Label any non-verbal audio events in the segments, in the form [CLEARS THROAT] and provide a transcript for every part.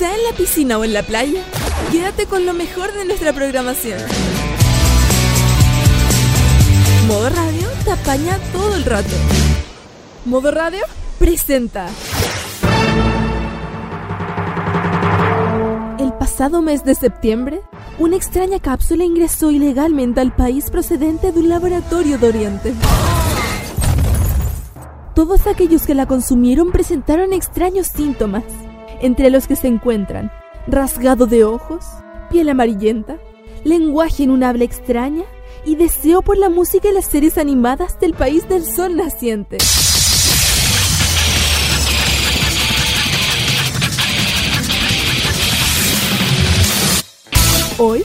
sea en la piscina o en la playa, quédate con lo mejor de nuestra programación. Modo Radio te apaña todo el rato. Modo Radio presenta. El pasado mes de septiembre, una extraña cápsula ingresó ilegalmente al país procedente de un laboratorio de Oriente. Todos aquellos que la consumieron presentaron extraños síntomas, entre los que se encuentran rasgado de ojos, piel amarillenta, lenguaje en un habla extraña y deseo por la música y las series animadas del país del sol naciente. Hoy,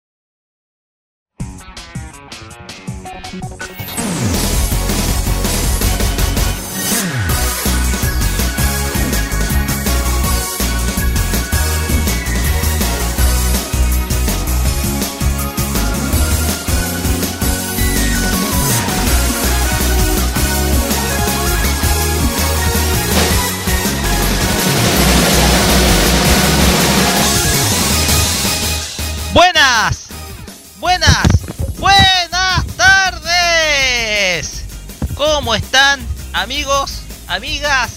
Amigos, amigas,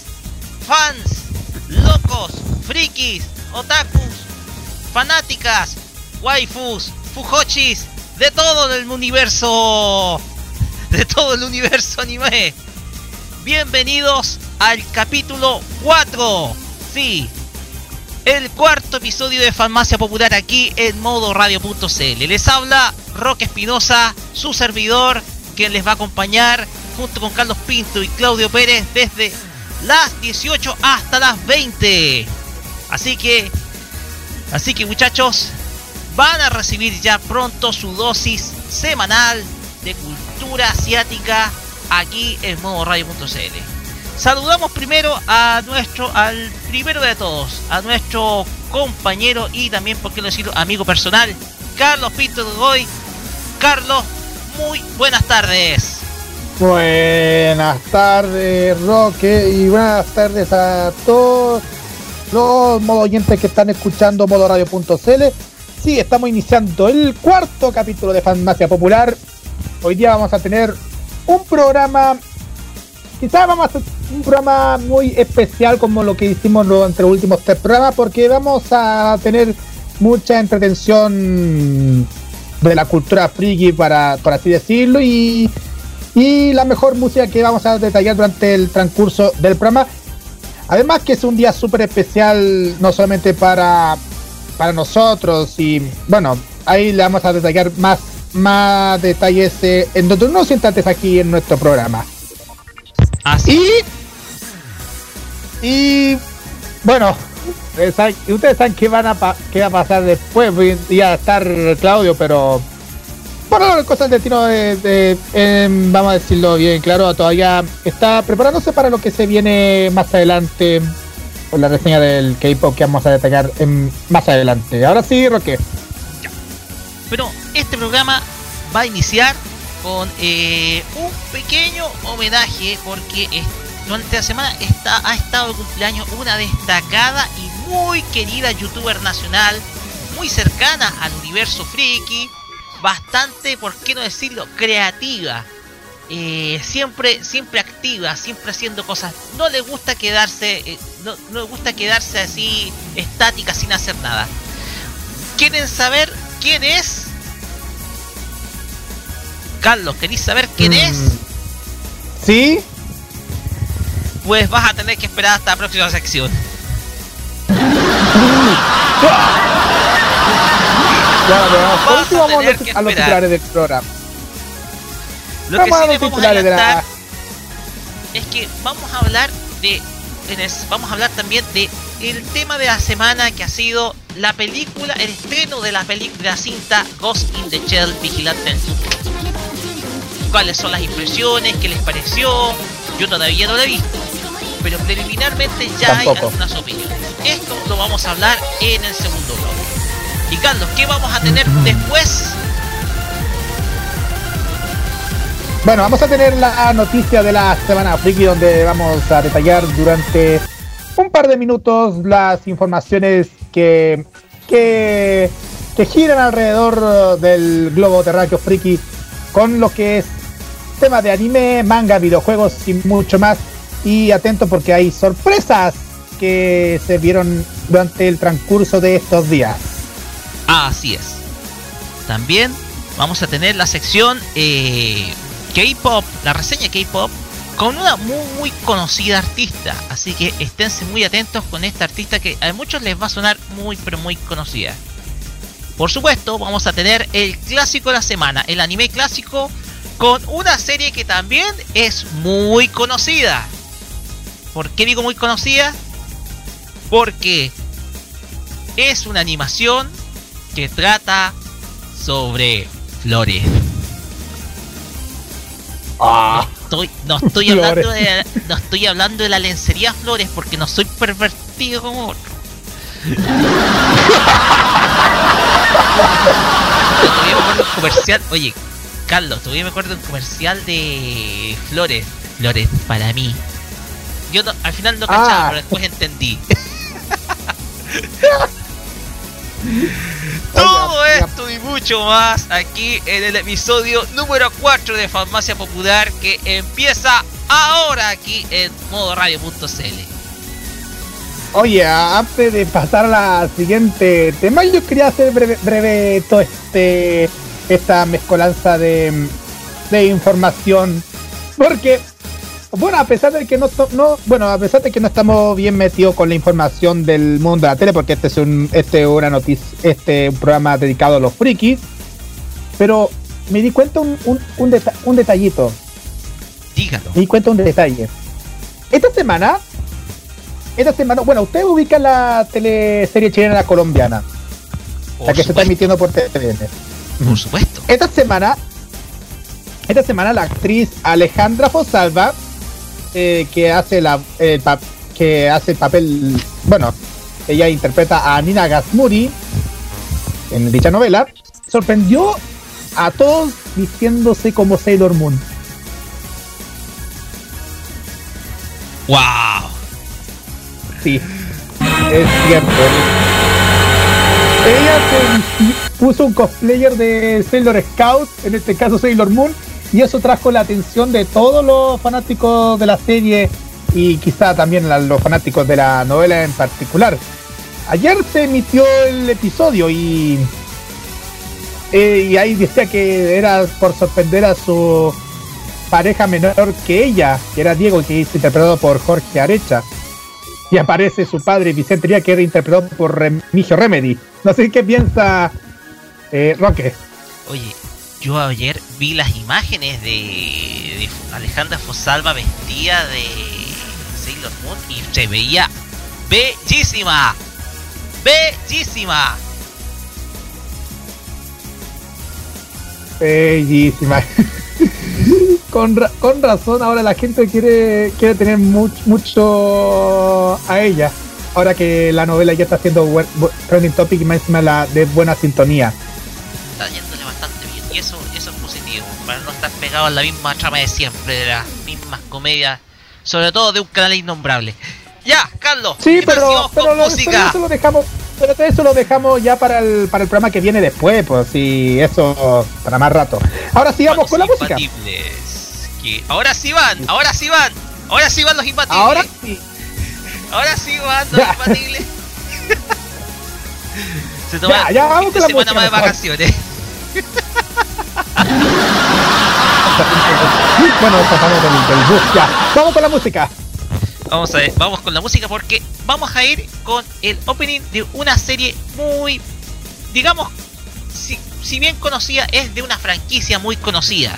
fans, locos, frikis, otakus, fanáticas, waifus, fujochis, de todo el universo, de todo el universo anime? Bienvenidos al capítulo 4. Sí, el cuarto episodio de Farmacia Popular aquí en modo radio.cl. Les habla Roque Espinosa, su servidor, quien les va a acompañar junto con Carlos Pinto y Claudio Pérez desde las 18 hasta las 20. Así que, así que muchachos, van a recibir ya pronto su dosis semanal de cultura asiática aquí en modo radio.cl. Saludamos primero a nuestro, al primero de todos, a nuestro compañero y también, por qué no decirlo, amigo personal, Carlos Pinto de Goy. Carlos, muy buenas tardes. Buenas tardes, Roque, y buenas tardes a todos los modo oyentes que están escuchando modo radio.cl. Sí, estamos iniciando el cuarto capítulo de Farmacia Popular. Hoy día vamos a tener un programa quizás vamos a hacer un programa muy especial como lo que hicimos entre los últimos tres programas porque vamos a tener mucha entretención de la cultura friki para por así decirlo y, y la mejor música que vamos a detallar durante el transcurso del programa además que es un día súper especial no solamente para para nosotros y bueno ahí le vamos a detallar más más detalles eh, en unos instantes aquí en nuestro programa Así. Y, y bueno, eh, saben- ustedes saben qué, van a qué va a pasar después. Voy a estar Claudio, pero bueno, las cosas del destino de, de- em, vamos a decirlo bien claro, todavía está preparándose para lo que se viene más adelante con la reseña del K-pop que vamos a detallar en- más adelante. Ahora sí, Roque. Pero este programa va a iniciar con eh, un pequeño homenaje porque durante la semana está, ha estado de cumpleaños una destacada y muy querida youtuber nacional, muy cercana al universo friki, bastante, por qué no decirlo, creativa. eh, siempre, siempre activa, siempre haciendo cosas. No le gusta quedarse, eh, no, no le gusta quedarse así estática sin hacer nada. ¿Quieren saber quién es? Carlos, ¿queréis saber quién Mm. es? ¿Sí? Pues vas a tener que esperar hasta la próxima sección. [LAUGHS] Ya, por último vamos a los, a los titulares del programa. Lo que Vamos a sí los titulares de la- es que vamos a hablar de en es- vamos a hablar también de el tema de la semana que ha sido la película, el estreno de la película de la cinta Ghost in the Shell Vigilante. ¿Cuáles son las impresiones? ¿Qué les pareció? Yo todavía no la he visto. pero preliminarmente ya hay algunas opiniones. Esto lo vamos a hablar en el segundo bloque. Y Carlos, ¿qué vamos a tener después? Bueno, vamos a tener la noticia de la semana friki donde vamos a detallar durante un par de minutos las informaciones que, que, que giran alrededor del globo terráqueo friki con lo que es tema de anime, manga, videojuegos y mucho más. Y atento porque hay sorpresas que se vieron durante el transcurso de estos días. Así es. También vamos a tener la sección eh, K-Pop, la reseña K-Pop, con una muy, muy conocida artista. Así que esténse muy atentos con esta artista que a muchos les va a sonar muy, pero muy conocida. Por supuesto, vamos a tener el clásico de la semana, el anime clásico con una serie que también es muy conocida. ¿Por qué digo muy conocida? Porque es una animación que trata sobre flores. Ah, estoy, no estoy hablando de no estoy hablando de la lencería flores porque no soy pervertido como otro. comercial, oye, Carlos, todavía me acuerdo un comercial de Flores. Flores para mí. Yo al final no cachaba, ah. pero después entendí. [LAUGHS] Todo esto y mucho más aquí en el episodio número 4 de Farmacia Popular que empieza ahora aquí en modoradio.cl. Oye, antes de pasar a la siguiente tema, yo quería hacer breve, breve todo este esta mezcolanza de, de información. Porque, bueno, a pesar de que no, no, bueno, a pesar de que no estamos bien metidos con la información del mundo de la tele, porque este es un, este una noticia, este un programa dedicado a los frikis, pero me di cuenta un, un, un, detallito. Dígalo. Me di cuenta un detalle. Esta semana, esta semana, bueno, usted ubica la teleserie chilena la colombiana, la que se está emitiendo por TVN. Por supuesto. Esta semana, esta semana la actriz Alejandra Fosalva, eh, que hace la que hace el papel, bueno, ella interpreta a Nina Gasmuri en dicha novela, sorprendió a todos vistiéndose como Sailor Moon. ¡Wow! Sí, es cierto. Ella se puso un cosplayer de Sailor Scout, en este caso Sailor Moon, y eso trajo la atención de todos los fanáticos de la serie y quizá también los fanáticos de la novela en particular. Ayer se emitió el episodio y, eh, y ahí decía que era por sorprender a su pareja menor que ella, que era Diego, que es interpretado por Jorge Arecha. Y aparece su padre Vicente Ría, que era interpretado por Remigio Remedy. No sé qué piensa eh, Roque. Oye, yo ayer vi las imágenes de, Alejandra Fosalva vestida de Sailor Moon y se veía bellísima. Bellísima. Bellísima. [LAUGHS] con, con razón, ahora la gente quiere, quiere tener mucho a ella ahora que la novela ya está haciendo trending topic y más encima la de buena sintonía. Está bien y eso, eso es positivo, para no estar pegado a la misma trama de siempre, de las mismas comedias, sobre todo de un canal innombrable. Ya, Carlos. Sí, pero, pero, lo, música. eso lo dejamos, pero eso lo dejamos ya para el, para el programa que viene después, pues y eso para más rato. Ahora sí vamos con la música. Que ahora sí van, ahora sí van, ahora sí van los imbatibles. Ahora sí. Ahora sí, bando compatible. [LAUGHS] Se toma ya, ya, vamos con la semana más de vacaciones. [LAUGHS] bueno, pasamos del, del bus. Ya, vamos con la música. Vamos a ver, vamos con la música porque vamos a ir con el opening de una serie muy, digamos, si, si bien conocida, es de una franquicia muy conocida.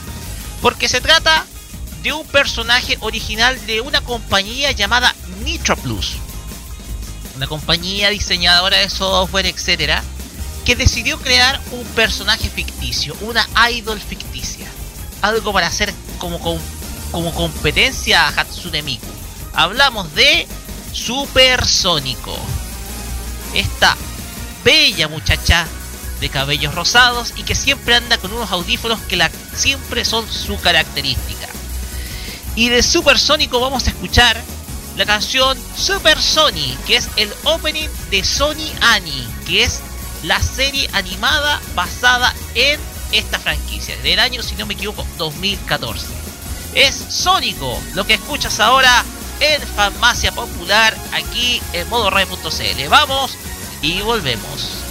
Porque se trata de un personaje original de una compañía llamada Nitro Plus, una compañía diseñadora de software, etcétera, que decidió crear un personaje ficticio, una idol ficticia, algo para hacer como, competencia a Hatsune Miku, Hablamos de Supersónico. Esta bella muchacha de cabellos rosados y que siempre anda con unos audífonos que la, siempre son su característica. Y de Supersónico vamos a escuchar la canción Super Sony, que es el opening de Sony Annie, que es la serie animada basada en esta franquicia, del año, si no me equivoco, 2014. Es Sónico, lo que escuchas ahora en Farmacia Popular, aquí en modo Vamos y volvemos.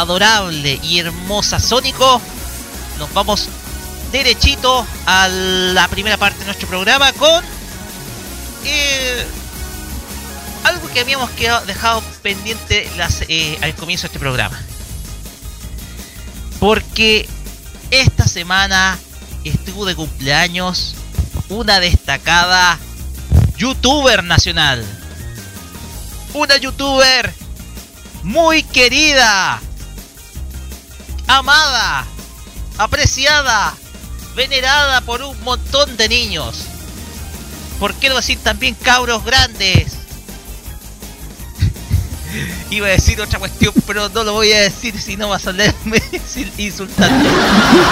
Adorable y hermosa Sónico, nos vamos derechito a la primera parte de nuestro programa con eh, algo que habíamos quedado, dejado pendiente eh, al comienzo de este programa. Porque esta semana estuvo de cumpleaños una destacada youtuber nacional. Una youtuber muy querida amada, apreciada, venerada por un montón de niños. ¿Por qué no decir también cabros grandes? [LAUGHS] Iba a decir otra cuestión, pero no lo voy a decir si no va a salirme [LAUGHS] insultando. [LAUGHS]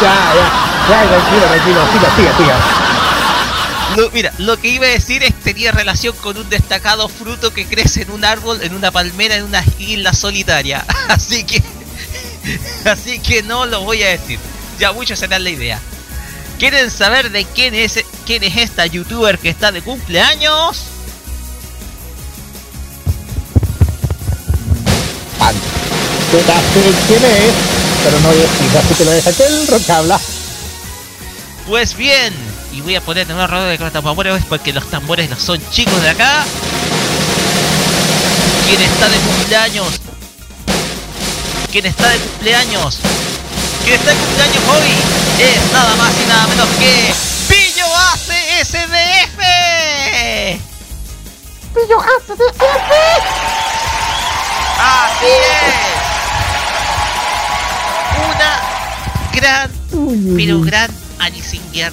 Ya, ya, ya, tranquilo, tranquilo, siga, siga, siga. mira, lo que iba a decir es que tenía relación con un destacado fruto que crece en un árbol, en una palmera, en una isla solitaria. Así que, [LAUGHS] así que no lo voy a decir. Ya muchos se dan la idea. ¿Quieren saber de quién es, quién es esta youtuber que está de cumpleaños? Quién es, pero no voy a decir, así que lo deja que el rock habla. Pues bien, y voy a poner una rueda de tambores porque los tambores no son chicos de acá. ¿Quién está de cumpleaños? ¿Quién está de cumpleaños? ¿Quién está de cumpleaños hoy? Es nada más y nada menos que Pillo ACSDF. Pillo ACSDF. Así es. Una gran, pero gran Anisinger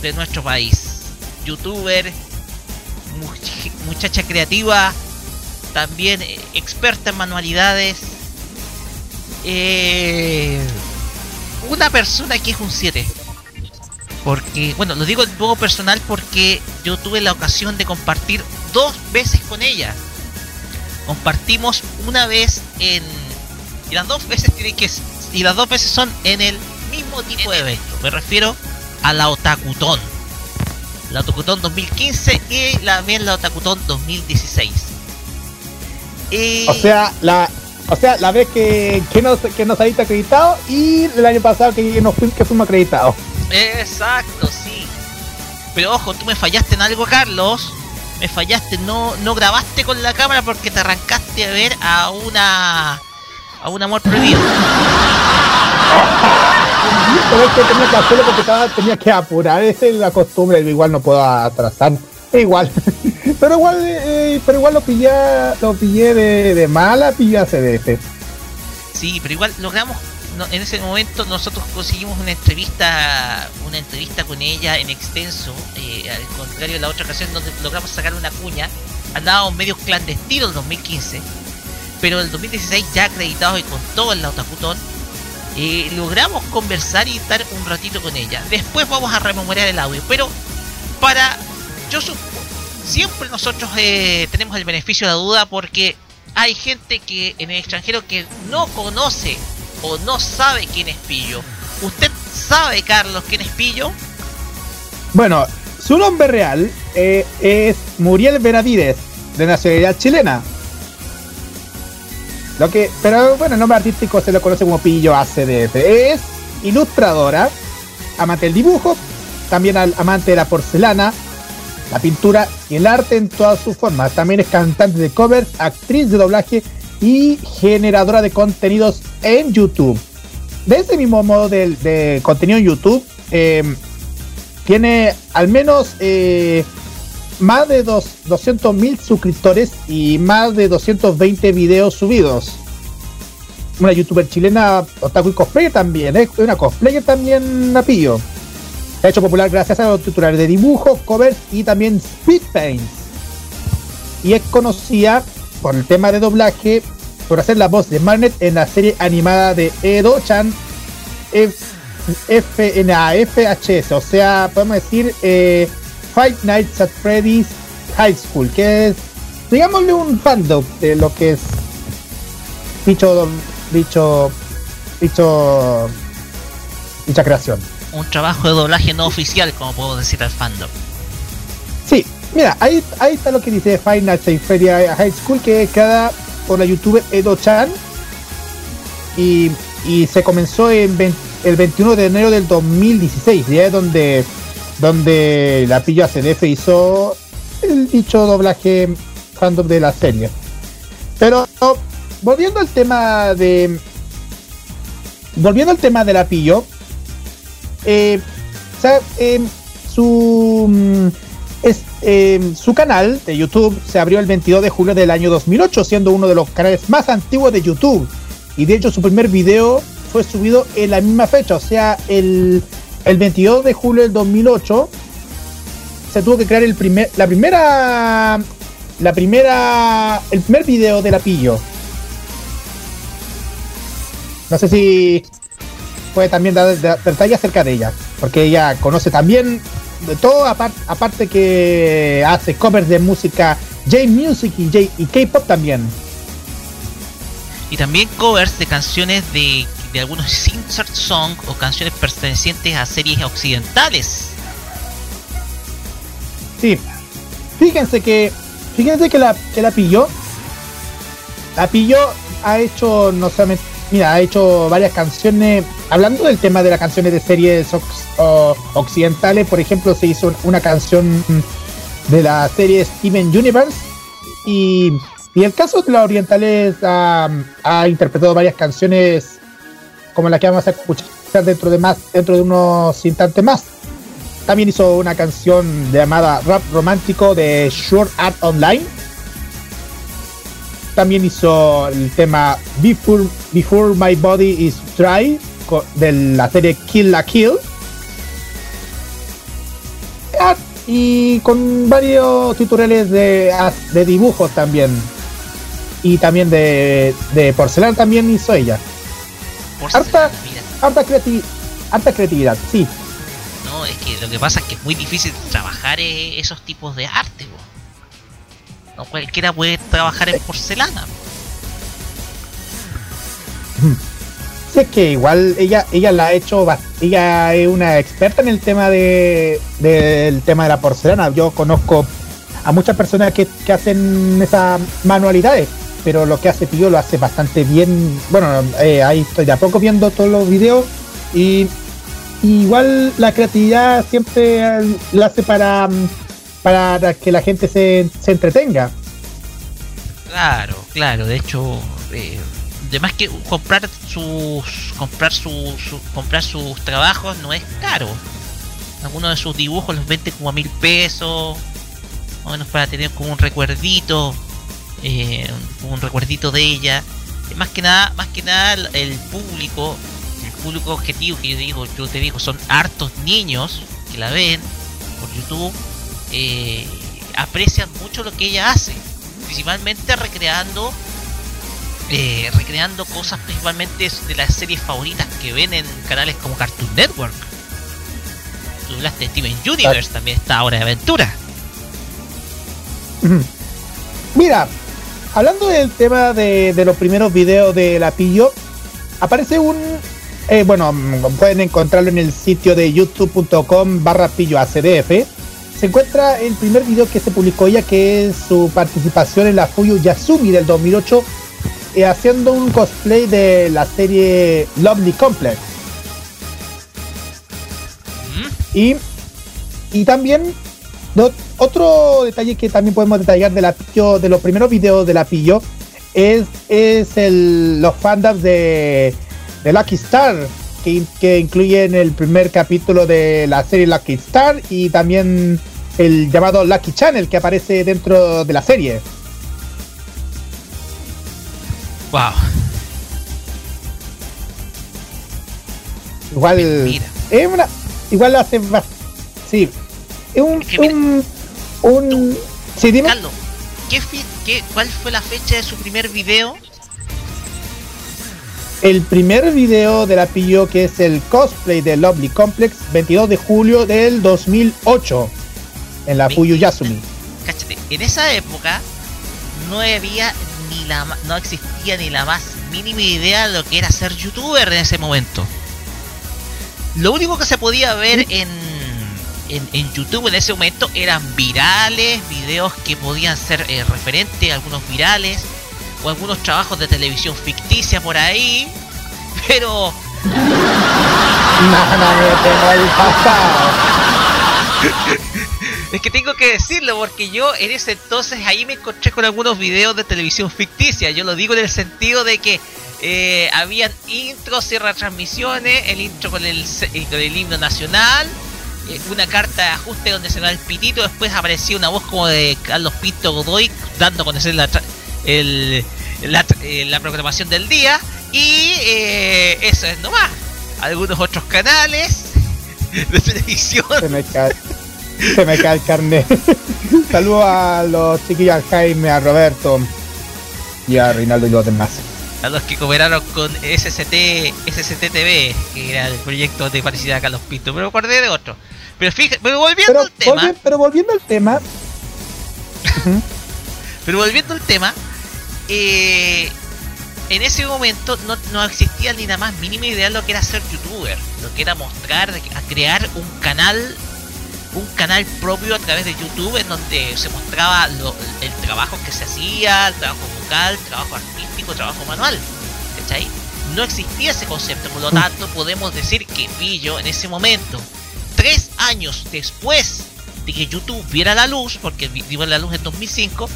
de nuestro país. Youtuber, muchacha creativa, también experta en manualidades. Eh, una persona que es un 7. Porque, bueno, lo digo de modo personal porque yo tuve la ocasión de compartir dos veces con ella compartimos una vez en y las dos veces tienen que y las dos veces son en el mismo tipo de evento. Me refiero a la Otakutón. La Otakutón 2015 y también la Otakutón 2016. O sea, la o sea, la vez que, que nos que nos habéis acreditado y el año pasado que nos que fuimos acreditados. Exacto, sí. Pero ojo, tú me fallaste en algo, Carlos me fallaste, no, no grabaste con la cámara porque te arrancaste a ver a una a un amor prohibido. Pero es que tenía que hacerlo porque tenía que apurar, esa es la costumbre, igual no puedo atrasar. Igual, pero igual, eh, pero igual lo pillé, lo pillé de, de mala, pillé a CDF. Sí, pero igual logramos en ese momento nosotros conseguimos una entrevista una entrevista con ella en extenso eh, al contrario de la otra ocasión donde logramos sacar una cuña andábamos medios clandestinos en 2015 pero el 2016 ya acreditados y con todo el Otakutón eh, logramos conversar y estar un ratito con ella después vamos a rememorar el audio pero para yo siempre nosotros eh, tenemos el beneficio de la duda porque hay gente que en el extranjero que no conoce o no sabe quién es Pillo. ¿Usted sabe, Carlos, quién es Pillo? Bueno, su nombre real eh, es Muriel Benavides, de nacionalidad chilena. Lo que, pero bueno, el nombre artístico se lo conoce como Pillo ACDF. Es ilustradora, amante del dibujo, también amante de la porcelana, la pintura y el arte en todas sus formas. También es cantante de covers, actriz de doblaje y generadora de contenidos en YouTube. De ese mismo modo de, contenido en YouTube, em, tiene al menos eh, más de 200 mil suscriptores y más de 220 videos subidos. Una youtuber chilena, otaku y cosplayer también, es una cosplayer también Napillo. Se ha hecho popular gracias a los tutoriales de dibujo, covers y también speed paints. Y es conocida por el tema de doblaje por hacer la voz de Marnet en la serie animada de Edo-chan FNAFHS, o sea, podemos decir eh, Five Nights at Freddy's High School, que es, digámosle, un fandom de lo que es dicho, dicho, dicho, dicha creación. Un trabajo de doblaje no oficial, como puedo decir al fandom. Sí, Mira, ahí, ahí está lo que dice Five Nights Freddy's High School, que cada por la youtuber Edo-chan y, y, se comenzó en el 21 de enero del 2016, ya es donde, donde la pillo a CDF hizo el dicho doblaje fandom de la serie. Pero volviendo al tema de. Volviendo al tema de la pillo. Eh, eh, su mm, em, su canal de YouTube se abrió el 22 de julio del año 2008, siendo uno de los canales más antiguos de YouTube. Y de hecho su primer video fue subido en la misma fecha, o sea, el, el 22 de julio del 2008 se tuvo que crear el primer, la primera, la primera, el primer video de la pillo. No sé si puede también dar detalles acerca de ella, porque ella conoce también de todo, aparte, aparte que hace covers de música J-Music y K-Pop también. Y también covers de canciones de, de algunos insert song o canciones pertenecientes a series occidentales. Sí, fíjense que, fíjense que la, que la pilló, la pilló ha hecho no solamente mira, ha hecho varias canciones. Hablando del tema de las canciones de series occidentales, por ejemplo, se hizo una canción de la serie Steven Universe. Y, y el caso de las orientales ha, interpretado varias canciones como la que vamos a escuchar dentro de más, dentro de unos instantes más. También hizo una canción llamada Rap Romántico de Short Art Online también hizo el tema Before, Before My Body Is Dry de la serie Kill la Kill. Ah, y con varios tutoriales de, de dibujos también. Y también de, de porcelana también hizo ella. harta, harta, harta creatividad, sí. No, es que lo que pasa es que es muy difícil trabajar eh, esos tipos de arte. Cualquiera puede trabajar en porcelana. Sí, es que igual ella, ella la ha hecho, ella es una experta en el tema de del tema de la porcelana. Yo conozco a muchas personas que, hacen esas manualidades, pero lo que hace Pío lo hace bastante bien. Bueno, eh, ahí estoy de a poco viendo todos los videos y, igual la creatividad siempre la hace para para que la gente se, se entretenga. Claro, claro, de hecho, eh, además que comprar sus comprar sus comprar sus trabajos no es caro. Algunos de sus dibujos los vende como a mil pesos, más o menos para tener como un recuerdito, eh, un recuerdito de ella. Más que nada, más que nada el público, el público objetivo que yo digo, yo te digo, son hartos niños que la ven por YouTube eh, aprecian mucho lo que ella hace, principalmente recreando eh, recreando cosas principalmente de las series favoritas que ven en canales como Cartoon Network. Tú hablaste de Steven Universe, ah. también está Hora de Aventura. Mira, hablando del tema de, los primeros videos de la Pillo, aparece un... Eh, bueno, pueden encontrarlo en el sitio de youtube.com barra pillo ACDF se encuentra el primer video que se publicó ella, que es su participación en la Fuyu Yasumi del 2008, eh, haciendo un cosplay de la serie Lovely Complex. Y, y también otro detalle que también podemos detallar de la de los primeros videos de la Pillo es, es el, los fandoms de, de Lucky Star que, que, incluyen el primer capítulo de la serie Lucky Star y también el llamado Lucky Channel que aparece dentro de la serie. Wow. Igual es una igual hace sí. Es un un, un sí, dime. Carlos, ¿qué, qué, ¿cuál fue la fecha de su primer video? El primer video de la pillo que es el cosplay de Lovely Complex 22 de julio del 2008 en la Fuyu Yasumi. Cáchate, en esa época no había ni la no existía ni la más mínima idea de lo que era ser youtuber en ese momento. Lo único que se podía ver en, en, YouTube en ese momento eran virales, videos que podían ser eh, referentes, algunos virales, o algunos trabajos de televisión ficticia por ahí, pero... no me pasado. Es que tengo que decirlo porque yo en ese entonces ahí me encontré con algunos videos de televisión ficticia. Yo lo digo en el sentido de que eh, habían intros y retransmisiones, el intro con el, eh, con el himno nacional, eh, una carta de ajuste donde se da el pitito, después aparecía una voz como de Carlos Pinto Godoy dando a conocer la, el, la, la programación del día Y eh, eso es nomás. Algunos otros canales de televisión. [LAUGHS] Se me cae, el carnet. [LAUGHS] Saludos a los chiquillos, Jaime, a Roberto y a Reinaldo y los demás. A los que cooperaron con SCT, SCT TV, que era el proyecto de parecida a Carlos Pinto. Pero me acordé de otro. Pero fíjate, pero volviendo Pero, al tema. volvi- pero volviendo al tema, [LAUGHS] Pero volviendo al tema, eh, en ese momento no, no existía ni la más mínima idea de lo que era ser youtuber, lo que era mostrar, a crear un canal, un canal propio a través de YouTube en donde se mostraba lo- el trabajo que se hacía, el trabajo vocal, trabajo artístico, trabajo manual. ¿Cachai? No existía ese concepto, por lo tanto podemos decir que Pillo en ese momento, tres años después de que YouTube viera la luz, porque vi- vio la luz en 2005,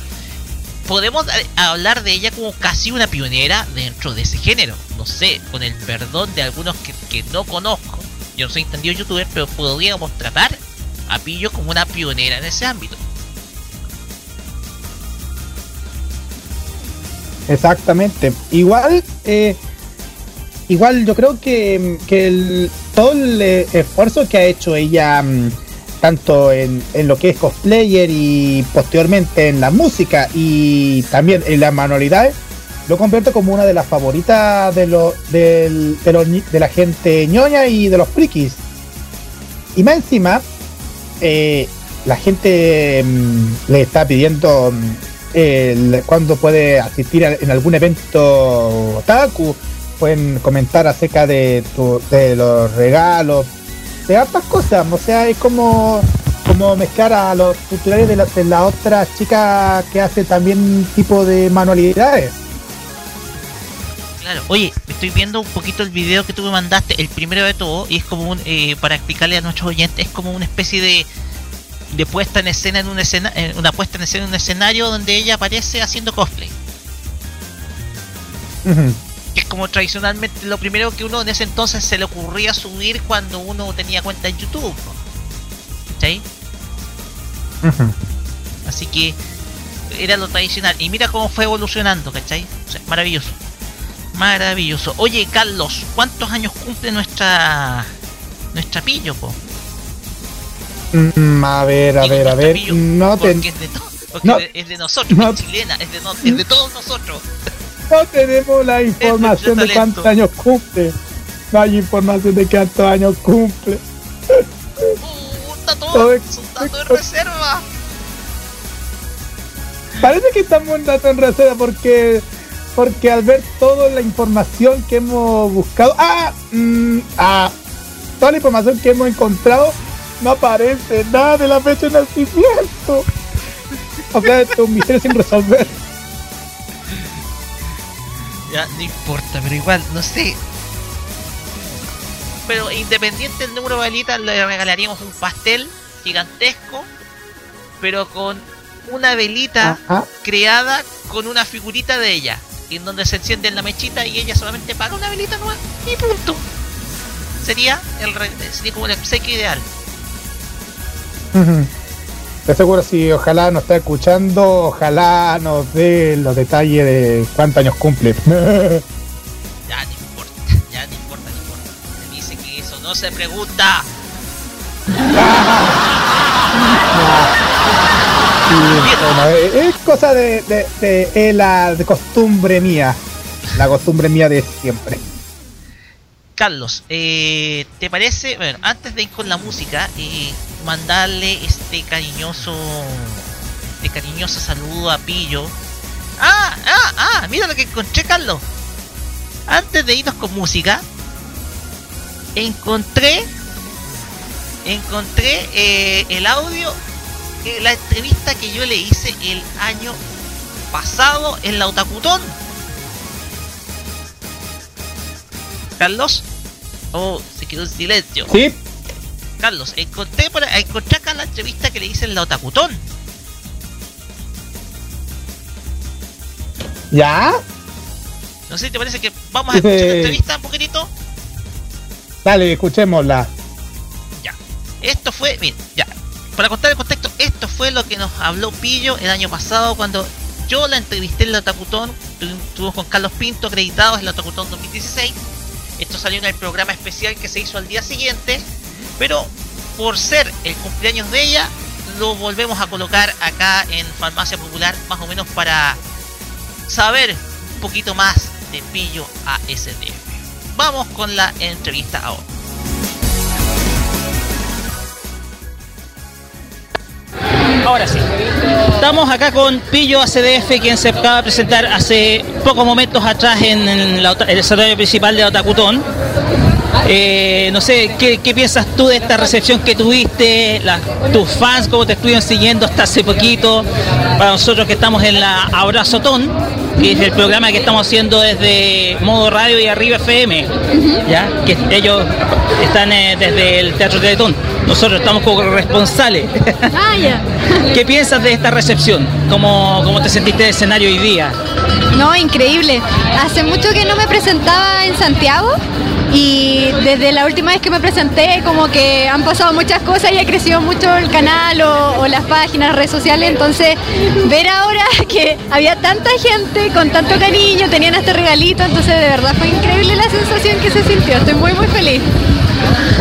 podemos hablar de ella como casi una pionera dentro de ese género. No sé, con el perdón de algunos que, que no conozco, yo no soy entendido youtuber, pero podríamos tratar a Pillo como una pionera en ese ámbito. Exactamente. Igual, eh, igual yo creo que, que el- todo el eh, esfuerzo que ha hecho ella, mm, tanto en, en lo que es cosplayer y posteriormente en la música y también en las manualidades, lo convierte como una de las favoritas de, lo, de, de la gente ñoña y de los frikis. Y más encima, eh, la gente mm, le está pidiendo mm, el- cuando puede asistir en algún evento otaku. Pueden comentar acerca de, tu- los regalos, de hartas cosas. O sea, es como, como mezclar a los tutoriales de la, de la otra chica que hace también tipo de manualidades. Claro, oye, estoy viendo un poquito el video que tú me mandaste, el primero de todo, y es como un, eh, para explicarle a nuestros oyentes, es como una especie de, de puesta en escena en un escena, en una puesta en escena en un escenario donde ella aparece haciendo cosplay. Que es como tradicionalmente lo primero que uno en ese entonces se le ocurría subir cuando uno tenía cuenta en YouTube. Ujú. Así que era lo tradicional. Y mira cómo fue evolucionando, ¿cachai? O sea, maravilloso. Maravilloso. Oye, Carlos, ¿cuántos años cumple nuestra nuestra pillo, po? Mm, a ver, a ver, a ver. pillo, No, te- porque es de, porque no. es de nosotros, No. es chilena, es de, no- es de todos nosotros. no tenemos la información de cuántos años cumple. No hay información de cuántos años cumple. Uh, un dato, Ay, un dato de reserva. Parece que estamos en dato en reserva porque porque al ver toda la información que hemos buscado, ah, mm, ah, toda la información que hemos encontrado no aparece nada de la fecha de nacimiento. O sea, esto es un misterio sin resolver. Ya, no importa, pero igual, no sé. Pero independiente del número de velitas, le regalaríamos un pastel gigantesco, pero con una velita Ajá. creada con una figurita de ella, en donde se enciende la mechita y ella solamente paga una velita nueva y punto. Sería el sería como el obsequio ideal. Ujú. De seguro si ojalá nos está escuchando, ojalá nos dé los detalles de cuántos años cumple. [LAUGHS] Ya no importa, ya no importa, no importa. Se dice que eso no se pregunta. [LAUGHS] [LAUGHS] Y, bueno, es cosa de, de- de- eh, la de costumbre mía. La costumbre mía de siempre. Carlos, eh, ¿te parece? Bueno, antes de ir con la música, eh, mandarle este cariñoso, este cariñoso saludo a Pillo. Ah, ah, ah, mira lo que encontré, Carlos. Antes de irnos con música, encontré, encontré eh, el audio, eh, la entrevista que yo le hice el año pasado en la Otacutón. Carlos. Oh, se quedó en silencio. ¿Sí? Carlos, encontré, por, encontré acá la entrevista que le hice en la Otacutón. ¿Ya? No sé te parece que vamos a escuchar la entrevista un poquitito. Dale, escuchémosla. Ya. Esto fue, mira, ya. Para contar el contexto, fue lo que nos habló Pillo el año pasado cuando yo la entrevisté en la Otacutón estuvimos con Carlos Pinto acreditados en la Tocutón 2016. Esto salió en el programa especial que se hizo al día siguiente, pero por ser el cumpleaños de ella, lo volvemos a colocar acá en Farmacia Popular, más o menos para saber un poquito más de Pillo ASDF. Vamos con la entrevista ahora. Ahora sí. Estamos acá con Pillo ACDF, quien se acaba de presentar hace pocos momentos atrás en, el escenario principal de Otacutón. Eh, no sé, ¿qué, piensas tú de esta recepción que tuviste? tus fans, cómo te estuvieron siguiendo hasta hace poquito. Para nosotros que estamos en la Abrazotón, que es el programa que estamos haciendo desde Modo Radio y Arriba FM, ¿ya? que ellos están eh, desde el Teatro Teletón. Nosotros estamos como responsables. Ah, [LAUGHS] ¿Qué piensas de esta recepción? ¿Cómo, ¿Cómo te sentiste de escenario hoy día? No, increíble. Hace mucho que no me presentaba en Santiago y desde la última vez que me presenté como que han pasado muchas cosas y ha crecido mucho el canal o, las páginas, redes sociales, entonces ver ahora [LAUGHS] que había tanta gente con tanto cariño, tenían este regalito, entonces de verdad fue increíble la sensación que se sintió, estoy muy muy feliz.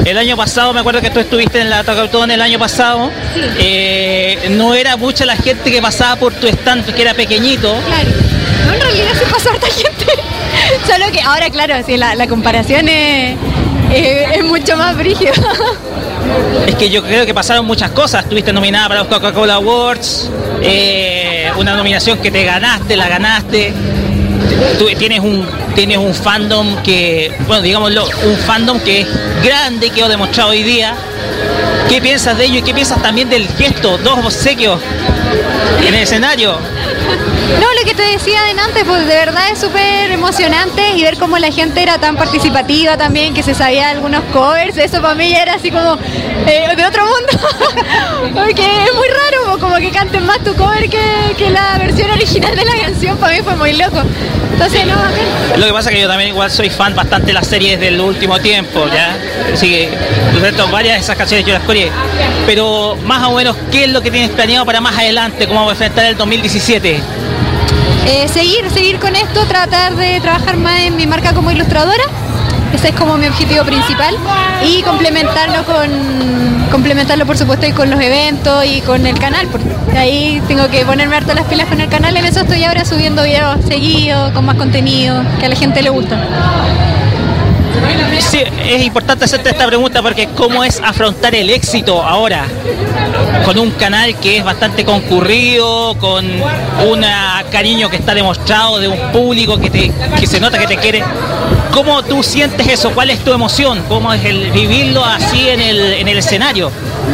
El año pasado, me acuerdo que tú estuviste en la Tocautón el año pasado, eh, no era mucha la gente que pasaba por tu stand, que era pequeñito. Claro, no, en realidad se pasó harta gente. [LAUGHS] Solo que ahora, claro, sí, la, comparación es, mucho más brígida. Es que yo creo que pasaron muchas cosas. Estuviste nominada para los Coca-Cola Awards, eh, una nominación que te ganaste, la ganaste. Tú tienes un, tienes un fandom que, bueno, digámoslo, un fandom que es grande, que he demostrado hoy día. ¿Qué piensas de ello y qué piensas también del gesto, dos obsequios en el escenario? No, lo que te decía antes, pues de verdad es súper emocionante y ver cómo la gente era tan participativa también, que se sabía algunos covers, eso para mí ya era así como eh, de otro mundo, [LAUGHS] porque es muy raro, como que canten más tu cover que, la versión original de la canción, para mí fue muy loco. Entonces, no, Lo que pasa es que yo también igual soy fan bastante de las series del último tiempo, ¿ya? Así que, varias de esas canciones yo las coreé. Pero más o menos, ¿qué es lo que tienes planeado para más adelante? ¿Cómo va a enfrentar el 2017? Eh, seguir, seguir con esto, tratar de trabajar más en mi marca como ilustradora. Ese es como mi objetivo principal. Y complementarlo con complementarlo por supuesto y con los eventos y con el canal. Porque ahí tengo que ponerme harto las pilas con el canal. En eso estoy ahora subiendo videos seguidos, con más contenido, que a la gente le gusta. Sí, es importante hacerte esta pregunta porque cómo es afrontar el éxito ahora con un canal que es bastante concurrido, con un cariño que está demostrado de un público que, te, que se nota que te quiere. ¿Cómo tú sientes eso? ¿Cuál es tu emoción? ¿Cómo es el vivirlo así en el, en el escenario?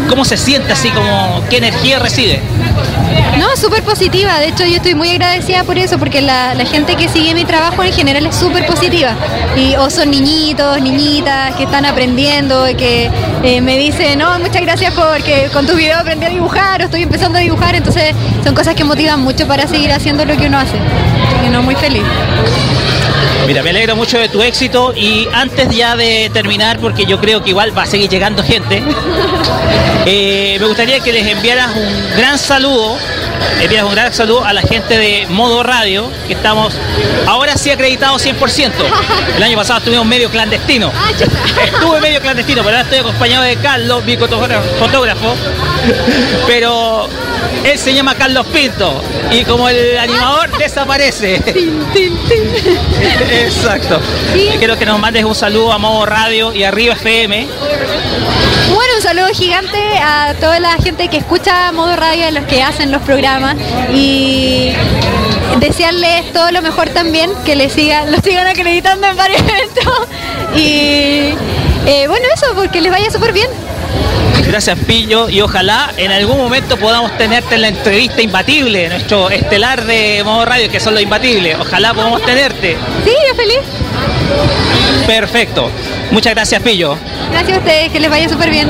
¿Cómo se siente así? Como, ¿Qué energía recibe? No, súper positiva. De hecho, yo estoy muy agradecida por eso, porque la, gente que sigue mi trabajo en general es súper positiva. Y o son niñitos, niñitas que están aprendiendo, que eh, me dicen, no, muchas gracias porque con tu video aprendí a dibujar o estoy empezando a dibujar. Entonces, son cosas que motivan mucho para seguir haciendo lo que uno hace. Y no, muy feliz. Mira, me alegro mucho de tu éxito y antes ya de terminar, porque yo creo que igual va a seguir llegando gente, [LAUGHS] eh, me gustaría que les enviaras un gran saludo, enviaras un gran saludo a la gente de Modo Radio, que estamos ahora sí acreditados 100%. El año pasado estuvimos medio clandestino. Ah, Estuve medio clandestino, pero ahora estoy acompañado de Carlos, mi fotógrafo, pero él se llama Carlos Pinto y como el animador desaparece. Exacto. Quiero que nos mandes un saludo a Modo Radio y Arriba FM. Bueno, un saludo gigante a toda la gente que escucha Modo Radio, a los que hacen los programas y desearles todo lo mejor también, que les sigan, los sigan acreditando en varios [LAUGHS] eventos y eh, bueno eso, porque les vaya súper bien. Gracias Pillo y ojalá en algún momento podamos tenerte en la entrevista imbatible, nuestro estelar de modo radio que son los imbatibles. Ojalá podamos tenerte. Sí, yo feliz. Perfecto. Muchas gracias Pillo. Gracias a ustedes, que les vaya súper bien.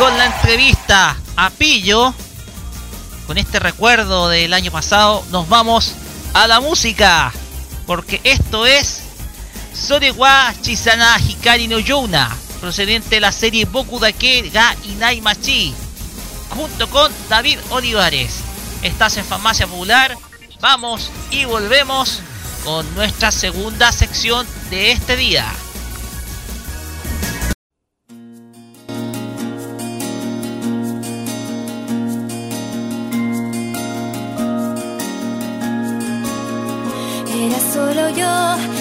con la entrevista a Pillo. Con este recuerdo del año pasado, nos vamos a la música. Porque esto es Sorewa Chisana Hikari no Yuna, procedente de la serie Boku Dake ga Inai Machi, junto con David Olivares. Estás en Farmacia Popular. Vamos y volvemos con nuestra segunda sección de este día. solo yo.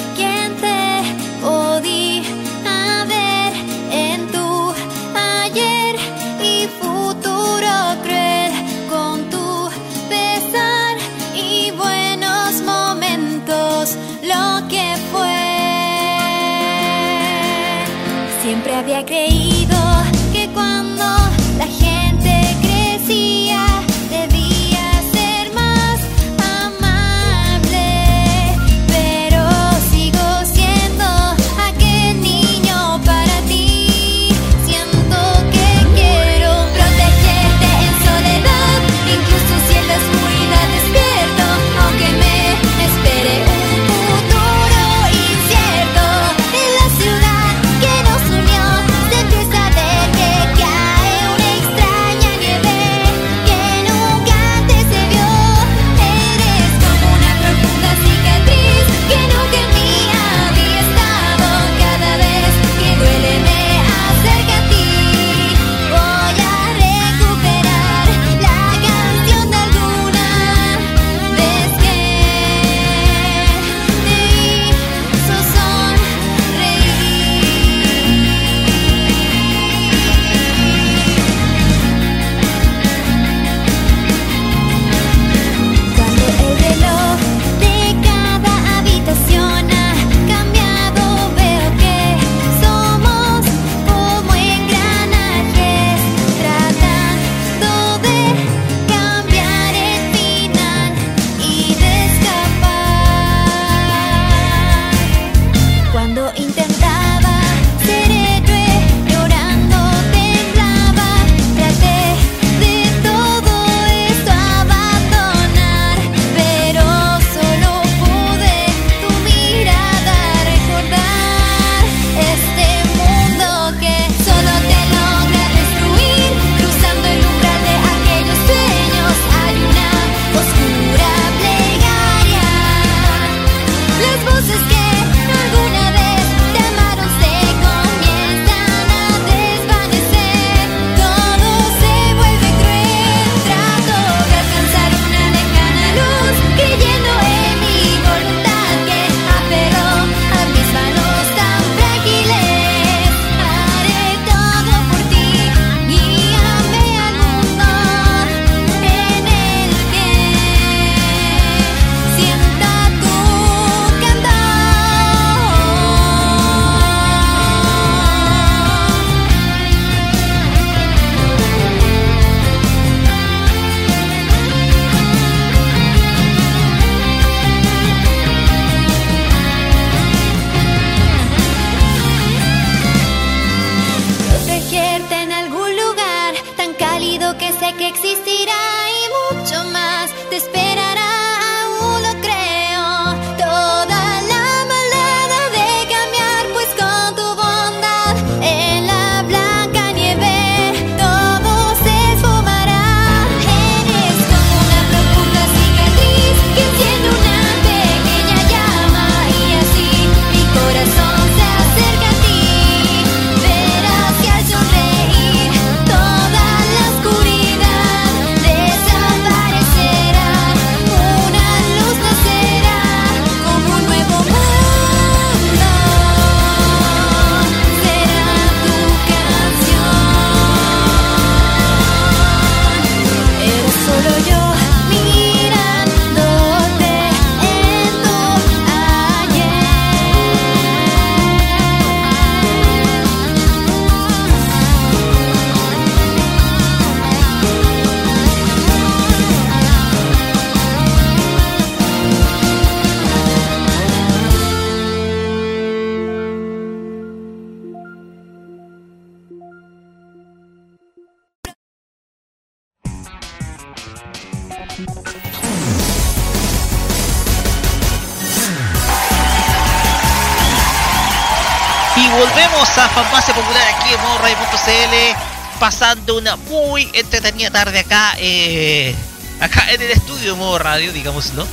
Pasando una muy entretenida tarde acá, eh, acá en el estudio de modo radio, digámoslo.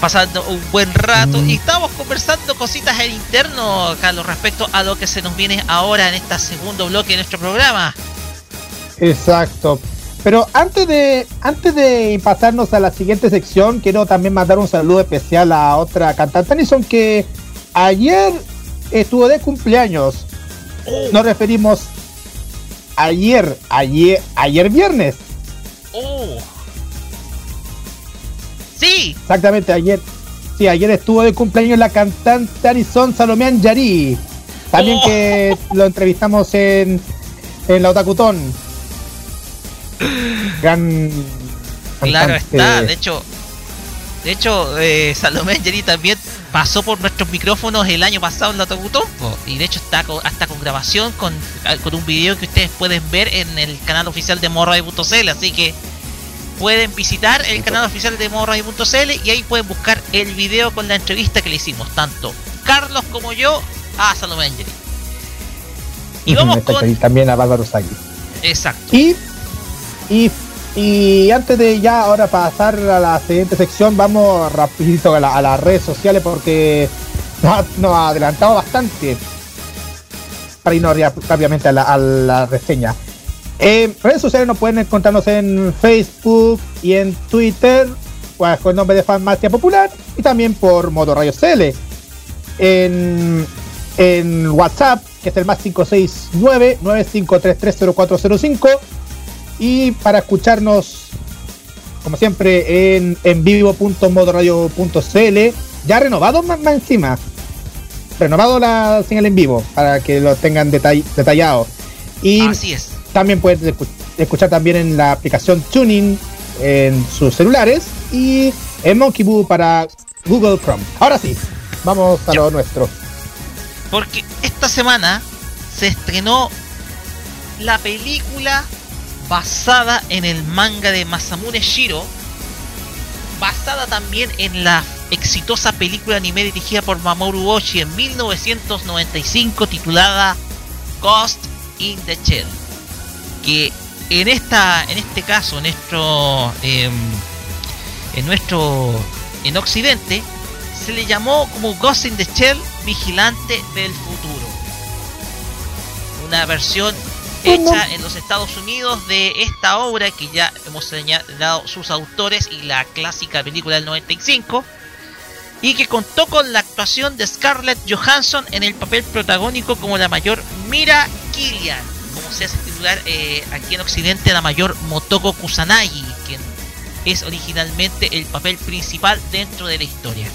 Pasando un buen rato Mm. y estamos conversando cositas en interno, Carlos, respecto a lo que se nos viene ahora en este segundo bloque de nuestro programa. Exacto. Pero antes de antes de pasarnos a la siguiente sección, quiero también mandar un saludo especial a otra cantante Anison que ayer estuvo de cumpleaños. Nos referimos ayer, ayer, ayer viernes. Oh. Sí, Exactamente, ayer. Sí, ayer estuvo de cumpleaños la cantante Anison Salomé Yari. También Oh. que [LAUGHS] lo entrevistamos en, en la Otakutón. Gran. claro está. De hecho, de hecho, eh, Salomé Angeli también pasó por nuestros micrófonos el año pasado en la po, y de hecho está con- hasta con grabación con, con un video que ustedes pueden ver en el canal oficial de morradio.cl, así que pueden visitar el canal oficial de morradio.cl y ahí pueden buscar el video con la entrevista que le hicimos, tanto Carlos como yo a Salomé Angeli. Y vamos con... también a Bárbaro Sagi. Exacto. Y, y, y antes de ya ahora pasar a la siguiente sección, vamos rapidito a, la- a las redes sociales porque nos, ha- adelantado bastante para irnos rápidamente a la, a la reseña. En redes sociales nos pueden encontrarnos en Facebook y en Twitter pues, con el nombre de Farmacia Popular y también por Modo Radio CL. En, en WhatsApp, que es el más 569-95330405. Y para escucharnos, como siempre, en, en vivo.modoradio.cl, ya renovado más, más encima. Renovado la señal en vivo para que lo tengan detall- detallado. Y Así es. también pueden escu- escuchar también en la aplicación Tuning en sus celulares y en Monkey Boo para Google Chrome. Ahora sí, vamos a lo nuestro. Porque esta semana se estrenó la película basada en el manga de Masamune Shiro, basada también en la exitosa película anime dirigida por Mamoru Oshii en 1995 titulada Ghost in the Shell, que en esta en este caso nuestro em, en nuestro en occidente se le llamó como Ghost in the Shell Vigilante del Futuro. Una versión hecha en los Estados Unidos de esta obra que ya hemos señalado sus autores y la clásica película del 95 y que contó con la actuación de Scarlett Johansson en el papel protagónico como la mayor Mira Killian, como se hace titular eh, aquí en Occidente la mayor Motoko Kusanagi, quien es originalmente el papel principal dentro de la historia.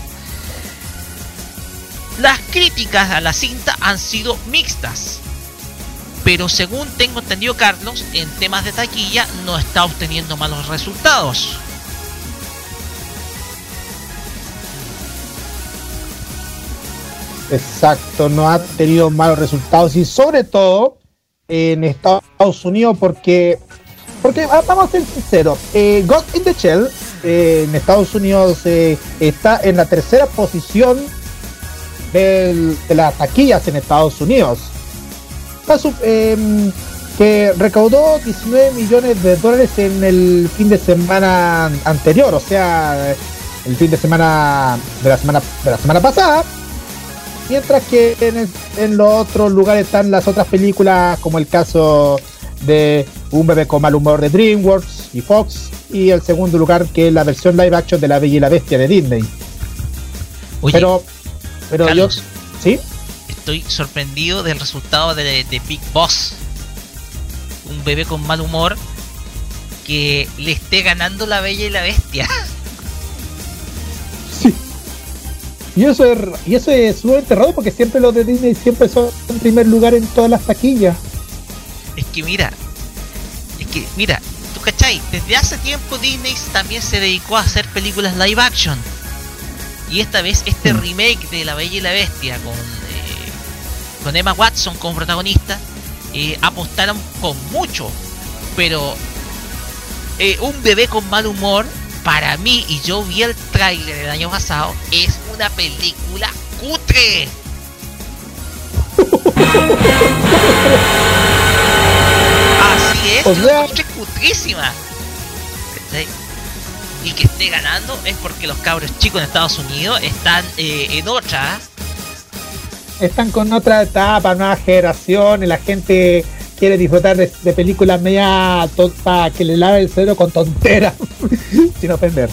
Las críticas a la cinta han sido mixtas, pero según tengo entendido Carlos, en temas de taquilla no está obteniendo malos resultados. Exacto, no ha tenido malos resultados y sobre todo en Estados Unidos porque, porque ah, vamos a ser sinceros, eh, Ghost in the Shell eh, en Estados Unidos eh, está en la tercera posición de las taquillas en Estados Unidos. Está em, que recaudó 19 millones de dólares en el fin de semana anterior, o sea, el fin de semana de la semana de la semana pasada. Mientras que en, el- en los otros lugares están las otras películas, como el caso de Un bebé con mal humor de DreamWorks y Fox, y el segundo lugar que es la versión live action de La Bella y la Bestia de Disney. Oye, pero pero Carlos, yo, ¿sí? Estoy sorprendido del resultado de, de Big Boss. Un bebé con mal humor que le esté ganando la bella y la bestia. [LAUGHS] Sí. Y eso es, y eso es sumamente raro porque siempre los de Disney siempre son en primer lugar en todas las taquillas. Es que mira, es que mira, tú cachai, desde hace tiempo Disney también se dedicó a hacer películas live action. Y esta vez este Mm. remake de La Bella y la Bestia con, con Emma Watson como protagonista eh, apostaron con mucho. Pero eh, un bebé con mal humor, para mí, y yo vi el tráiler el año pasado, es una película cutre. Así es, O sea- encontré cutrísima. Y que esté ganando es porque los cabros chicos en Estados Unidos están eh, en otra. Están con otra etapa, nueva generación, y la gente quiere disfrutar de, películas media para que le lave el cerebro con tonteras, [LAUGHS] sin ofender.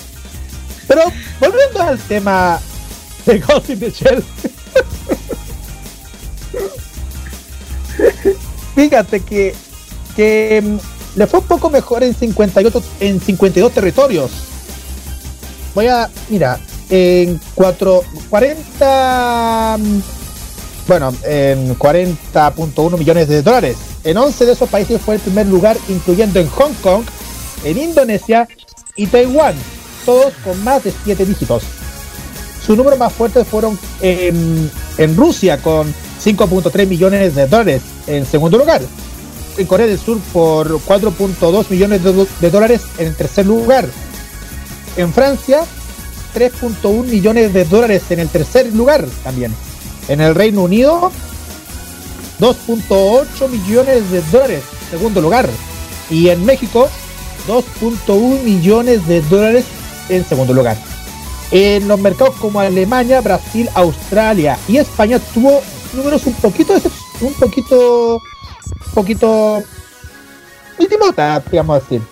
Pero volviendo al tema de Ghost in the. [LAUGHS] Fíjate que, que mm, le fue un poco mejor en 58 en 52 territorios. Voy a, mira, en 4 40 mm, bueno, en 40.1 millones de dólares. En 11 de esos países fue el primer lugar, incluyendo en Hong Kong, en Indonesia y Taiwán, todos con más de 7 dígitos. Su número más fuerte fueron en, en Rusia con 5.3 millones de dólares en segundo lugar. En Corea del Sur por 4.2 millones de, de dólares en tercer lugar. En Francia 3.1 millones de dólares en el tercer lugar también. En el Reino Unido 2.8 millones de dólares, segundo lugar. Y en México 2.1 millones de dólares en segundo lugar. En los mercados como Alemania, Brasil, Australia y España tuvo números un poquito un poquito un poquito ultimota, digamos decir.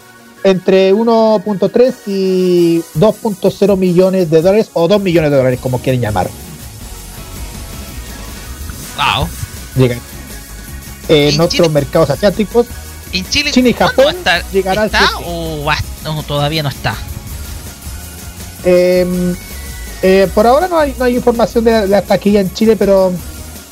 Entre 1.3 y 2.0 millones de dólares o 2 millones de dólares, como quieren llamar. Wow. Llegan. En ¿En otros Chile? mercados asiáticos, En Chile, China y ¿cuándo Japón estar? llegará ¿Está o va- no, todavía no está? eh, eh, por ahora no hay, no hay información de la taquilla en Chile, pero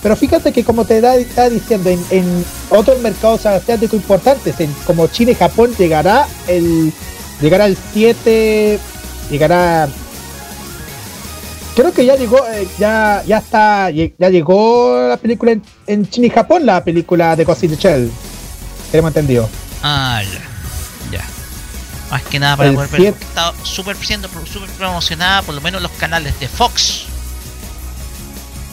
pero fíjate que como te da- estaba diciendo, en, en otros mercados asiáticos importantes, en, como China y Japón, llegará el llegará el 7, llegará creo que ya llegó, eh, ya ya está, ya llegó la película en, en China y Japón, la película de Ghost in the Shell. Tenemos entendido. Ah, ya. Ya. Más que nada para El poder ver. Está súper siendo súper promocionada, por lo menos los canales de Fox.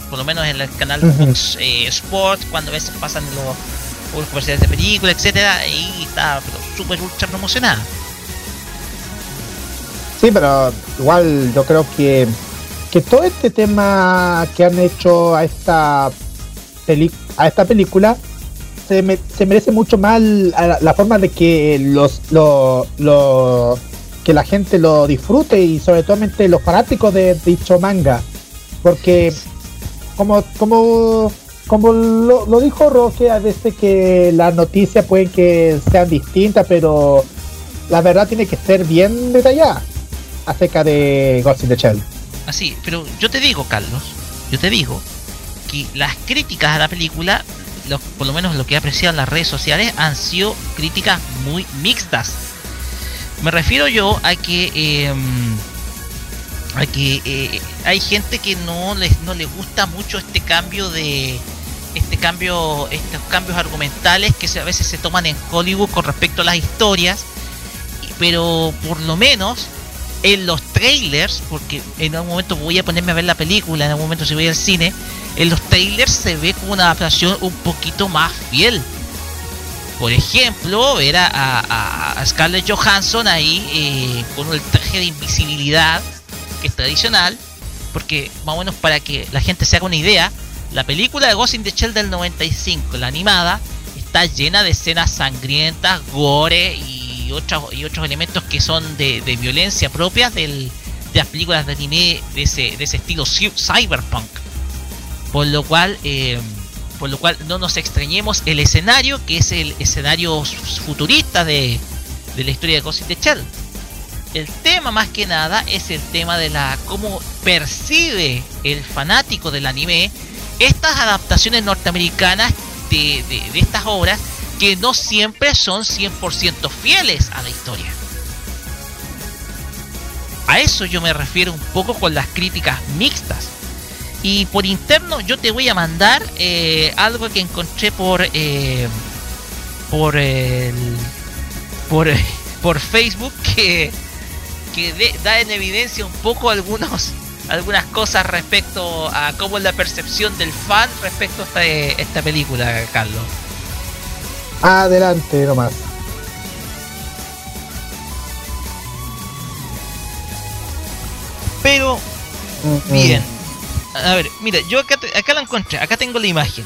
Por lo menos en el canal de Ujú. Fox eh, Sports, cuando a veces pasan los, los comerciales de películas, etcétera, y está súper ultra promocionada. Sí, pero igual yo creo que, que todo este tema que han hecho a esta a esta película se, me- se merece mucho más la, forma de que los lo, lo- que la gente lo disfrute y sobre todo los fanáticos de dicho manga porque como como como lo, lo dijo Roque a veces que las noticias pueden que sean distintas pero la verdad tiene que ser bien detallada acerca de Ghost in the Shell. Así, pero yo te digo, Carlos, yo te digo que las críticas a la película, por lo menos lo que he apreciado en las redes sociales, han sido críticas muy mixtas. Me refiero yo a que eh, a que eh, hay gente que no les no le gusta mucho este cambio de este cambio estos cambios argumentales que a veces se toman en Hollywood con respecto a las historias pero por lo menos en los trailers, porque en algún momento voy a ponerme a ver la película, en algún momento si voy al cine, en los trailers se ve como una adaptación un poquito más fiel. Por ejemplo, ver a, Scarlett Johansson ahí eh, con el traje de invisibilidad, que es tradicional, porque más o menos para que la gente se haga una idea, la película de Ghost in the Shell del 95, la animada, está llena de escenas sangrientas, gore y otros, y otros elementos que son de, de violencia propias del, de las películas de anime de ese, de ese estilo cy- cyberpunk. Por lo cual, eh, por lo cual no nos extrañemos el escenario, que es el escenario futurista de, de la historia de Ghost in the Shell. El tema más que nada es el tema de la cómo percibe el fanático del anime estas adaptaciones norteamericanas de- de estas obras que no siempre son 100% fieles a la historia. A eso yo me refiero un poco con las críticas mixtas. Y por interno yo te voy a mandar eh, algo que encontré por eh, por por, [LAUGHS] por Facebook que, que da en evidencia un poco algunos algunas cosas respecto a cómo es la percepción del fan respecto a esta película, Carlos. Adelante nomás. Pero, bien. A ver, mira, yo acá, te- acá la encontré, acá tengo la imagen.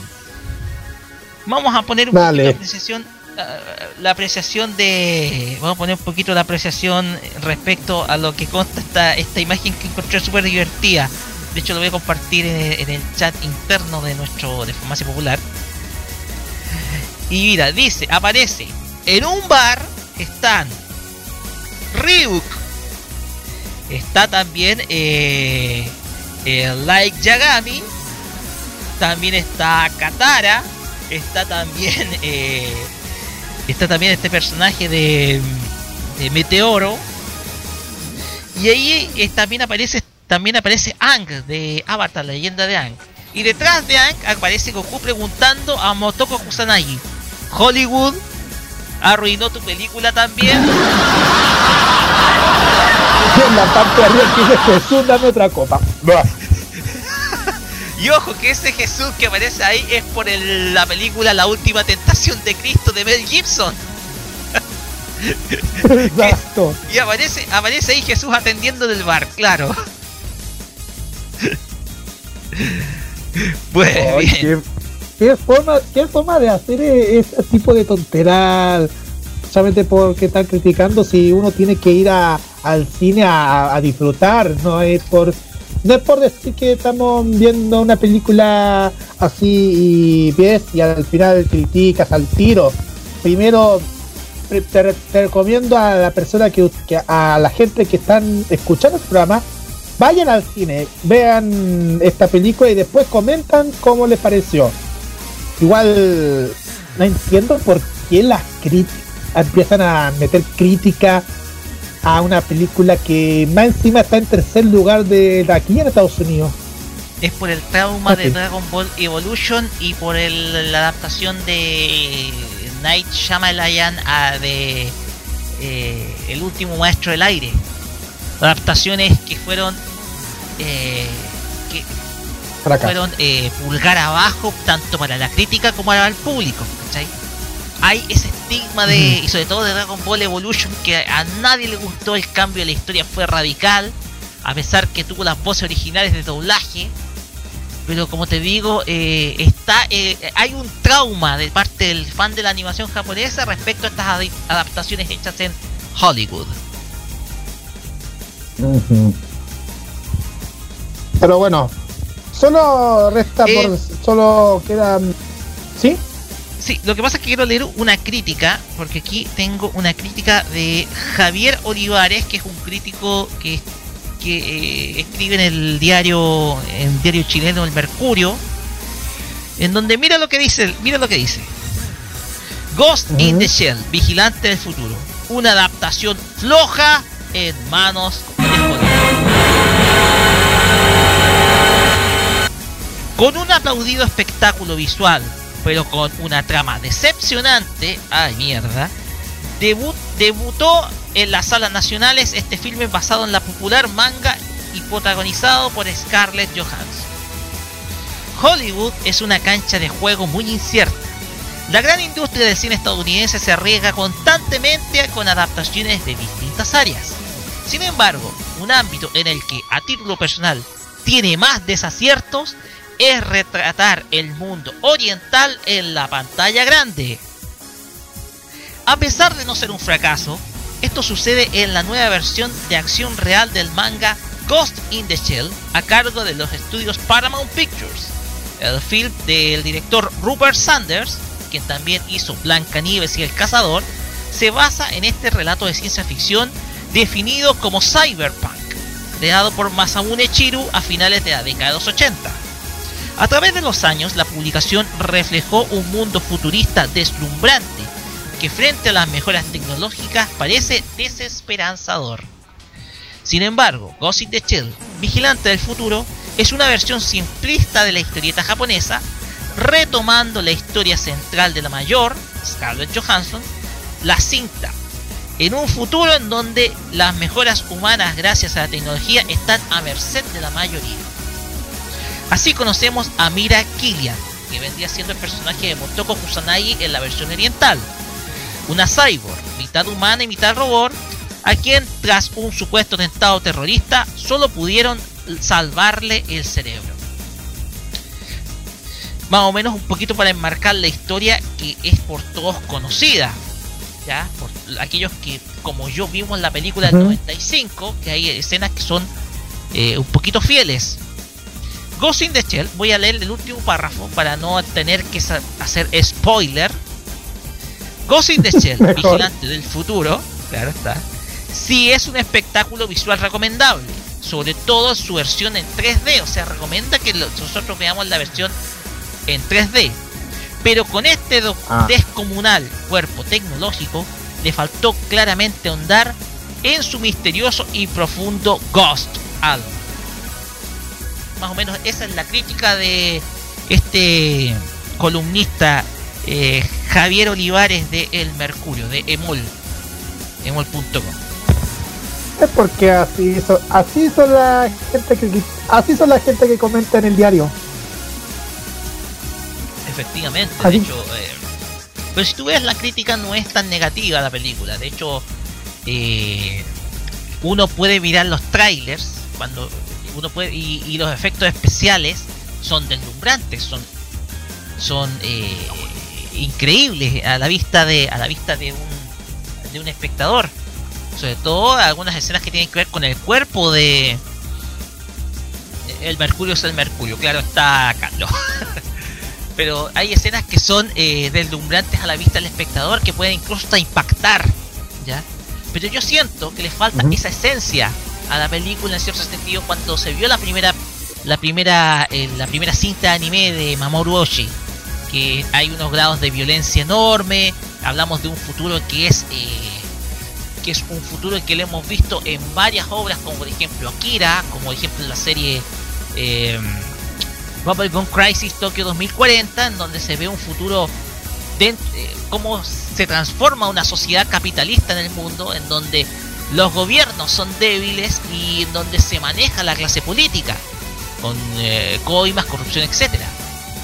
Vamos a poner un Dale. poquito de apreciación, ah, la apreciación de, vamos a poner un poquito la apreciación respecto a lo que consta esta, esta imagen que encontré súper divertida. De hecho, lo voy a compartir en el, en el chat interno de nuestro de Farmacia Popular. Y mira, dice, aparece en un bar están Ryuk, está también eh, el Like Yagami, también está Katara, está también [LAUGHS] eh, está también este personaje de, de Meteoro y ahí eh, también aparece también aparece Ang de Avatar, la leyenda de Ang. Y detrás de Ang aparece Goku preguntando a Motoko Kusanagi, Hollywood arruinó tu película también. En la parte de arriba que dice Jesús, dame otra copa. Y ojo que ese Jesús que aparece ahí es por el- la película La Última Tentación de Cristo de Mel Gibson. [LAUGHS] Exacto. Y aparece, aparece ahí Jesús atendiendo del bar, claro. Pues Ay, bien. ¿qué, qué forma, qué forma de hacer e- ese tipo de tonteras? Solamente porque están criticando si uno tiene que ir a- al cine a, disfrutar, no es por no es por decir que estamos viendo una película así y ves y al final criticas al tiro. Primero te, te recomiendo a la persona que- a la gente que están escuchando el programa vayan al cine, vean esta película y después comentan cómo les pareció. Igual no entiendo por qué las críticas empiezan a meter crítica a una película que más encima está en tercer lugar de aquí en Estados Unidos. Es por el trauma de. Dragon Ball Evolution y por el- la adaptación de Night Shyamalan a de eh, El último maestro del aire. Adaptaciones que fueron eh, Fueron eh, pulgar abajo tanto para la crítica como para el público. ¿cachai? Hay ese estigma de, y sobre todo de Dragon Ball Evolution, que a nadie le gustó el cambio de la historia, fue radical, a pesar que tuvo las voces originales de doblaje. Pero como te digo, eh, está eh, hay un trauma de parte del fan de la animación japonesa respecto a estas adaptaciones hechas en Hollywood. Pero bueno, solo resta Eh. por. Solo quedan. ¿Sí? Sí, lo que pasa es que quiero leer una crítica, porque aquí tengo una crítica de Javier Olivares, que es un crítico que, que eh, escribe en el diario, en el diario chileno El Mercurio, en donde mira lo que dice, mira lo que dice. Ghost in the Shell, Vigilante del Futuro, una adaptación floja en manos Con un aplaudido espectáculo visual, pero con una trama decepcionante, ay mierda, debu- debutó en las salas nacionales este filme basado en la popular manga y protagonizado por Scarlett Johansson. Hollywood es una cancha de juego muy incierta. La gran industria del cine estadounidense se arriesga constantemente con adaptaciones de distintas áreas. Sin embargo, un ámbito en el que a título personal tiene más desaciertos es retratar el mundo oriental en la pantalla grande. A pesar de no ser un fracaso, esto sucede en la nueva versión de acción real del manga Ghost in the Shell a cargo de los estudios Paramount Pictures. El film del director Rupert Sanders, quien también hizo Blancanieves y El Cazador, se basa en este relato de ciencia ficción definido como cyberpunk, creado por Masamune Chiru a finales de la década de los 80. A través de los años, la publicación reflejó un mundo futurista deslumbrante que frente a las mejoras tecnológicas parece desesperanzador. Sin embargo, Ghost in the Shell, Vigilante del Futuro, es una versión simplista de la historieta japonesa, retomando la historia central de la mayor, Scarlett Johansson, la cinta en un futuro en donde las mejoras humanas gracias a la tecnología están a merced de la mayoría. Así conocemos a Mira Killian, que vendría siendo el personaje de Motoko Kusanagi en la versión oriental. Una cyborg, mitad humana y mitad robot, a quien tras un supuesto atentado terrorista solo pudieron salvarle el cerebro. Más o menos un poquito para enmarcar la historia que es por todos conocida. ¿Ya? Por aquellos que, como yo, vimos la película del Ujú. 95, que hay escenas que son eh, un poquito fieles. Ghost in the Shell, voy a leer el último párrafo para no tener que hacer spoiler. Ghost in the Shell, [LAUGHS] vigilante del futuro, claro está, sí es un espectáculo visual recomendable, sobre todo su versión en 3D, o sea, recomienda que nosotros veamos la versión en 3D. Pero con este Ah. descomunal cuerpo tecnológico, le faltó claramente ahondar en su misterioso y profundo Ghost alma. Más o menos esa es la crítica de este columnista eh, Javier Olivares de El Mercurio, de Emol, emol.com. Es porque así son, así son la gente que así son la gente que comenta en el diario. Efectivamente, Así- de hecho, eh, pero si tú ves la crítica no es tan negativa a la película. De hecho, eh, uno puede mirar los trailers cuando uno puede y, y los efectos especiales son deslumbrantes, son son eh, increíbles a la vista de a la vista de un de un espectador. Sobre todo algunas escenas que tienen que ver con el cuerpo de el Mercurio es el Mercurio, claro está Carlos. [LAUGHS] pero hay escenas que son eh, deslumbrantes a la vista del espectador que pueden incluso hasta impactar ya pero yo siento que le falta esa esencia a la película en cierto sentido cuando se vio la primera la primera eh, la primera cinta de anime de Mamoru Oshii que hay unos grados de violencia enorme hablamos de un futuro que es eh, que es un futuro que lo hemos visto en varias obras como por ejemplo Akira como por ejemplo la serie eh, Bubblegum Crisis Tokyo 2040, en donde se ve un futuro de eh, cómo se transforma una sociedad capitalista en el mundo, en donde los gobiernos son débiles y donde se maneja la clase política, con eh, coimas, corrupción, etcétera.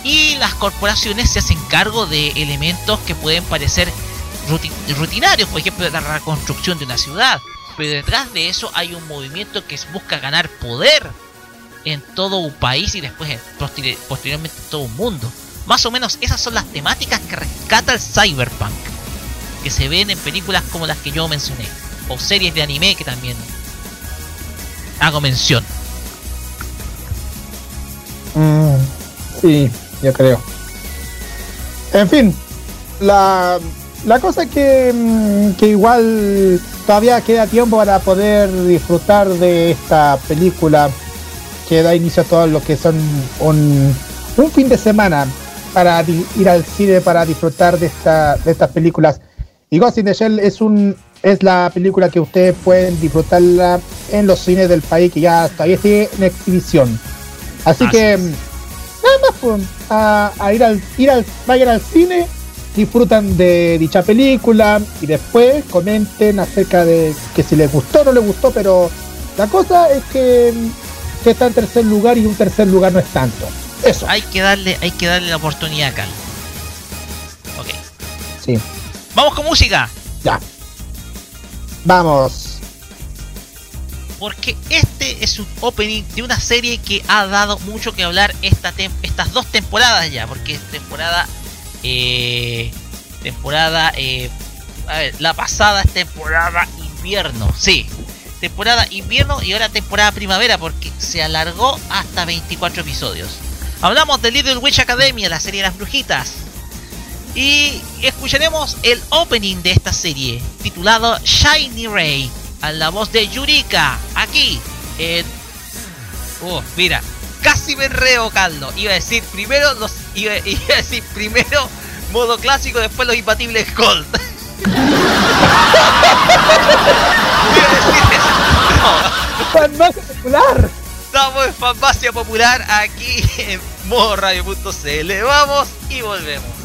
Y las corporaciones se hacen cargo de elementos que pueden parecer ruti- rutinarios, por ejemplo, la reconstrucción de una ciudad. Pero detrás de eso hay un movimiento que busca ganar poder en todo un país y después en posteri- posteriormente en todo un mundo. Más o menos esas son las temáticas que rescata el cyberpunk, que se ven en películas como las que yo mencioné, o series de anime que también hago mención. Mm, sí, yo creo. En fin, la, la cosa que, mm, que igual todavía queda tiempo para poder disfrutar de esta película que da inicio a todo lo que son un, un fin de semana para ir al cine para disfrutar de, esta, de estas películas. Y Ghost in the Shell es un es la película que ustedes pueden disfrutarla en los cines del país que ya todavía sigue en exhibición. Así Así que es. nada más pues, a, a ir al ir al vayan al cine, disfrutan de dicha película y después comenten acerca de que si les gustó o no les gustó, pero la cosa es que, que está en tercer lugar y un tercer lugar no es tanto. Eso, Hay que darle, hay que darle la oportunidad a Cal. Ok. sí, Vamos con música. ya. Vamos. Porque este es un opening de una serie que ha dado mucho que hablar esta estas dos temporadas ya. Porque es temporada. eh, temporada. eh, a ver, la pasada es temporada invierno. Sí. Temporada invierno y ahora temporada primavera. Porque se alargó hasta 24 episodios. Hablamos de Little Witch Academia, la serie de las brujitas. Y escucharemos el opening de esta serie, titulado Shiny Ray, a la voz de Yurika, aquí en... Oh, mira, casi me enreo, Caldo. Iba a decir primero los... Iba, [LAUGHS] iba a decir primero modo clásico, después los imbatibles Gold. [LAUGHS] iba a decir eso. No. Farmacia popular. Estamos en Farmacia Popular aquí en modoradio.cl. Vamos y volvemos.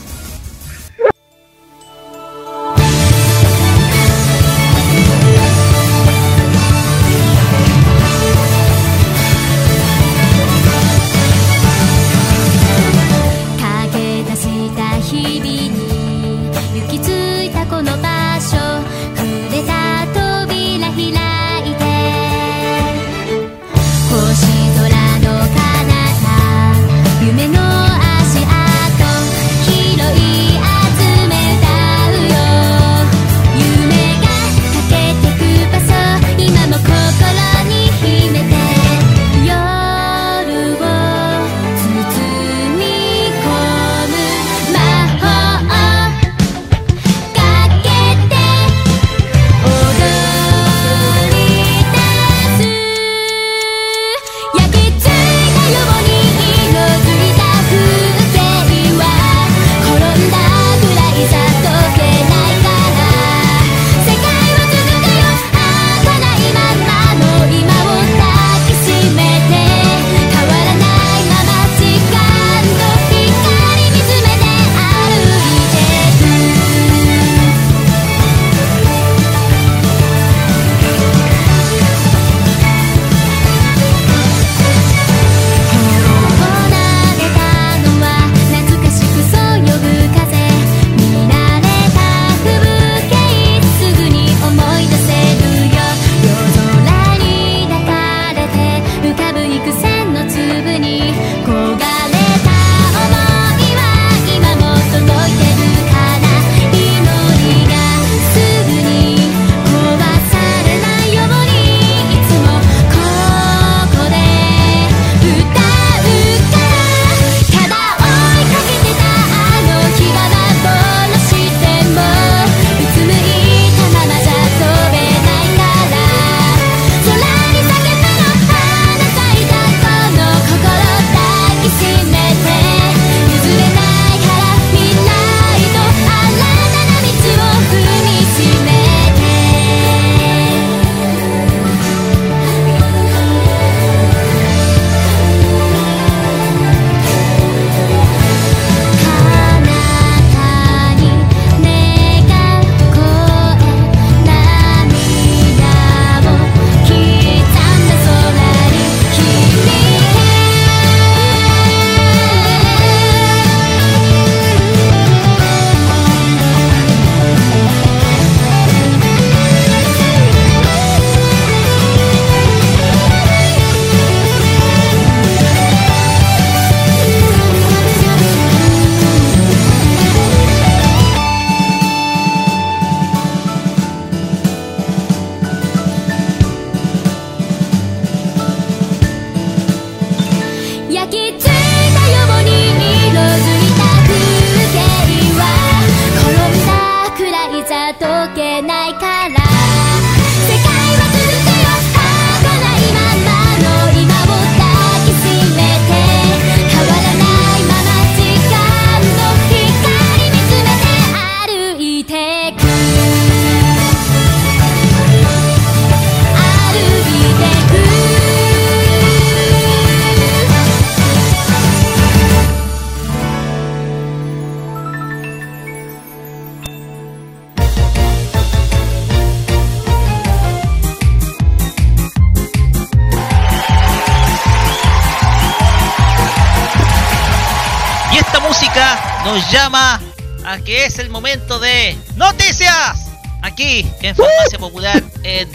Nos llama a que es el momento de noticias aquí en Farmacia Popular en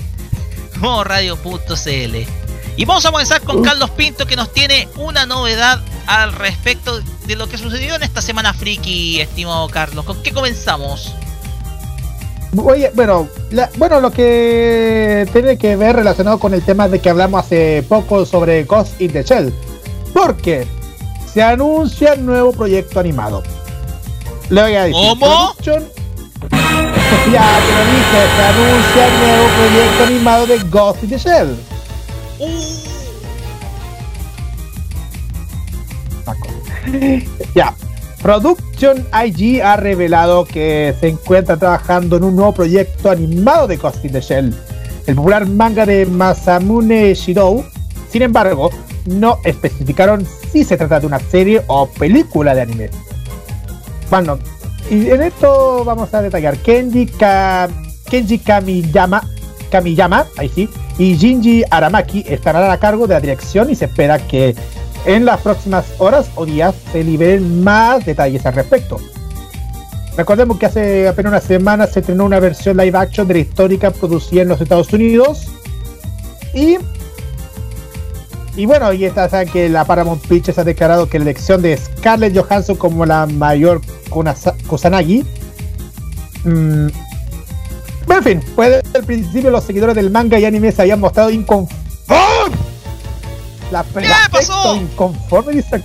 Radio.cl. Y vamos a comenzar con Carlos Pinto que nos tiene una novedad al respecto de lo que sucedió en esta semana friki, estimado Carlos. ¿Con qué comenzamos? Oye, bueno, la- bueno, lo que tiene que ver relacionado con el tema de que hablamos hace poco sobre Ghost in the Shell. Porque se anuncia nuevo proyecto animado. Le voy a decir. ¿Cómo? Production- ya te lo dije, se anuncia el nuevo proyecto animado de Ghost in the Shell. Uh. Ya. Production IG ha revelado que se encuentra trabajando en un nuevo proyecto animado de Ghost in the Shell, el popular manga de Masamune Shirou. Sin embargo, no especificaron si se trata de una serie o película de anime. Bueno, y en esto vamos a detallar Kenji, Ka- Kenji Kamiyama, Kamiyama, ahí sí, y Jinji Aramaki estarán a cargo de la dirección y se espera que en las próximas horas o días se liberen más detalles al respecto. Recordemos que hace apenas una semana se estrenó una versión live action de la histórica producida en los Estados Unidos y y bueno, y esta saben que la Paramount Pictures ha declarado que la elección de Scarlett Johansson como la mayor Kusanagi mm, en fin, pues desde el principio los seguidores del manga y anime se habían mostrado inconformes. La ¿Qué pasó? Inconforme dice,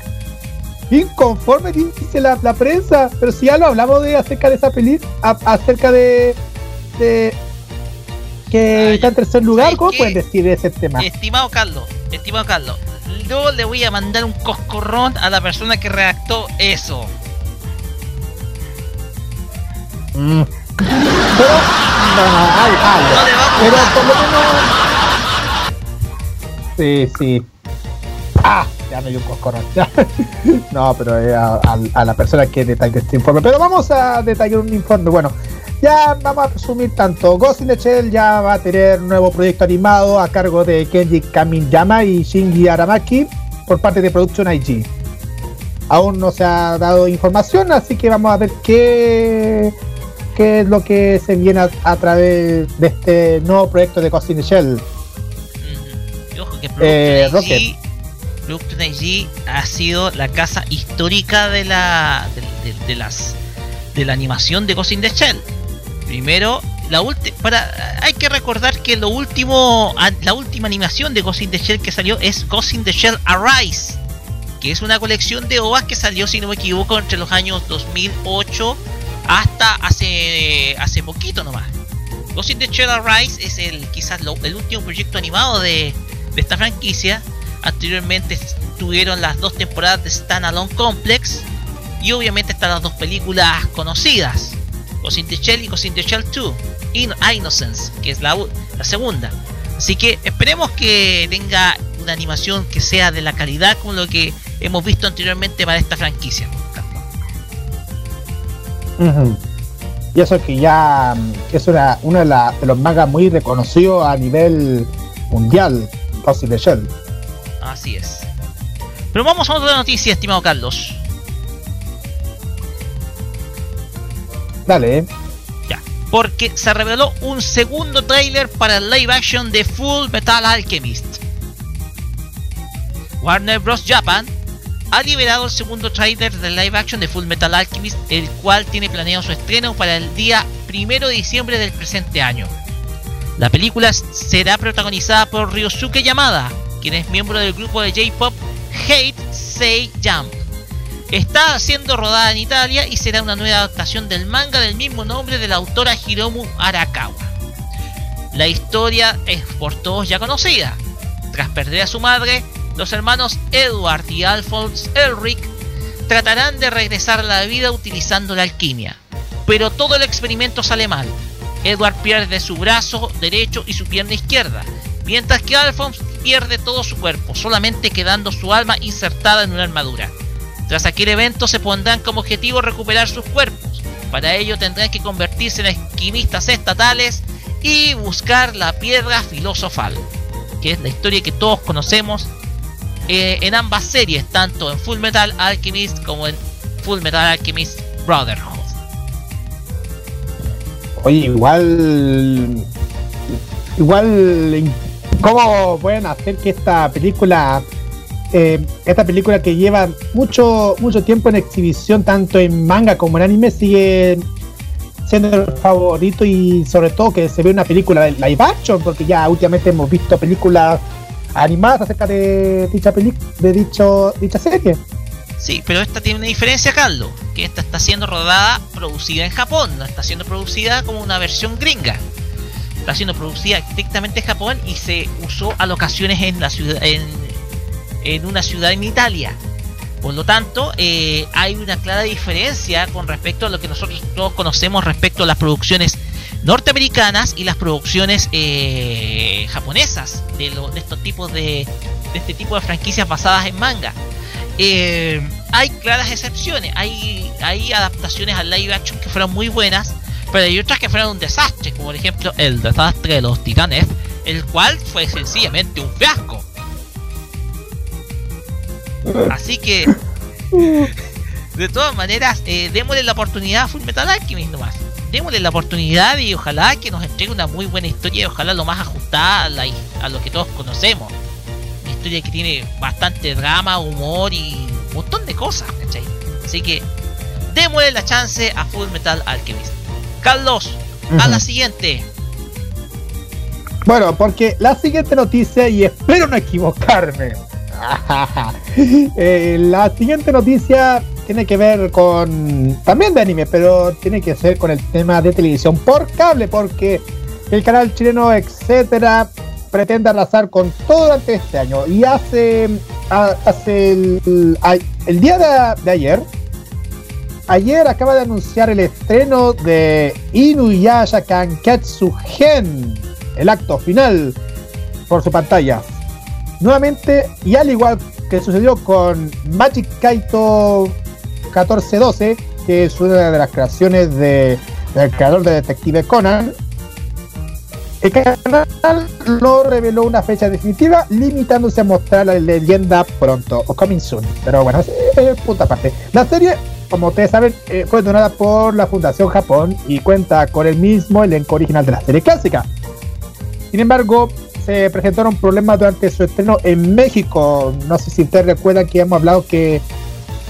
inconforme dice la, la prensa. Pero si ya lo hablamos de acerca de esa película, acerca de, de que Ah, está en tercer lugar, ¿Sabes ¿cómo pueden decir ese tema? estimado Carlos, estimado Carlos, yo le voy a mandar un coscorrón a la persona que redactó eso. Mm. Pero, no, no, No le va a pero por lo menos. Sí, sí. Ah, ya me dio un coscorrón. [LAUGHS] no, pero es a, a- a la persona que detalló este informe. Pero vamos a detallar un informe. Bueno, ya vamos a resumir tanto. Ghost in the Shell ya va a tener un nuevo proyecto animado a cargo de Kenji Kamiyama y Shinji Aramaki por parte de Production IG. Aún no se ha dado información, así que vamos a ver qué, qué es lo que se viene a, a través de este nuevo proyecto de Ghost in the Shell. Ojo que Eh, Production IG, Production IG ha sido la casa histórica de la de, de- de las de la animación de Ghost in the Shell. Primero, la para hay que recordar que lo último la última animación de Ghost in the Shell que salió es Ghost in the Shell Arise, que es una colección de ovas que salió si no me equivoco entre los años 2008 hasta hace hace poquito nomás. Ghost in the Shell Arise es el quizás el último proyecto animado de, de esta franquicia. Anteriormente tuvieron las dos temporadas de Standalone Complex y obviamente están las dos películas conocidas, Ghost in the Shell y Ghost in the Shell 2, In Innocence, que es la, la segunda. Así que esperemos que tenga una animación que sea de la calidad como lo que hemos visto anteriormente para esta franquicia. Ujú. Y eso que ya mm, es una, uno de, la- de los mangas muy reconocidos a nivel mundial, Ghost in the Shell. Así es. Pero vamos a otra noticia, estimado Carlos. Dale, eh. Ya, porque se reveló un segundo tráiler para el live action de Full Metal Alchemist. Warner Bros. Japan ha liberado el segundo tráiler del live action de Full Metal Alchemist, el cual tiene planeado su estreno para el día 1 de diciembre del presente año. La película será protagonizada por Ryosuke Yamada, quien es miembro del grupo de J-pop Hate Say Jump. Está siendo rodada en Italia y será una nueva adaptación del manga del mismo nombre de la autora Hiromu Arakawa. La historia es por todos ya conocida. Tras perder a su madre, los hermanos Edward y Alphonse Elric tratarán de regresar a la vida utilizando la alquimia. Pero todo el experimento sale mal. Edward pierde su brazo derecho y su pierna izquierda, mientras que Alphonse pierde todo su cuerpo, solamente quedando su alma insertada en una armadura. Tras aquel evento se pondrán como objetivo recuperar sus cuerpos. Para ello tendrán que convertirse en alquimistas estatales y buscar la piedra filosofal, que es la historia que todos conocemos eh, en ambas series, tanto en Full Metal Alchemist como en Full Metal Alchemist Brotherhood. Oye, igual. Igual. ¿Cómo pueden hacer que esta película. Eh, esta película que lleva mucho, mucho tiempo en exhibición, tanto en manga como en anime, sigue siendo el favorito y sobre todo que se ve una película de live action, porque ya últimamente hemos visto películas animadas acerca de dicha de dicho dicha serie. Sí, pero esta tiene una diferencia, Carlos, que esta está siendo rodada, producida en Japón, no está siendo producida como una versión gringa. Está siendo producida estrictamente en Japón y se usó a locaciones en la ciudad, en, en una ciudad en Italia. Por lo tanto, eh, hay una clara diferencia con respecto a lo que nosotros todos conocemos respecto a las producciones norteamericanas y las producciones eh, japonesas de, lo- de estos tipos de, este tipo de franquicias basadas en manga. Eh, hay claras excepciones, hay, hay adaptaciones al live action que fueron muy buenas, pero hay otras que fueron un desastre, como por ejemplo el desastre de los titanes, el cual fue sencillamente un fiasco. Así que, de todas maneras, eh, démosle la oportunidad a Full Metal Alchemist nomás. Démosle la oportunidad y ojalá que nos entregue una muy buena historia y ojalá lo más ajustada a, la- a lo que todos conocemos. Una historia que tiene bastante drama, humor y un montón de cosas, ¿cachai? Así que, démosle la chance a Full Metal Alchemist. Carlos, a la siguiente. Bueno, porque la siguiente noticia, y espero no equivocarme. [LAUGHS] Eh, la siguiente noticia tiene que ver con también de anime, pero tiene que ser con el tema de televisión por cable, porque el canal chileno, etcétera, pretende arrasar con todo durante este año. Y hace, hace el día de, de ayer, ayer acaba de anunciar el estreno de Inuyasha Kanketsu Gen, el acto final por su pantalla. Nuevamente, y al igual que sucedió con Magic Kaito 1412, que es una de las creaciones de, del creador de Detective Conan, el canal no reveló una fecha definitiva, limitándose a mostrar la leyenda pronto, o coming soon. Pero bueno, es, es punto aparte. La serie, como ustedes saben, eh, fue donada por la Fundación Japón y cuenta con el mismo elenco original de la serie clásica. Sin embargo, se presentaron problemas durante su estreno en México. No sé si ustedes recuerdan que hemos hablado que,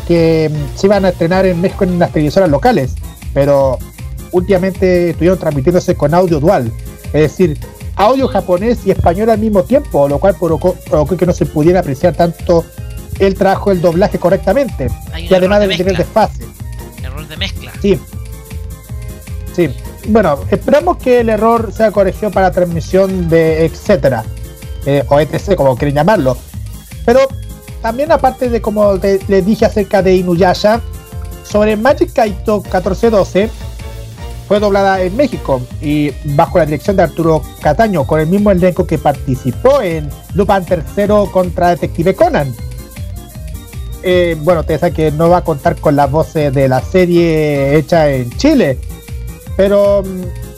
que mm, se iban a estrenar en México en las televisoras locales, pero últimamente estuvieron transmitiéndose con audio dual, es decir, audio japonés y español al mismo tiempo, lo cual provocó, provocó que no se pudiera apreciar tanto el trabajo del doblaje correctamente, y además de de tener desfase. Error de mezcla. Sí. Sí. Bueno, esperamos que el error sea corregido para transmisión de etcétera. eh, o etc, como quieren llamarlo. Pero también aparte de como te- les dije acerca de Inuyasha, sobre Magic Kaito 1412 fue doblada en México y bajo la dirección de Arturo Cataño, con el mismo elenco que participó en Lupin III contra Detective Conan. Eh, bueno, ustedes saben que no va a contar con las voces de la serie hecha en Chile, pero,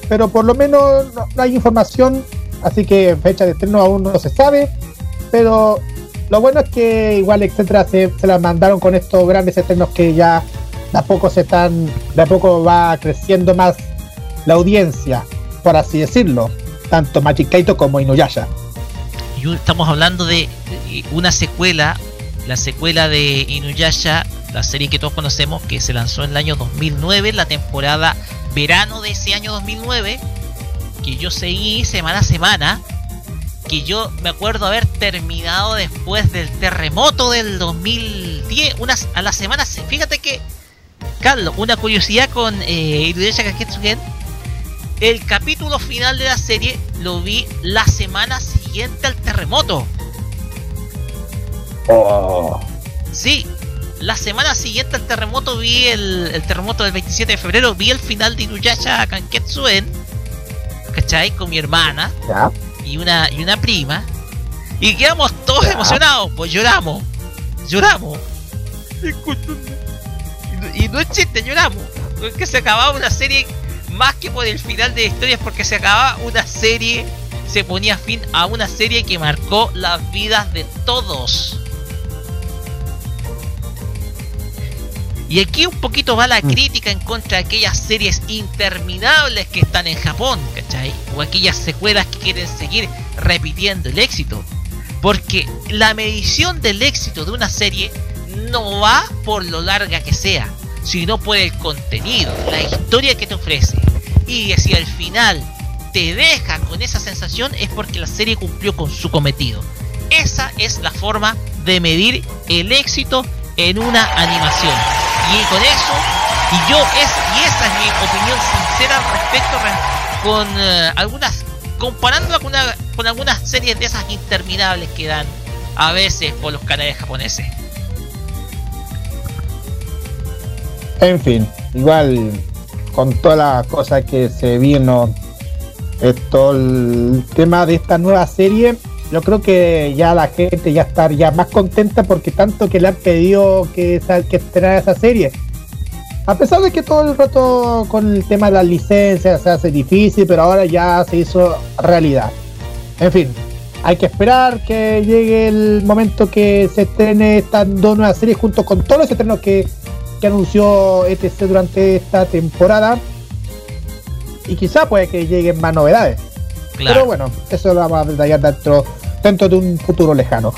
pero por lo menos no, hay información, así que fecha de estreno aún no se sabe, pero lo bueno es que igual etcétera se, se las mandaron con estos grandes estrenos que ya de a poco se están, de a poco va creciendo más la audiencia, por así decirlo, tanto Magic Kaito como Inuyasha. Y estamos hablando de una secuela, la secuela de Inuyasha, la serie que todos conocemos, que se lanzó en el año 2009, la temporada verano de ese año 2009, que yo seguí semana a semana, que yo me acuerdo haber terminado después del terremoto del 2010, unas a la semana, fíjate que, Carlos, una curiosidad con eh, el capítulo final de la serie lo vi la semana siguiente al terremoto. Oh. Sí, la semana siguiente al terremoto vi el, el terremoto del 27 de febrero, vi el final de Inuyasha Kanketsuen, ¿cachai? Con mi hermana ¿Ya? y una, y una prima. Y quedamos todos Ya. emocionados, pues lloramos, lloramos. Y y no es chiste, lloramos. Porque se acababa una serie, más que por el final de la historia, es porque se acababa una serie, se ponía fin a una serie que marcó las vidas de todos. Y aquí un poquito va la crítica en contra de aquellas series interminables que están en Japón, ¿cachai? O aquellas secuelas que quieren seguir repitiendo el éxito. Porque la medición del éxito de una serie no va por lo larga que sea, sino por el contenido, la historia que te ofrece. Y si al final te deja con esa sensación es porque la serie cumplió con su cometido. Esa es la forma de medir el éxito en una animación. Y con eso, y yo es, y esa es mi opinión sincera al respecto re- con eh, algunas, comparándola con, una- con algunas series de esas interminables que dan a veces por los canales japoneses. En fin, igual con todas las cosas que se vino, esto, el tema de esta nueva serie, yo creo que ya la gente ya está ya más contenta porque tanto que le han pedido que, que estrenara esa serie. A pesar de que todo el rato con el tema de las licencias se hace difícil, pero ahora ya se hizo realidad. En fin, hay que esperar que llegue el momento que se estrene estas dos nuevas series junto con todos los estrenos que, que anunció ETC durante esta temporada. Y quizá puede que lleguen más novedades. Claro. Pero bueno, eso lo vamos a detallar dentro, dentro de un futuro lejano.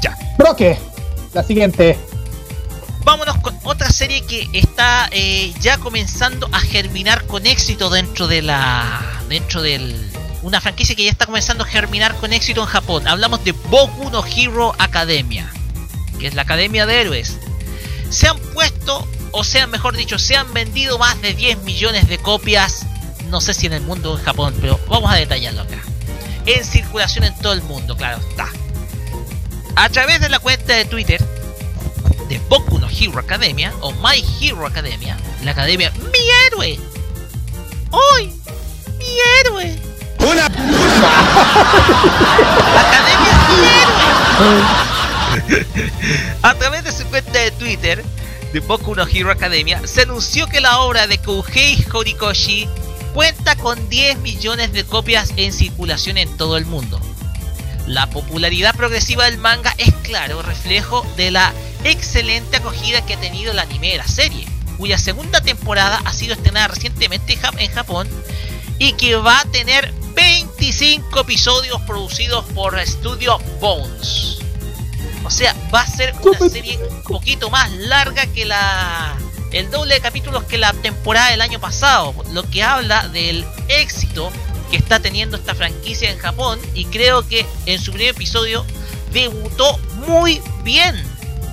Ya. Broque, la siguiente. Vámonos con otra serie que está eh, ya comenzando a germinar con éxito dentro de la. dentro del. Una franquicia que ya está comenzando a germinar con éxito en Japón. Hablamos de Boku no Hero Academia, que es la Academia de Héroes. Se han puesto, o sea, mejor dicho, se han vendido más de 10 millones de copias. No sé si en el mundo o en Japón, pero vamos a detallarlo acá. En circulación en todo el mundo, claro está. A través de la cuenta de Twitter de Boku no Hero Academia o My Hero Academia, la academia Mi Héroe. ¡Hoy! ¡Mi héroe! Una Academia Mi Héroe. A través de su cuenta de Twitter de Boku no Hero Academia, se anunció que la obra de Kouhei Horikoshi cuenta con 10 millones de copias en circulación en todo el mundo. La popularidad progresiva del manga es claro reflejo de la excelente acogida que ha tenido el anime de la serie, cuya segunda temporada ha sido estrenada recientemente en Jap- en Japón y que va a tener 25 episodios producidos por Studio Bones. O sea, va a ser una serie un poquito más larga que la el doble de capítulos que la temporada del año pasado, lo que habla del éxito que está teniendo esta franquicia en Japón y creo que en su primer episodio debutó muy bien.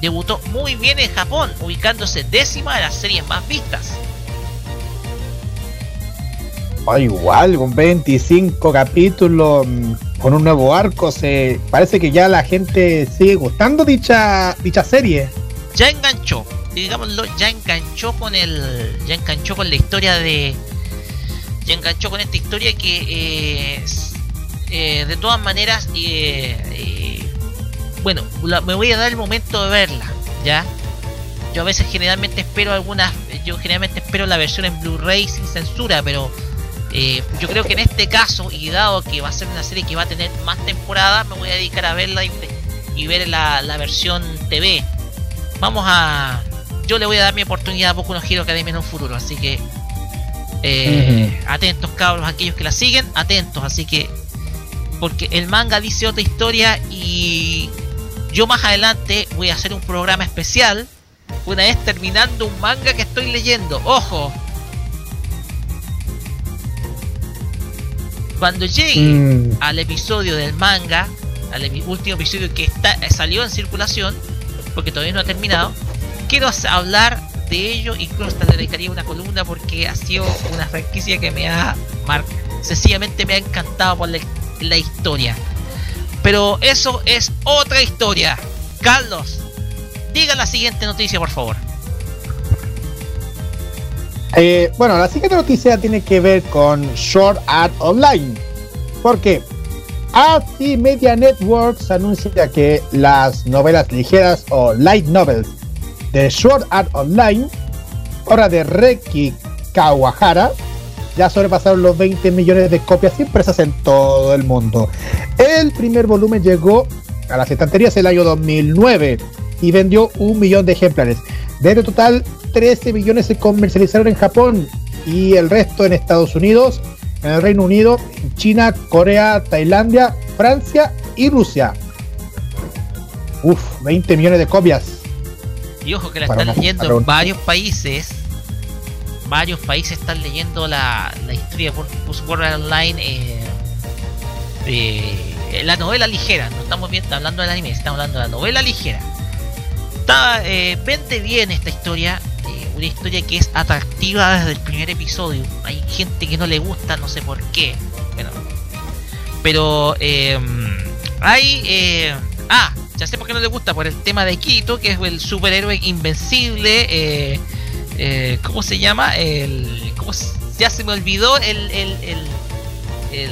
Debutó muy bien en Japón, ubicándose décima de las series más vistas. Ah, igual, con 25 capítulos, mm, con un nuevo arco, se parece que ya la gente sigue gustando dicha, dicha serie. Ya enganchó, digámoslo, ya enganchó con el, ya enganchó con la historia de, ya enganchó con esta historia que eh, eh, de todas maneras, eh, bueno, me voy a dar el momento de verla, ya. Yo a veces generalmente espero algunas, yo generalmente espero la versión en Blu-ray sin censura, pero yo creo que en este caso y dado que va a ser una serie que va a tener más temporadas, me voy a dedicar a verla y, ver la versión TV vamos a. Yo le voy a dar mi oportunidad a Boku no Hero Academia en un futuro, así que. eh, Atentos, cabros, aquellos que la siguen, atentos, así que. Porque el manga dice otra historia y. Yo más adelante voy a hacer un programa especial. Una vez terminando un manga que estoy leyendo. ¡Ojo! Cuando llegue Mm, al episodio del manga, al último episodio que está, salió en circulación, porque todavía no ha terminado, quiero hablar de ello, incluso hasta dedicaría una columna porque ha sido una franquicia que me ha mar sencillamente me ha encantado por la, la historia. Pero eso es otra historia. Carlos, diga la siguiente noticia, por favor. eh, bueno, la siguiente noticia tiene que ver con Short Art Online. Porque AT Media Networks anuncia que las novelas ligeras o light novels de Short Art Online, obra de Reki Kawahara, ya sobrepasaron los 20 millones de copias impresas en todo el mundo. El primer volumen llegó a las estanterías el año 2009 y vendió un millón de ejemplares. De este total, 13 millones se comercializaron en Japón y el resto en Estados Unidos, en el Reino Unido, China, Corea, Tailandia, Francia y Rusia. Uf, 20 millones de copias. Y ojo que la Para están una- leyendo en varios países. Varios países están leyendo la, la historia por Sword Online. eh, de la novela ligera. No estamos bien hablando del anime, estamos hablando de la novela ligera. Está, eh, vende bien esta historia. eh, una historia que es atractiva desde el primer episodio. Hay gente que no le gusta, no sé por qué. Bueno, pero eh, hay. eh, ah, ya sé por qué no le gusta. Por el tema de Kirito, que es el superhéroe invencible. eh, ¿Cómo se llama? El, ¿cómo se- ya se me olvidó el. el, el,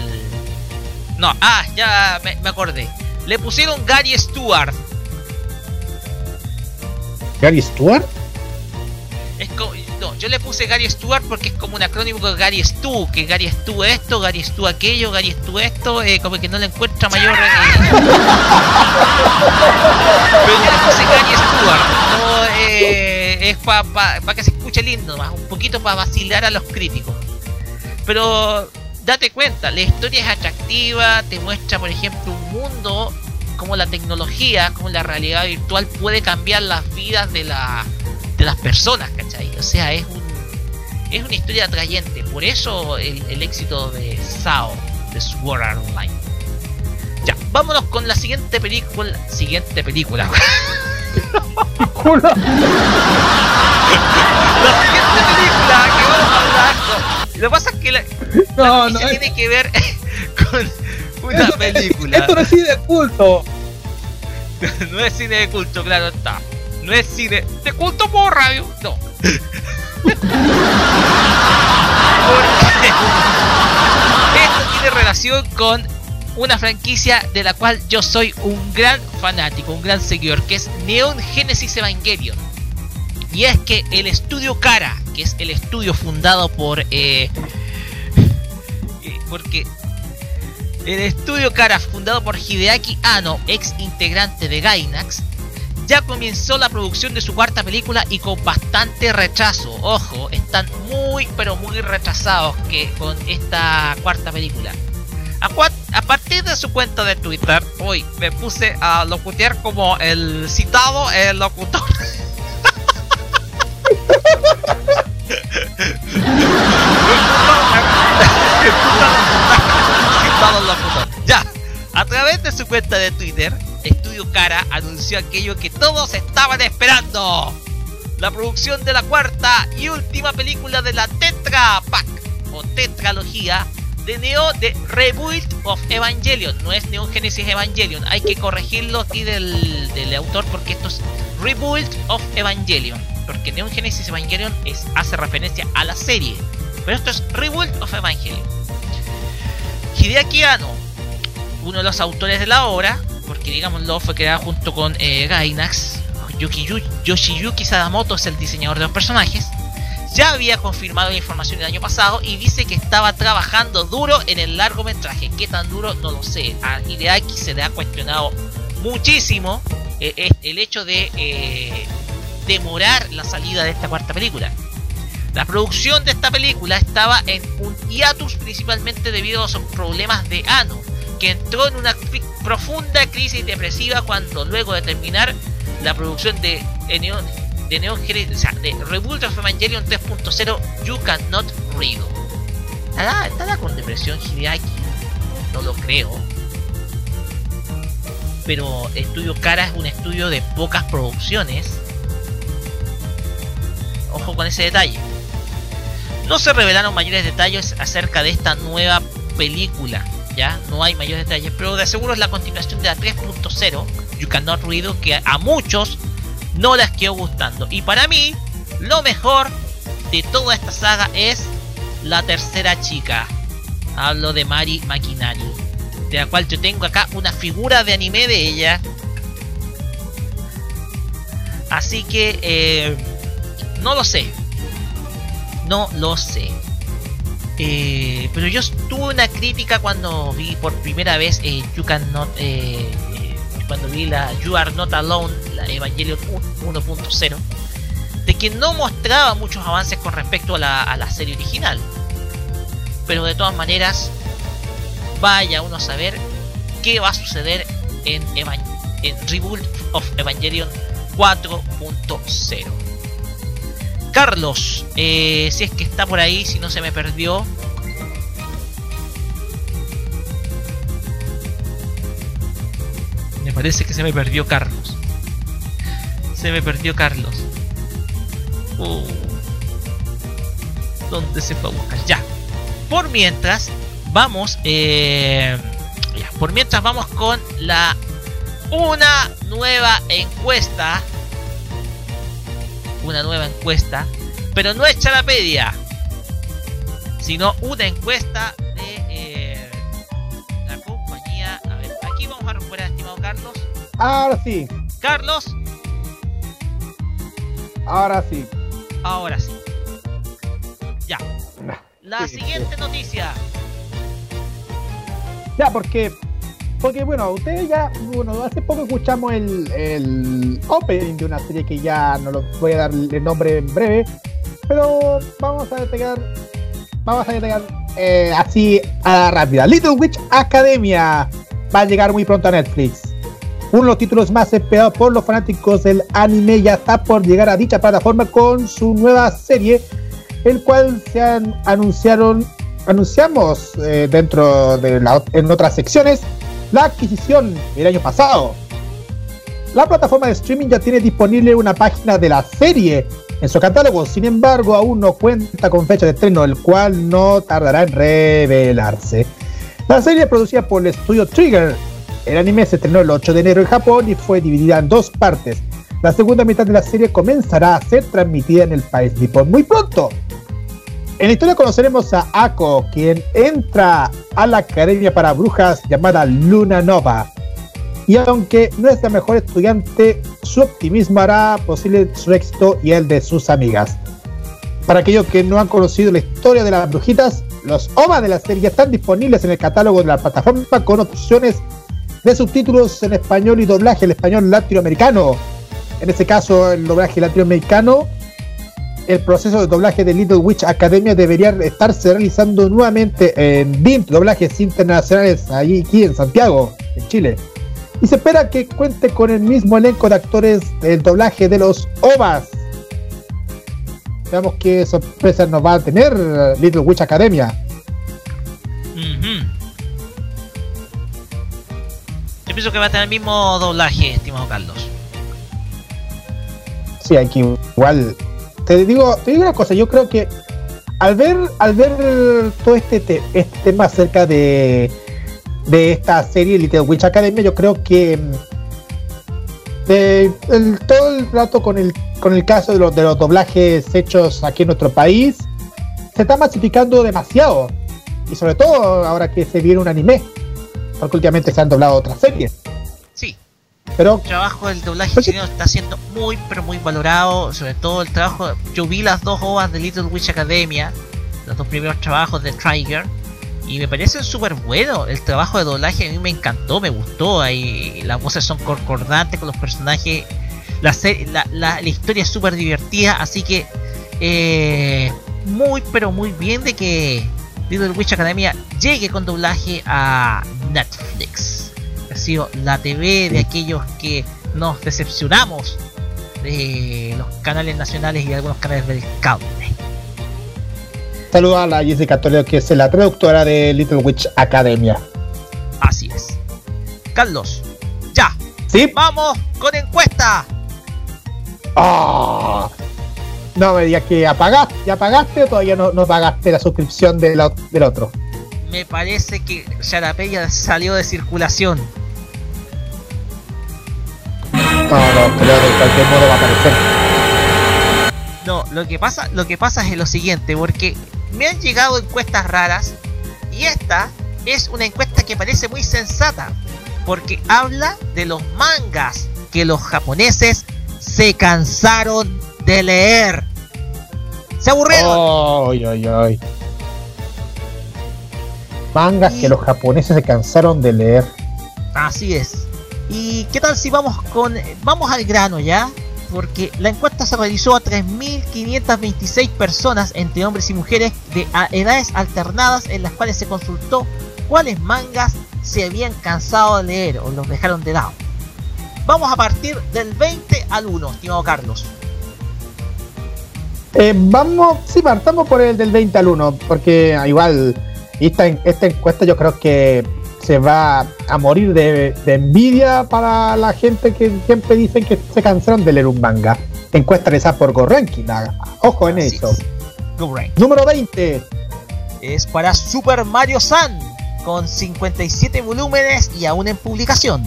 no, ah, ya me acordé. Le pusieron Gary Stewart. Gary Stewart. Es como, no, yo le puse Gary Stewart porque es como un acrónimo de Gary Stu, que Gary Stu esto, Gary Stu aquello, Gary Stu esto, eh, como que no le encuentra mayor. eh, Pero yo le puse Gary Stewart, no, eh, es para que se escuche lindo, más un poquito para vacilar a los críticos. Pero date cuenta, la historia es atractiva, te muestra, por ejemplo, un mundo como la tecnología, como la realidad virtual puede cambiar las vidas de la de las personas, ¿cachai? O sea, es un es una historia atrayente, por eso el, el éxito de SAO, de Sword Art Online. Ya, vámonos con la siguiente película, siguiente película. [LAUGHS] la siguiente película que vamos a hablar. no, Lo que pasa es que la, No, la no, es- tiene que ver [LAUGHS] con una película. Esto no es cine de culto. [LAUGHS] no es cine de culto, claro está. No es cine de culto por radio, no. Esto tiene relación con una franquicia de la cual yo soy un gran fanático, un gran seguidor, que es Neon Genesis Evangelion. Y es que el estudio Kara, que es el estudio fundado por... eh, eh, porque el estudio Kara, fundado por Hideaki Anno, ex integrante de Gainax, ya comenzó la producción de su cuarta película y con bastante retraso. Ojo, están muy pero muy retrasados que con esta cuarta película. A, a partir de su cuenta de Twitter, hoy me puse a locutear como el citado el locutor. [LAUGHS] El locutor. Ya, a través de su cuenta de Twitter, Estudio Cara anunció aquello que todos estaban esperando. La producción de la cuarta y última película de la Tetra Pack o tetralogía de Neo de Rebuild of Evangelion. No es Neon Genesis Evangelion. Hay que corregirlo aquí del, del autor porque esto es Rebuild of Evangelion. Porque Neon Genesis Evangelion es, hace referencia a la serie. Pero esto es Rebuild of Evangelion. Hideaki Anno, uno de los autores de la obra, porque digámoslo, fue creada junto con eh, Gainax. Yuki- Yoshiyuki Sadamoto es el diseñador de los personajes. Ya había confirmado la información el año pasado y dice que estaba trabajando duro en el largometraje. ¿Qué tan duro? No lo sé. A Hideaki se le ha cuestionado muchísimo eh, el hecho de eh, demorar la salida de esta cuarta película. La producción de esta película estaba en un hiatus principalmente debido a los problemas de Ano, que entró en una profunda crisis depresiva cuando luego de terminar la producción de Neon, de Neon o sea, de Rebuild of Evangelion 3.0 You Cannot Read. ¿Estará, estará con depresión Hideaki? No lo creo. Pero Estudio Cara es un estudio de pocas producciones. Ojo con ese detalle. No se revelaron mayores detalles acerca de esta nueva película. Ya, no hay mayores detalles, pero de seguro es la continuación de la 3.0, You Cannot Read, que a muchos no les quedó gustando. Y para mí, lo mejor de toda esta saga es la tercera chica. Hablo de Mari Makinari, de la cual yo tengo acá una figura de anime de ella. Así que, eh, no lo sé. No lo sé. Eh, pero yo tuve una crítica cuando vi por primera vez eh, You Cannot, eh, eh, cuando vi la You Are Not Alone, la Evangelion 1.0. de que no mostraba muchos avances con respecto a la, serie original. Pero de todas maneras, vaya uno a saber qué va a suceder en, Evan- en of Evangelion 4.0. Carlos, eh, si es que está por ahí, si no se me perdió. Me parece que se me perdió Carlos. Se me perdió Carlos. Uh. ¿Dónde se fue a buscar? Ya. Por mientras, vamos. eh, ya, por mientras vamos con la una nueva encuesta. Una nueva encuesta. Pero no es Charapedia. Sino una encuesta de eh, la compañía. A ver, aquí vamos a recuperar, estimado Carlos. Ahora sí, Carlos, ahora sí. ahora sí. Ya. La siguiente noticia. Ya, porque, porque bueno, ustedes ya, bueno, hace poco escuchamos el, el opening de una serie que ya no lo voy a dar el nombre en breve, pero vamos a detallar, vamos a detallar eh, así a la rápida. Little Witch Academia va a llegar muy pronto a Netflix. Uno de los títulos más esperados por los fanáticos del anime ya está por llegar a dicha plataforma con su nueva serie, el cual se han, anunciaron anunciamos eh, dentro de la, en otras secciones la adquisición el año pasado. La plataforma de streaming ya tiene disponible una página de la serie en su catálogo, sin embargo aún no cuenta con fecha de estreno, el cual no tardará en revelarse. La serie producida por el estudio Trigger. El anime se estrenó el 8 de enero en Japón y fue dividida en dos partes. La segunda mitad de la serie comenzará a ser transmitida en el país nipón muy pronto. En la historia conoceremos a Ako, quien entra a la academia para brujas llamada Luna Nova. Y aunque no es la mejor estudiante, su optimismo hará posible su éxito y el de sus amigas. Para aquellos que no han conocido la historia de las brujitas, los OVA de la serie están disponibles en el catálogo de la plataforma con opciones de subtítulos en español y doblaje en español latinoamericano. En este caso, el doblaje latinoamericano el proceso de doblaje de Little Witch Academia debería estarse realizando nuevamente en DIMP, doblajes internacionales, allí aquí en Santiago, en Chile. Y se espera que cuente con el mismo elenco de actores del doblaje de los OVAs. Veamos qué sorpresas nos va a tener Little Witch Academia. Yo pienso que va a tener el mismo doblaje, estimado Carlos. Sí, aquí igual. Te digo, te digo una cosa, yo creo que al ver, al ver todo este, te- este tema acerca de, de esta serie Little Witch Academia, yo creo que mm, el- todo el rato con el, con el caso de los, de los doblajes hechos aquí en nuestro país, se está masificando demasiado. Y sobre todo ahora que se viene un anime. Porque últimamente se han doblado otras series. Pero el trabajo del doblaje chileno está siendo muy, pero muy valorado. Sobre todo el trabajo. Yo vi las dos ovas de Little Witch Academia, los dos primeros trabajos de Trigger, y me parecen súper buenos. El trabajo de doblaje a mí me encantó, me gustó. Ahí las voces son concordantes con los personajes. La, la, la- la historia es súper divertida, así que eh, muy, pero muy bien de que Little Witch Academia llegue con doblaje a Netflix. Sido la TV de aquellos que nos decepcionamos de los canales nacionales y de algunos canales del cable. saludo a la Jessica Toledo, que es la traductora de Little Witch Academia. Así es. Carlos, ya, ¿Sí? vamos con encuesta. ¡Ah! No me digas que apagaste, ¿ya pagaste o todavía no, no pagaste la suscripción de la- del otro? Me parece que Sharapeya salió de circulación. No, no, pero de cualquier modo va a aparecer. No, lo que pasa, lo que pasa es lo siguiente, porque me han llegado encuestas raras y esta es una encuesta que parece muy sensata, porque habla de los mangas que los japoneses se cansaron de leer. Se aburrieron. Ay, ay, ay. Mangas Y- que los japoneses se cansaron de leer. Así es. ¿Y qué tal si vamos con vamos al grano ya? porque la encuesta se realizó a 3.526 personas entre hombres y mujeres de edades alternadas en las cuales se consultó cuáles mangas se habían cansado de leer o los dejaron de lado. Vamos a partir del 20 al 1, estimado Carlos. Eh, vamos, sí, partamos por el del 20 al 1, porque igual esta, esta encuesta yo creo que se va a morir de, de envidia para la gente que siempre dicen que se cansaron de leer un manga. Encuesta realizada por GoRanking, ojo en Así eso. es. Número 20, Es para Super Mario Sun, con 57 volúmenes y aún en publicación.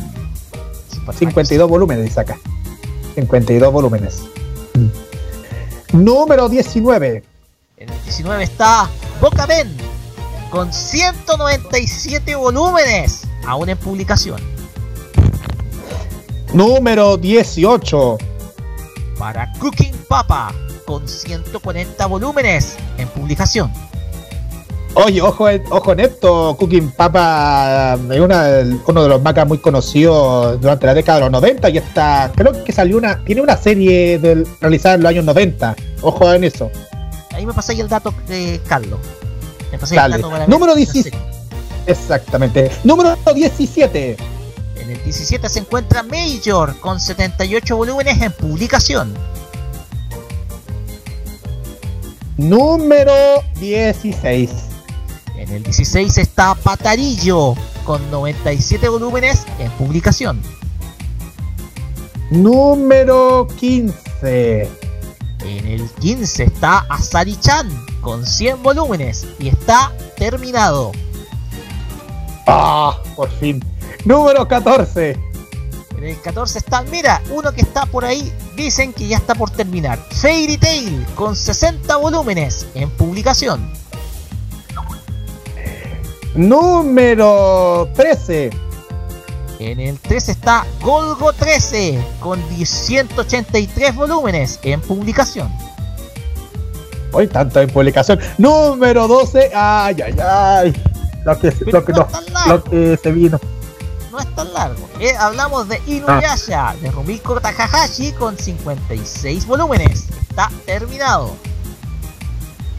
Super Mario 52 volúmenes dice acá. 52 volúmenes. Número 19, En el 19 está Boca Ben con 197 volúmenes aún en publicación. número 18, Para Cooking Papa con 140 volúmenes en publicación. Oye, ojo, en- ojo en esto, Cooking Papa es una- uno de los mangas muy conocidos durante la década de los 90 y está, creo que salió una, tiene una serie del- realizada en los años 90. Ojo en eso. Ahí me pasáis el dato de Carlos. Para Número ver esa 17. serie. Exactamente. Número 17. En el 17 se encuentra Major con 78 volúmenes en publicación. Número 16. En el 16 está Patarillo con 97 volúmenes en publicación. Número 15. En el 15 está Asari-chan con 100 volúmenes y está terminado. Ah, por fin. Número 14. En el 14 está, mira, uno que está por ahí, dicen que ya está por terminar. Fairy Tail con 60 volúmenes en publicación. Número 13. En el 13 está Golgo 13 con 183 volúmenes en publicación. Hoy tanto en publicación. Número 12. Ay, ay, ay. Lo que, lo que, no no, lo que se vino. No es tan largo. Eh, hablamos de Inuyasha de Rumiko Takahashi con 56 volúmenes. Está terminado.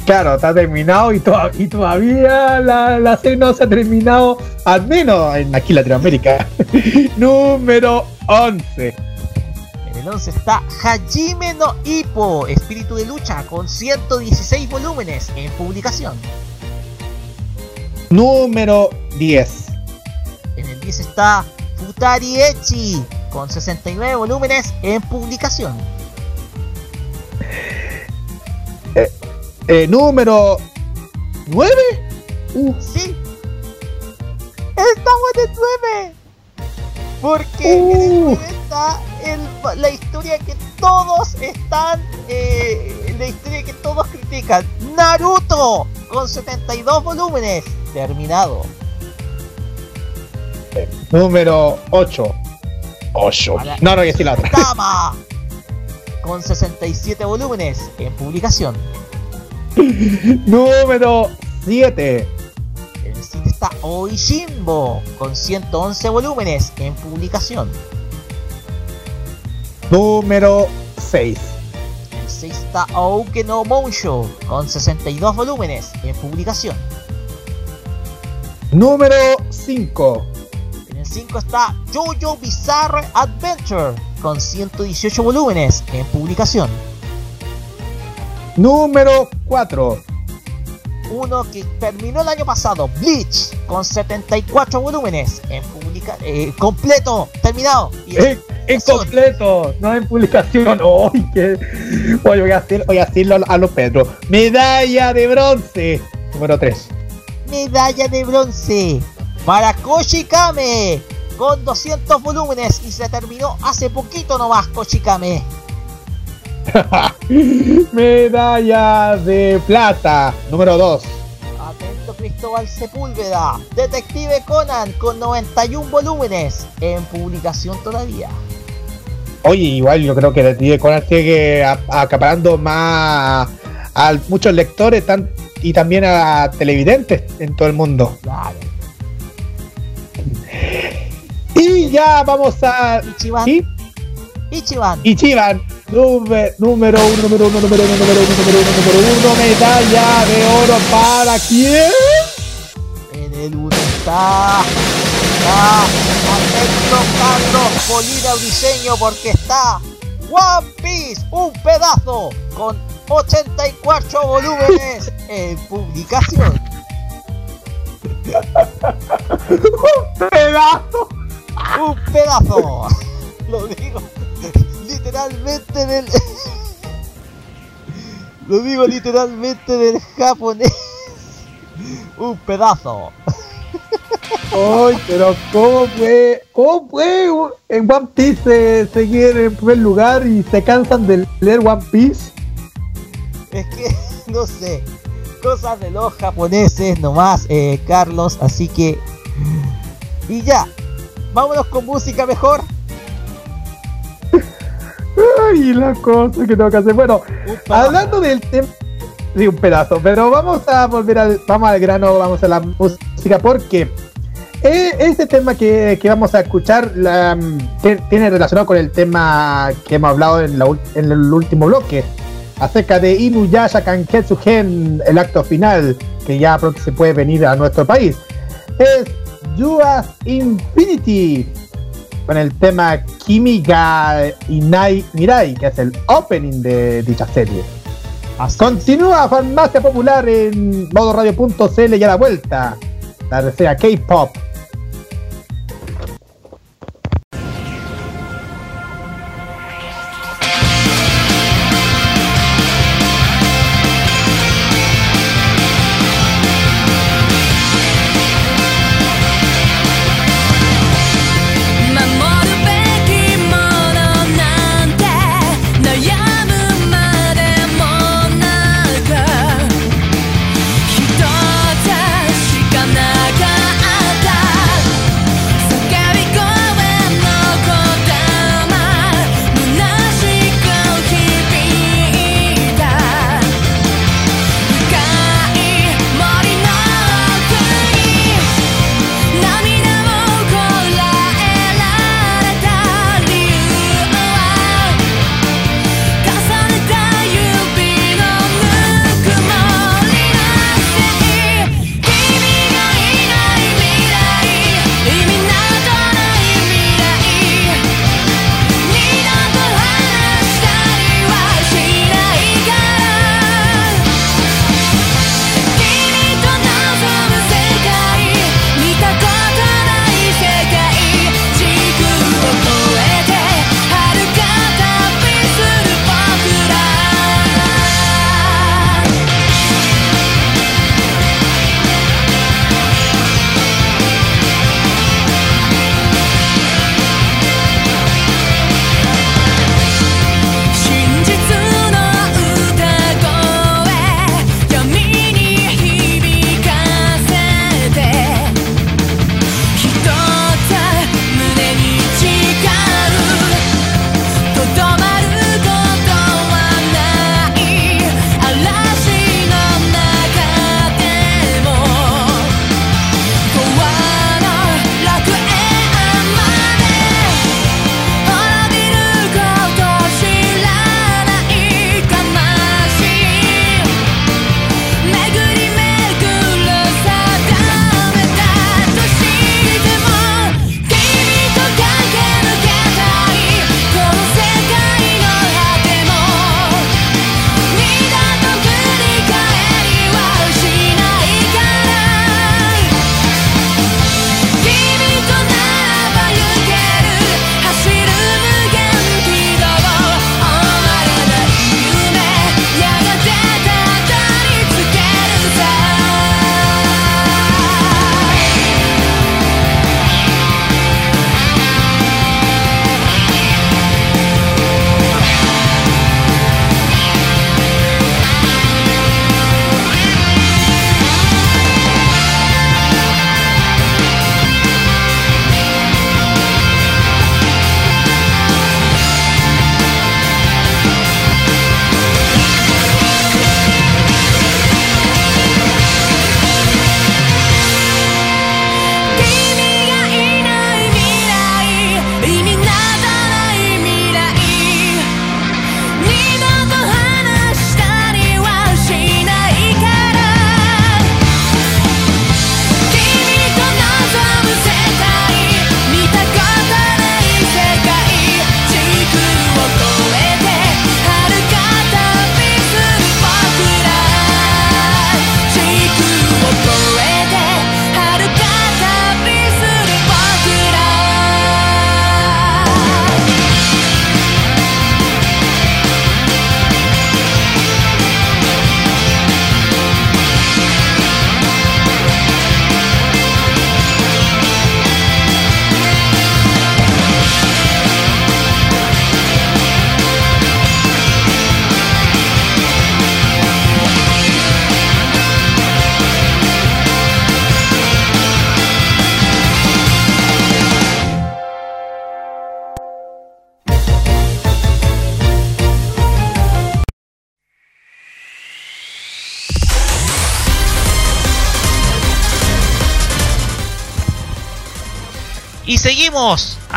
Claro, está terminado y, y todavía la, la serie no se ha terminado, al menos en aquí Latinoamérica. [LAUGHS] Número 11. El 11 está Hajime no Ippo, Espíritu de Lucha, con 116 volúmenes en publicación. Número 10. En el 10 está Futari Echi, con 69 volúmenes en publicación. Eh, número 9. Uh, ¡Sí! ¡Estamos en el 9! Porque Uh. 9 está el- la historia que todos están. eh, la historia que todos critican. Naruto, con 72 volúmenes. Terminado. número 8. 8. Para- No, no decir la otra. Tama, con 67 volúmenes en publicación. [LAUGHS] número 7. En el 7 está Oishimbo, con 111 volúmenes en publicación. Número 6. En el 6 está Aouke no Monsho, con 62 volúmenes en publicación. Número 5. En el 5 está Jojo Bizarre Adventure, con 118 volúmenes en publicación. Número 4. Uno que terminó el año pasado, Bleach, con 74 volúmenes en publica eh, completo, terminado. Y En, incompleto, no en publicación. [LAUGHS] Oye, voy a, hacer, voy a decirlo a, los Pedro. Medalla de bronce. Número 3. medalla de bronce para Koshikame con 200 volúmenes y se terminó hace poquito nomás Koshikame. [LAUGHS] Medalla de plata. Número 2. Atento Cristóbal Sepúlveda, Detective Conan con 91 volúmenes en publicación todavía. Oye, igual yo creo que Detective Conan sigue acaparando más a muchos lectores tan- y también a televidentes en todo el mundo. Claro. Y ya vamos a. Ichiban, ¿Sí? Ichiban, Ichiban. Número, número uno, número uno, número uno, número uno, número uno, número uno, medalla de oro para quién? En el 1 está. Está. Atento Carlos Molina Briseño porque está. One Piece, un pedazo con 84 volúmenes en publicación. [LAUGHS] ¡Un pedazo! Un pedazo. [LAUGHS] Lo digo literalmente del. [LAUGHS] Lo digo literalmente del japonés. Un pedazo. ¡Ay, pero cómo fue! ¿Cómo fue en One Piece seguir en primer lugar y se cansan de leer One Piece? Es que, [LAUGHS] no sé, cosas de los japoneses nomás, eh, Carlos, así que... Y ya, vámonos con música mejor. Ay, la cosa que tengo que hacer. Bueno, hablando del tema... Sí, un pedazo, pero vamos a volver al, vamos al grano, vamos a la música, porque eh, ese tema que, que, vamos a escuchar la, tiene relacionado con el tema que hemos hablado en, la, en el último bloque, acerca de Inuyasha Kanketsu Gen, el acto final, que ya pronto se puede venir a nuestro país. Es Yuas Infinity, con el tema Kimiga Inai Mirai, que es el opening de dicha serie. Así Continúa Farmacia Popular en modoradio.cl y a la vuelta. La reseña K-Pop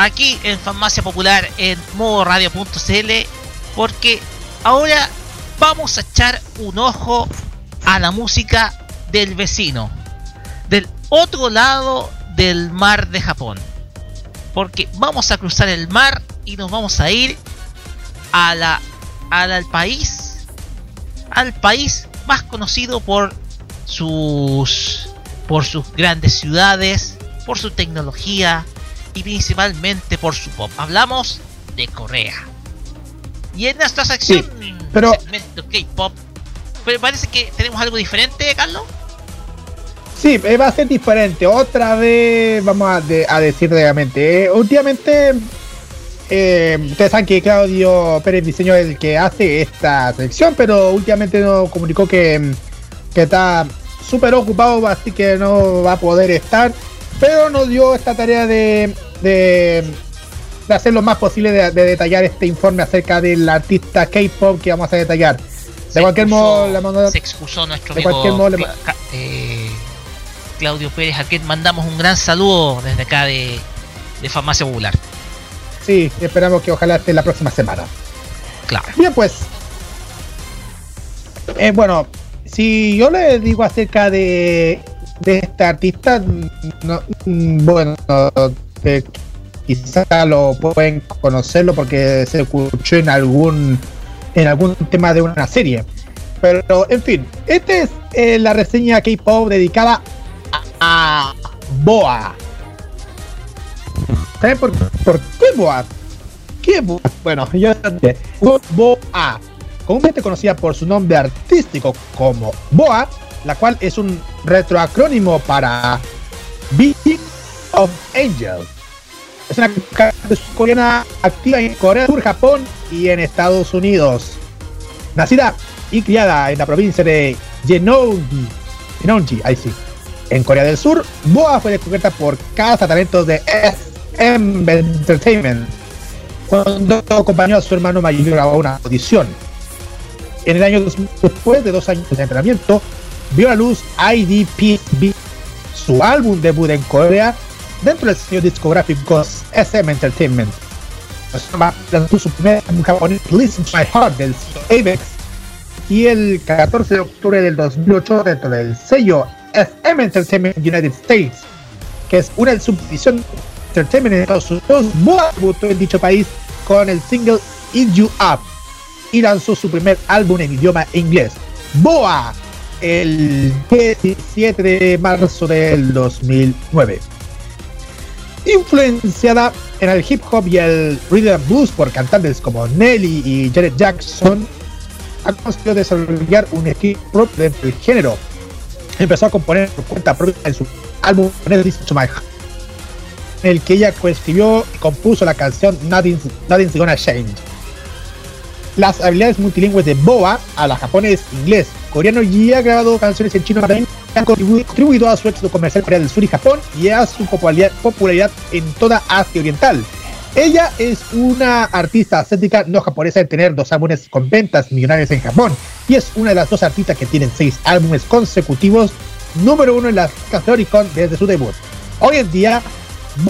aquí en Farmacia Popular en modo radio.cl porque ahora vamos a echar un ojo a la música del vecino, del otro lado del mar de Japón. Porque vamos a cruzar el mar y nos vamos a ir a la, al país, al país más conocido por sus, por sus grandes ciudades, por su tecnología y principalmente por su pop. Hablamos de Corea. Y en nuestra sección, Sí, pero- segmento K-pop, pero parece que tenemos algo diferente, Carlos. Sí, eh, va a ser diferente. Otra vez, vamos a, de- a decir realmente. últimamente, eh, ustedes saben que Claudio Pérez Diseño es el que hace esta sección, pero últimamente nos comunicó que, que está súper ocupado, así que no va a poder estar. Pero nos dio esta tarea de, de, de hacer lo más posible de, de detallar este informe acerca del artista K-pop que vamos a detallar. De cualquier excusó- modo, la mando- se excusó nuestro de amigo cualquier modo le- Cla- Ca- eh, Claudio Pérez, a quien mandamos un gran saludo desde acá de, de Farmacia Popular. Sí, esperamos que ojalá esté la próxima semana. Claro. Bien, pues. Eh, bueno, si yo le digo acerca de, de este artista, no, bueno, eh, quizá lo pueden conocerlo porque se escuchó en algún en algún tema de una serie. Pero, en fin, esta es eh, la reseña K-pop dedicada a, a Boa. ¿Saben por, por qué Boa? ¿Qué Boa? Bueno, yo Boa, comúnmente conocida por su nombre artístico como Boa, la cual es un retroacrónimo para Being of Angels. Es una cantante coreana activa en Corea Sur, Japón y en Estados Unidos. Nacida y criada en la provincia de Jeongi, Jeongi, ahí sí, en Corea del Sur, Boa fue descubierta por Casa Talentos de SM Entertainment cuando acompañó a su hermano mayor a una audición. En el año 2000, después de dos años de entrenamiento, vio la luz IDPB, su álbum debut en Corea, dentro del sello discográfico SM Entertainment. Lanzó su primer álbum japonés, Listen to My Heart, del sello Avex, y el 14 de octubre del 2008 dentro del sello SM Entertainment United States, que es una subdivisión de Entertainment en Estados Unidos, Boa debutó en dicho país con el single Eat You Up y lanzó su primer álbum en idioma inglés, Boa, el 17 de marzo del 2009. Influenciada en el hip hop y el rhythm blues por cantantes como Nelly y Janet Jackson, ha conseguido desarrollar un estilo propio del género. Empezó a componer por cuenta propia en su álbum Listen to My Heart, en el que ella coescribió y compuso la canción Nothing's, Nothing's Gonna Change. Las habilidades multilingües de Boa a la japonés, inglés, coreano y ha grabado canciones en chino también han contribu- contribuido a su éxito comercial en Corea del Sur y Japón y a su popularidad, en toda Asia Oriental. Ella es una artista asiática no japonesa en tener dos álbumes con ventas millonarias en Japón y es una de las dos artistas que tienen seis álbumes consecutivos número uno en las listas de Oricon desde su debut. Hoy en día,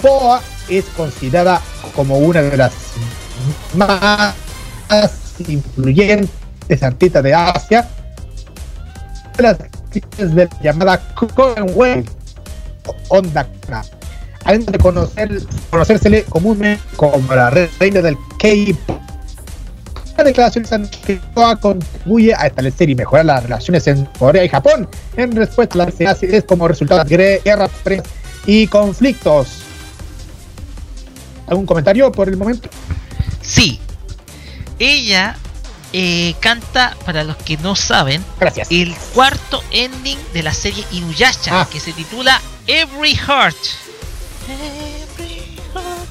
Boa es considerada como una de las más influyentes artistas de Asia, de las artistas de la llamada Wave o Onda además de conocer, conocérsele comúnmente como la reina del K-pop. Las declaraciones han que Boa contribuye a establecer y mejorar las relaciones en Corea y Japón en respuesta a las necesidades como resultado de guerras y conflictos. ¿Algún comentario por el momento? Sí, ella eh, canta, para los que no saben, Gracias. el cuarto ending de la serie Inuyasha, Ah. que se titula Every Heart. Every Heart.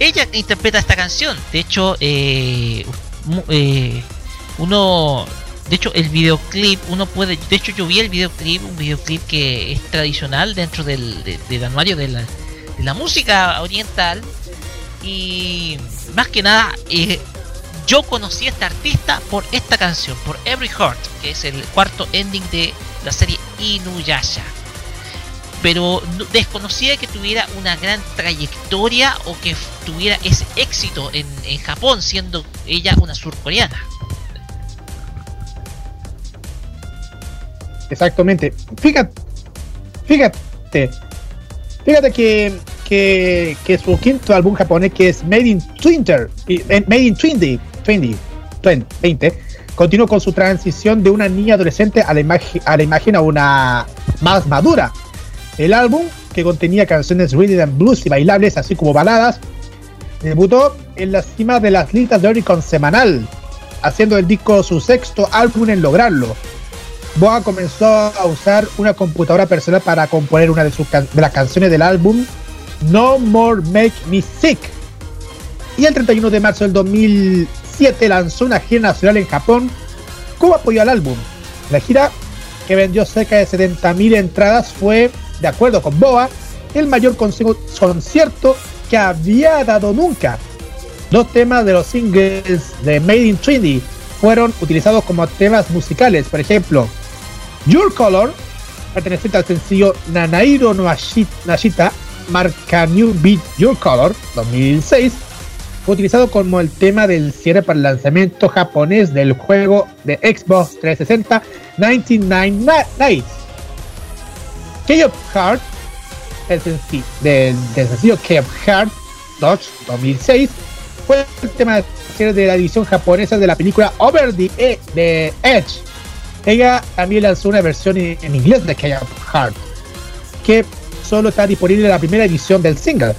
Ella interpreta esta canción. De hecho, eh, eh, uno, de hecho, el videoclip, uno puede, de hecho, yo vi el videoclip, un videoclip que es tradicional dentro del, de- del anuario de la, de la música oriental. Y más que nada, eh, yo conocí a esta artista por esta canción, por Every Heart, que es el cuarto ending de la serie Inuyasha. pero no- desconocía que tuviera una gran trayectoria o que tuviera ese éxito en, Japón, siendo ella una surcoreana. Exactamente. Fíjate, fíjate, fíjate que, que, su quinto álbum japonés, que es Made in Twitter, eh, Made in 20, 20, 20, 20, continuó con su transición de una niña adolescente a la, imagen, a la imagen a una más madura. El álbum, que contenía canciones rhythm and blues y bailables, así como baladas, debutó en la cima de las listas de Oricon semanal, haciendo el disco su sexto álbum en lograrlo. Boa comenzó a usar una computadora personal para componer una de, sus las canciones del álbum No More Make Me Sick. Y el 31 de marzo del 2007 lanzó una gira nacional en Japón como apoyo al álbum. La gira, que vendió cerca de 70.000 entradas, fue, de acuerdo con Boa, el mayor concierto que había dado nunca. Dos temas de los singles de Made in Trinity fueron utilizados como temas musicales. Por ejemplo, Your Color, perteneciente al sencillo Nanairo no Ashi- Nashita, marca New Beat Your Color 2006, utilizado como el tema del cierre para el lanzamiento japonés del juego de Xbox 360 99 Nights. Key of Heart, el sencillo, del, del sencillo Key of Heart 2 2006, fue el tema de cierre de la edición japonesa de la película Over the E- the Edge. Ella también lanzó una versión en, en inglés de Key of Heart, que solo está disponible en la primera edición del single.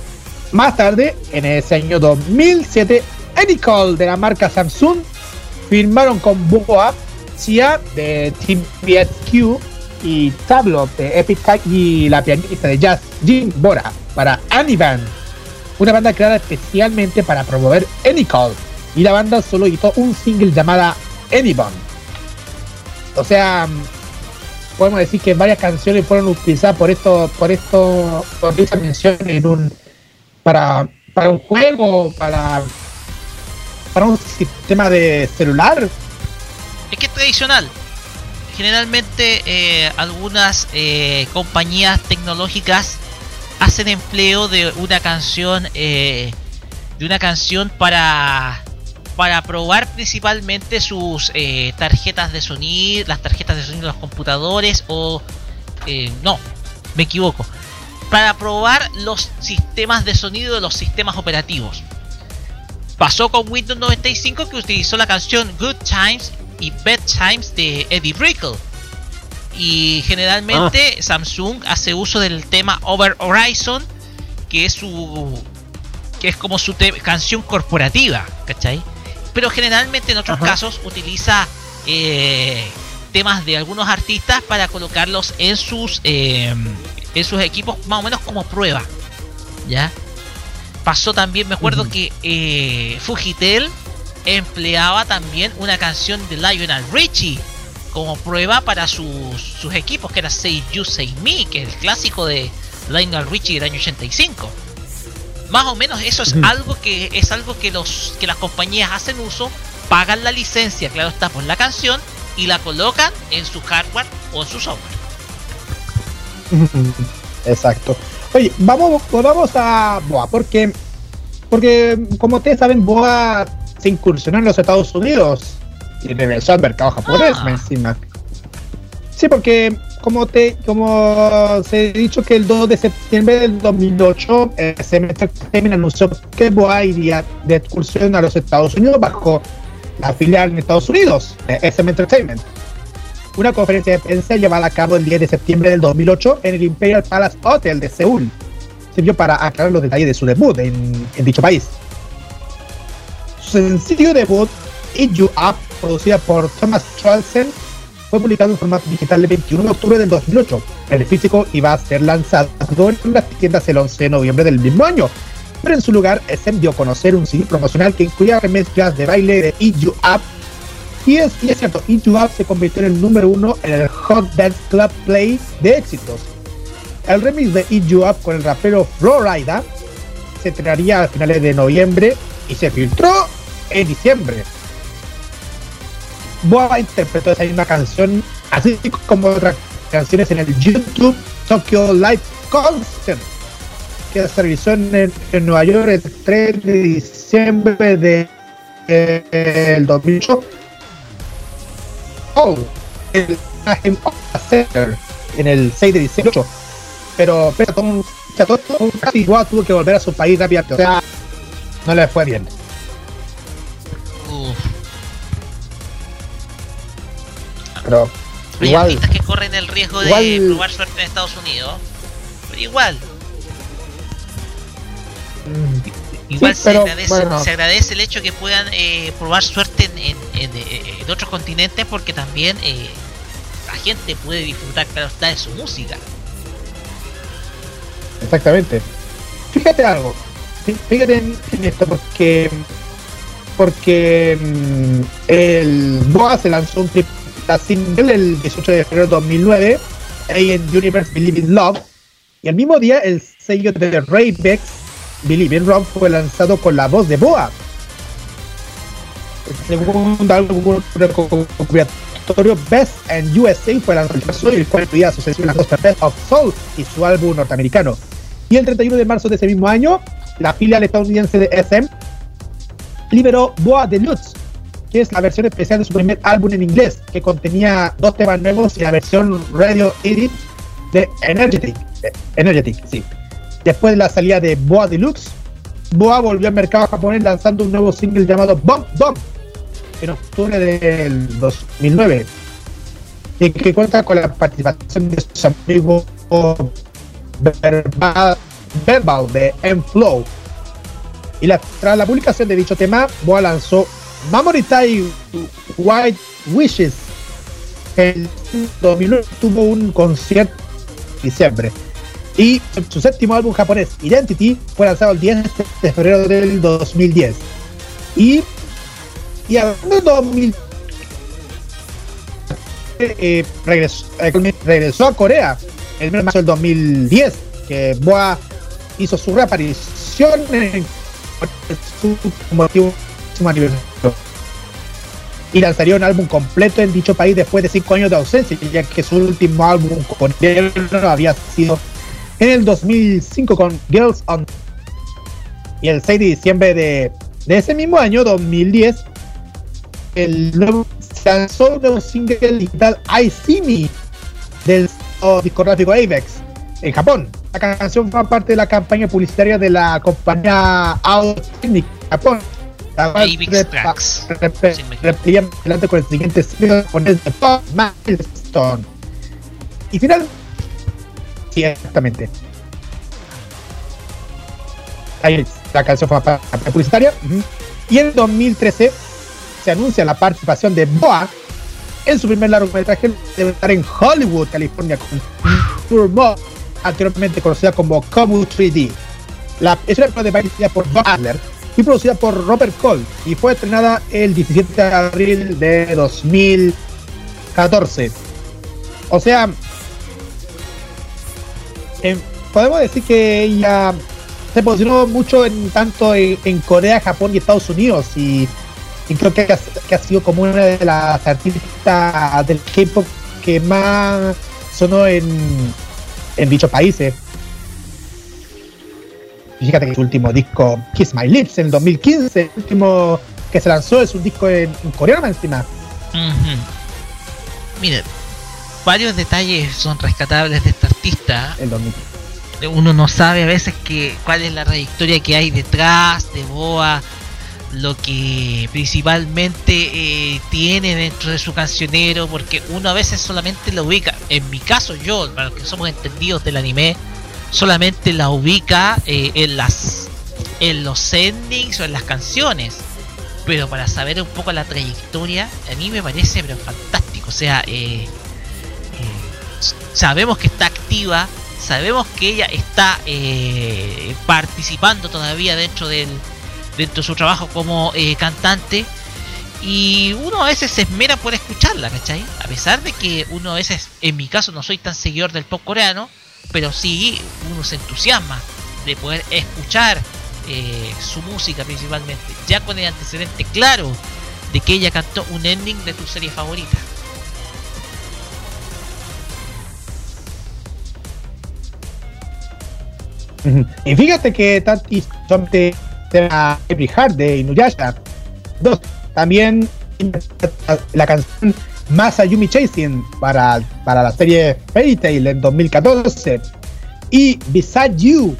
Más tarde, en ese año 2007, Enicol de la marca Samsung firmaron con Boa, Sia de Team BSQ y Tablo de Epic y la pianista de jazz Jim Bora para Annie una banda creada especialmente para promover Enicol y la banda solo editó un single llamada Anyone. O sea, podemos decir que varias canciones fueron utilizadas por esto, por esto, por esa mención en un para, para un juego, para para un sistema de celular. Es que es tradicional. Generalmente eh, algunas eh, compañías tecnológicas hacen empleo de una canción eh, de una canción para para probar principalmente sus eh, tarjetas de sonido, las tarjetas de sonido de los computadores o eh, no, me equivoco, para probar los sistemas de sonido de los sistemas operativos. Pasó con Windows 95 que utilizó la canción Good Times y Bad Times de Eddie Brickle. Y generalmente Samsung hace uso del tema Over Horizon, que es su que es como su canción corporativa, ¿cachai? Pero generalmente en otros Ajá. casos utiliza eh, temas de algunos artistas para colocarlos en sus eh, en sus equipos más o menos como prueba, ¿ya? Pasó también, me acuerdo que eh, Fujitel empleaba también una canción de Lionel Richie como prueba para sus, sus equipos, que era Say You Say Me, que es el clásico de Lionel Richie del año 85. Más o menos eso es algo que es algo que los que las compañías hacen uso, pagan la licencia, claro está, por la canción y la colocan en su hardware o en su software. [LAUGHS] Exacto. Oye, vamos, vamos a Boa, porque, porque como ustedes saben, Boa se incursionó en los Estados Unidos y regresó al mercado japonés Ah. encima. Sí, porque como te como se ha dicho que el 2 de septiembre del 2008 eh, SM Entertainment anunció que Boa iría de excursión a los Estados Unidos bajo la filial en Estados Unidos, SM Entertainment. Una conferencia de prensa llevada a cabo el 10 de septiembre del 2008 en el Imperial Palace Hotel de Seúl sirvió para aclarar los detalles de su debut en, dicho país. Su sencillo debut, Eat You Up, producida por Thomas Trolsen, fue publicado en formato digital el 21 de octubre del 2008. El físico iba a ser lanzado en las tiendas el 11 de noviembre del mismo año, pero en su lugar SM dio a conocer un CD promocional que incluía remezclas de baile de Eat You Up. Y es, y es cierto, You Up se convirtió en el número uno en el Hot Dance Club Play de éxitos. El remix de Eat You Up con el rapero Florida se estrenaría a finales de noviembre y se filtró en diciembre. Boa interpretó esa misma canción, así como otras canciones en el YouTube Tokyo Light Concert, que se realizó en, en Nueva York el 3 de diciembre de eh, el 2008. Oh, el Center en el 6 de diciembre. Pero, todo casi igual tuvo que volver a su país rápidamente. O sea, no le fue bien. Uf. Pero Hay igual, artistas que corren el riesgo de igual- probar suerte en Estados Unidos. Pero igual, mm, igual Sí, se, pero, agradece, bueno. se agradece el hecho que puedan eh, probar suerte en, en- en, eh, en otros continentes porque también eh, la gente puede disfrutar, claro está, de su música. Exactamente. Fíjate algo. Fí- Fíjate en, esto porque porque mm, el Boa se lanzó un la single el 18 de febrero de 2009 ahí en Universe Believe in Love y al mismo día el sello de Raybex Believe in Love fue lanzado con la voz de Boa. El segundo álbum recopilatorio Best and USA fue lanzado el cual incluía su sesión las dos Best of Soul y su álbum norteamericano. Y el 31 de marzo de ese mismo año, la filial estadounidense de SM liberó Boa Deluxe, que es la versión especial de su primer álbum en inglés, que contenía dos temas nuevos y la versión Radio Edit de Energetic. Energetic, sí. Después de la salida de Boa Deluxe, Boa volvió al mercado japonés lanzando un nuevo single llamado Bomb Bomb en octubre del 2009 y que cuenta con la participación de sus amigos verbal, de M-Flow. Y tras la publicación de dicho tema, Boa lanzó Mamoritai White Wishes. El 2009 tuvo un concierto en diciembre. Y su séptimo álbum japonés, Identity, fue lanzado el 10 de febrero del 2010. Y, y hablando de 2000, eh, regresó, eh, regresó a Corea el mes de marzo del 2010, que Boa hizo su reaparición en su motivo aniversario. Y lanzaría un álbum completo en dicho país después de cinco años de ausencia, ya que su último álbum coreano había sido en el 2005 con Girls on. Y el 6 de diciembre de, de ese mismo año, 2010, el nuevo, se lanzó un nuevo single digital I See Me del discográfico Avex en Japón. La canción fue parte de la campaña publicitaria de la compañía Audio Japón. Avex Tracks. adelante con el siguiente single japonés de Pop Milestone. Y final. Sí, exactamente. Ahí la canción fue de publicitaria. Y en 2013 se anuncia la participación de Boa en su primer largometraje de estar en Hollywood, California, con Tour Mo, anteriormente conocida como Comu 3D. La es una película dirigida por Bob Adler y producida por Robert Cole y fue estrenada el 17 de abril de 2014. O sea, em, podemos decir que ella se posicionó mucho en tanto en, Corea, Japón y Estados Unidos y, creo que ha, sido como una de las artistas del K-pop que más sonó en, dichos países. Fíjate que su último disco, Kiss My Lips, en el 2015, el último que se lanzó es un disco en, en coreano encima. Ujú. Miren, varios detalles son rescatables de esta artista. El 2000. Uno no sabe a veces que cuál es la trayectoria que hay detrás de Boa, lo que principalmente eh, tiene dentro de su cancionero, porque uno a veces solamente la ubica. En mi caso, yo, para los que somos entendidos del anime, solamente la ubica eh, en las en los endings o en las canciones. Pero para saber un poco la trayectoria, a mí me parece pero fantástico. O sea, eh, sabemos que está activa, sabemos que ella está eh, participando todavía dentro del dentro de su trabajo como eh, cantante y uno a veces se esmera por escucharla, ¿cachai? A pesar de que uno a veces, en mi caso, no soy tan seguidor del pop coreano, pero sí uno se entusiasma de poder escuchar eh, su música principalmente, ya con el antecedente claro de que ella cantó un ending de tu serie favorita. Y fíjate que Tati son de tema Every Heart de Inuyasha. Dos, también la canción Masayumi Chasing para, para la serie Fairy Tail en 2014. Y Beside You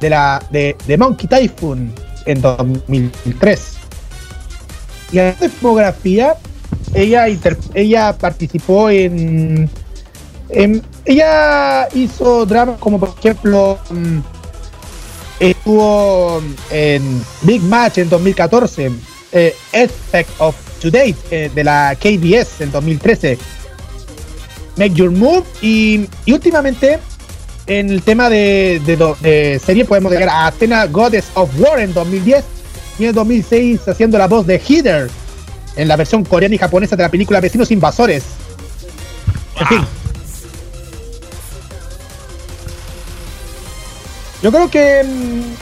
de, la, de, Monkey Typhoon en 2003. Y en la filmografía, ella, ella participó en, en- Ella hizo dramas como, por ejemplo, mm, estuvo en Big Match en 2014, eh, Aspect of Today eh, de la KBS en 2013, Make Your Move y, últimamente en el tema de, de, de serie podemos llegar a Athena Goddess of War en 2010 y en 2006 haciendo la voz de Heather en la versión coreana y japonesa de la película Vecinos Invasores. En fin. Yo creo que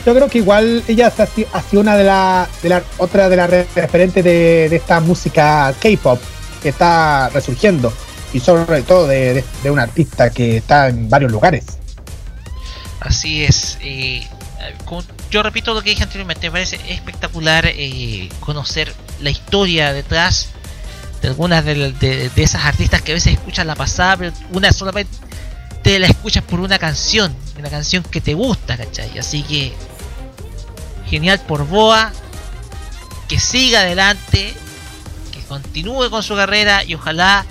yo creo que igual ella ha sido, una de las de la, otra de las re- referentes de, de esta música K-pop que está resurgiendo y sobre todo de, de, un artista que está en varios lugares. Así es. eh, yo repito lo que dije anteriormente, me parece espectacular eh, conocer la historia detrás de algunas de, de- esas artistas que a veces escuchas la pasada, pero una solamente te la escuchas por una canción, una canción que te gusta, ¿cachai? Así que genial por Boa, que siga adelante, que continúe con su carrera y ojalá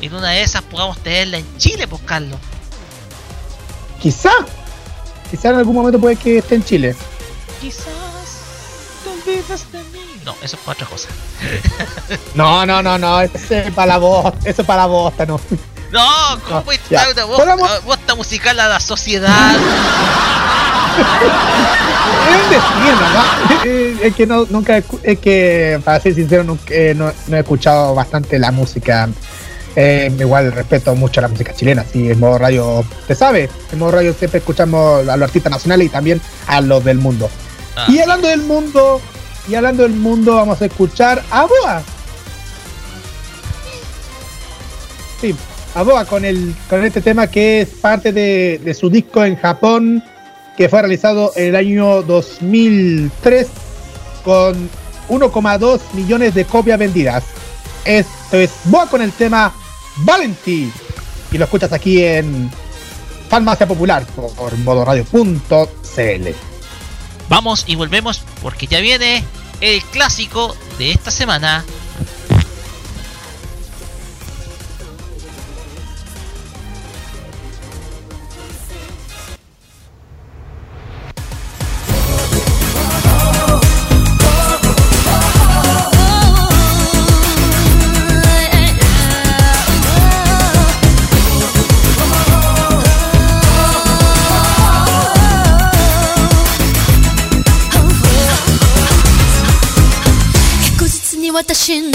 en una de esas podamos tenerla en Chile, pues Carlos. Quizá, quizá en algún momento puede que esté en Chile. Quizás te olvides de mí. No, eso es para otra cosa. [LAUGHS] No, no, no, no, eso es para la voz, eso es para la voz, no. No, ¿cómo No, voz, Podamos- una voz musical a la sociedad? Es decir, ¿no? [LAUGHS] Eh, Es que no, nunca, es que para ser sincero, nunca, eh, no, no he escuchado bastante la música. Eh, igual respeto mucho la música chilena, sí, en modo radio, te sabe, en modo radio siempre escuchamos a los artistas nacionales y también a los del mundo. Ah, Y hablando del mundo, y hablando del mundo, vamos a escuchar a Boa. Sí, a Boa con el con este tema que es parte de, su disco en Japón, que fue realizado en el año 2003 con 1,2 millones de copias vendidas. Esto es Boa con el tema Valentine. Y lo escuchas aquí en Farmacia Popular por modoradio.cl. Vamos y volvemos porque ya viene el clásico de esta semana.「私の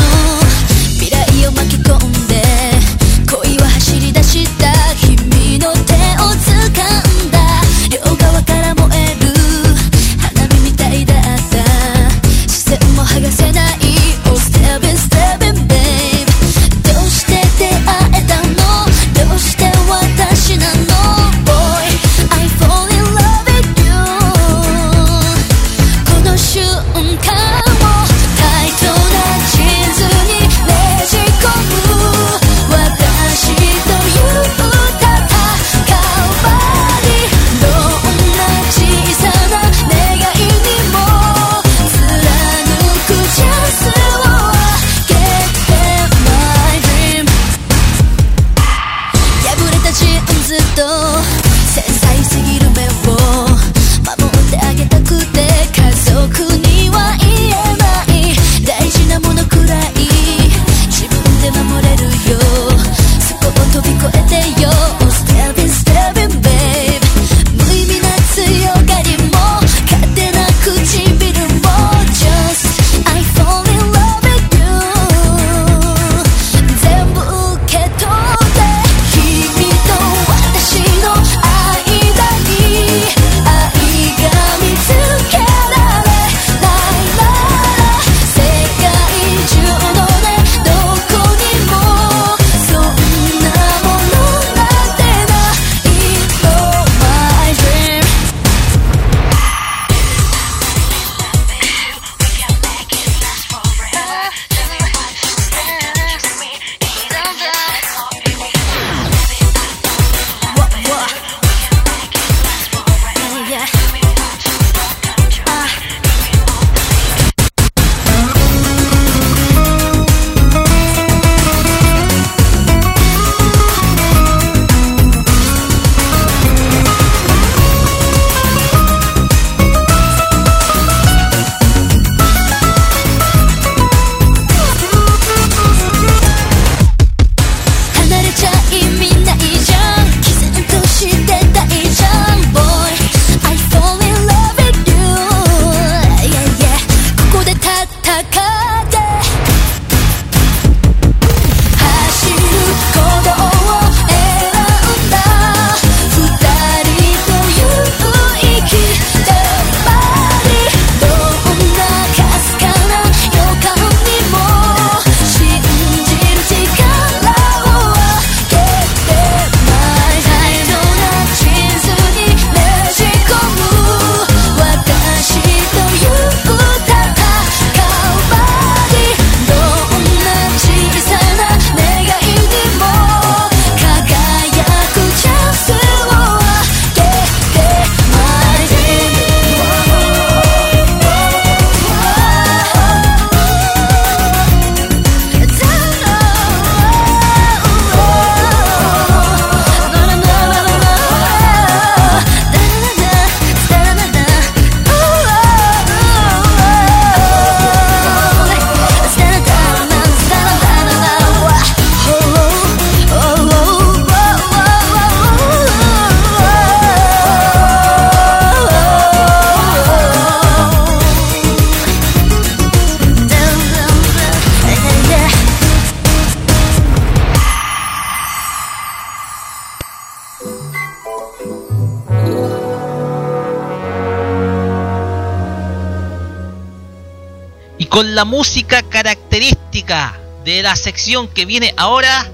con la música característica de la sección que viene ahora,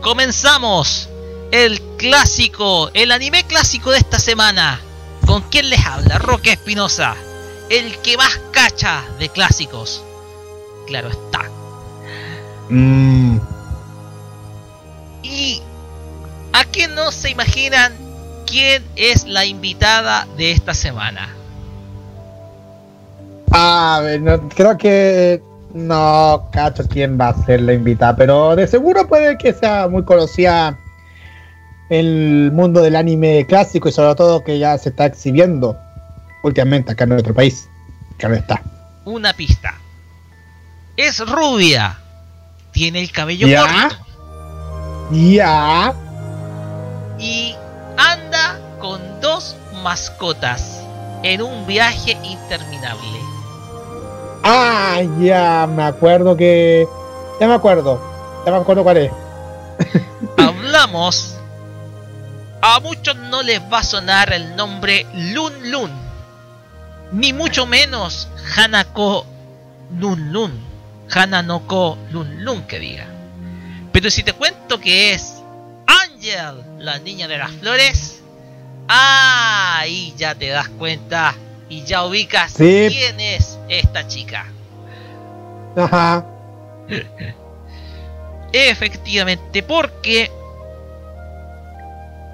comenzamos el clásico, el anime clásico de esta semana. ¿Con quién les habla? Roque Espinosa, el que más cacha de clásicos. Claro está. Mm, Y a quién no se imaginan quién es la invitada de esta semana. A ver, no, creo que no cacho quién va a ser la invitada, pero de seguro puede que sea muy conocida el mundo del anime clásico y sobre todo que ya se está exhibiendo últimamente acá en nuestro país. Claro está. Una pista. Es rubia. Tiene el cabello Ya. corto. Ya. y anda con dos mascotas en un viaje interminable. Ah, ya me acuerdo que. Ya me acuerdo. Ya me acuerdo cuál es. [LAUGHS] Hablamos. A muchos no les va a sonar el nombre Lun Lun, ni mucho menos Hanako Lun Lun, Hananoko Lun Lun que diga. Pero si te cuento que es Angel, la niña de las flores, ahí ya te das cuenta y ya ubicas Sí. quién es esta chica. Ajá. [LAUGHS] Efectivamente, porque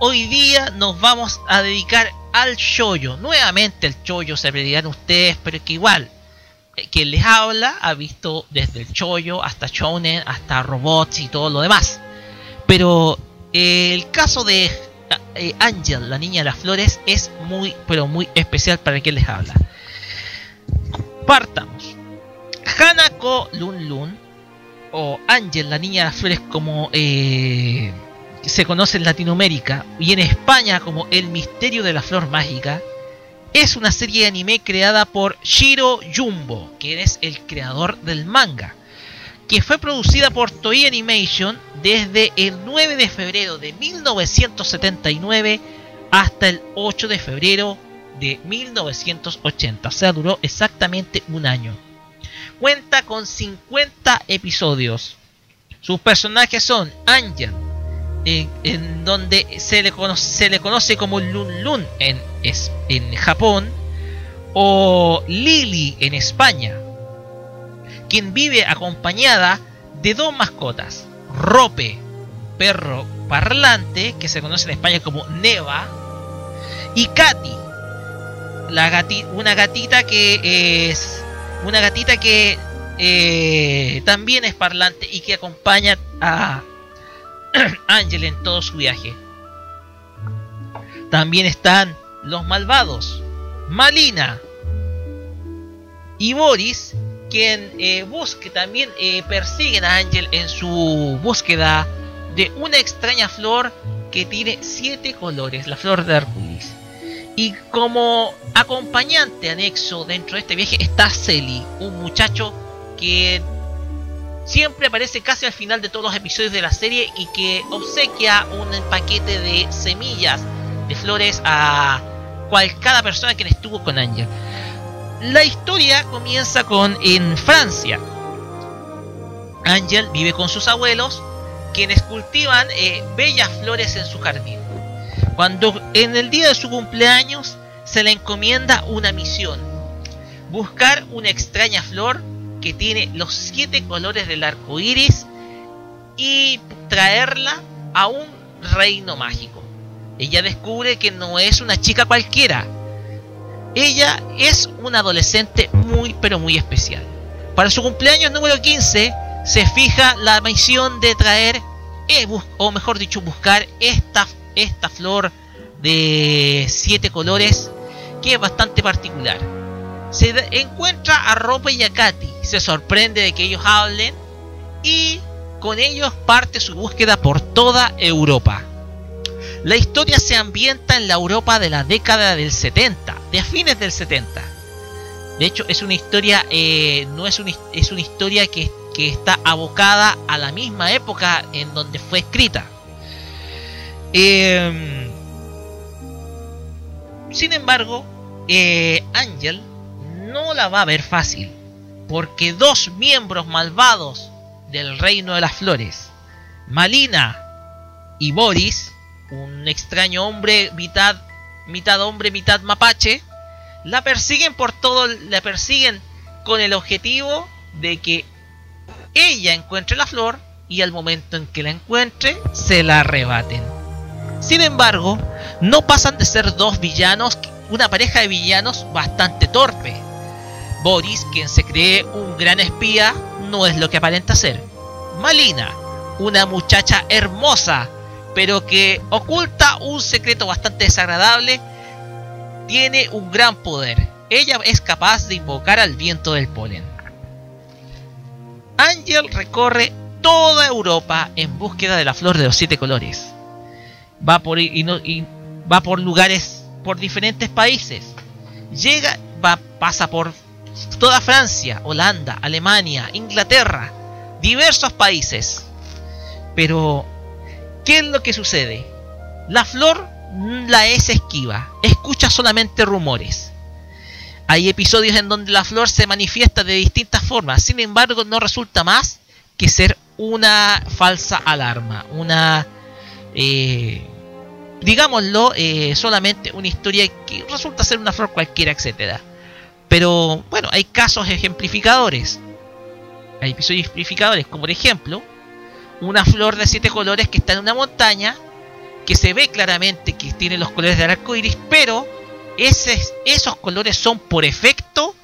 hoy día nos vamos a dedicar al chollo. Nuevamente el chollo se dirán ustedes, pero que igual, eh, quien les habla ha visto desde el chollo hasta shonen, hasta robots y todo lo demás. Pero eh, el caso de eh, Angel, la niña de las flores, es muy, pero muy especial para quien les habla. Partamos. Hanako Lun Lun o Ángel, la niña de las flores, como eh, se conoce en Latinoamérica y en España como El misterio de la flor mágica, es una serie de anime creada por Shiro Jumbo, que es el creador del manga, que fue producida por Toei Animation desde el 9 de febrero de 1979 hasta el 8 de febrero de 1980, o sea, duró exactamente un año cuenta con 50 episodios. Sus personajes son Angel, en, donde se le, conoce, como Lun Lun en, en Japón, o Lily en España, quien vive acompañada de dos mascotas, Rope, perro parlante que se conoce en España como Neva, y Katy, una gatita que es una gatita que eh, también es parlante y que acompaña a [CLEARS THROAT] Ángel en todo su viaje. También están los malvados, Malina y Boris, quien eh, también eh, persiguen a Ángel en su búsqueda de una extraña flor que tiene siete colores, la flor de arcoíris. Y como acompañante anexo dentro de este viaje está Celi, un muchacho que siempre aparece casi al final de todos los episodios de la serie y que obsequia un paquete de semillas de flores a cual, cada persona que estuvo con Ángel. La historia comienza con en Francia. Ángel vive con sus abuelos, quienes cultivan eh, bellas flores en su jardín. Cuando en el día de su cumpleaños se le encomienda una misión, buscar una extraña flor que tiene los siete colores del arco iris y traerla a un reino mágico. Ella descubre que no es una chica cualquiera. Ella es una adolescente muy pero muy especial. Para su cumpleaños número 15 se fija la misión de traer, eh, o mejor dicho, buscar esta, esta flor de siete colores que es bastante particular. Se encuentra a Rope y a Katy, se sorprende de que ellos hablen y con ellos parte su búsqueda por toda Europa. La historia se ambienta en la Europa de la década del 70, de fines del 70. De hecho, es una historia, eh, no es es una historia que, que está abocada a la misma época en donde fue escrita. Em, sin embargo, eh, Ángel no la va a ver fácil, porque dos miembros malvados del reino de las flores, Malina y Boris, un extraño hombre mitad, mitad hombre, mitad mapache, la persiguen por todo, la persiguen con el objetivo de que ella encuentre la flor y al momento en que la encuentre se la arrebaten. Sin embargo, no pasan de ser dos villanos, una pareja de villanos bastante torpe. Boris, quien se cree un gran espía, no es lo que aparenta ser. Malina, una muchacha hermosa, pero que oculta un secreto bastante desagradable, tiene un gran poder. Ella es capaz de invocar al viento del polen. Angel recorre toda Europa en búsqueda de la flor de los siete colores. Va por, lugares, por diferentes países. Llega, va, pasa por toda Francia, Holanda, Alemania, Inglaterra, diversos países. Pero, ¿qué es lo que sucede? La flor la es esquiva, escucha solamente rumores. Hay episodios en donde la flor se manifiesta de distintas formas, sin embargo no resulta más que ser una falsa alarma, una, eh, digámoslo, eh, solamente una historia que resulta ser una flor cualquiera, etcétera. Pero bueno, hay casos ejemplificadores, hay episodios ejemplificadores, como por ejemplo, una flor de siete colores que está en una montaña, que se ve claramente que tiene los colores del arco iris, pero esos colores son por efecto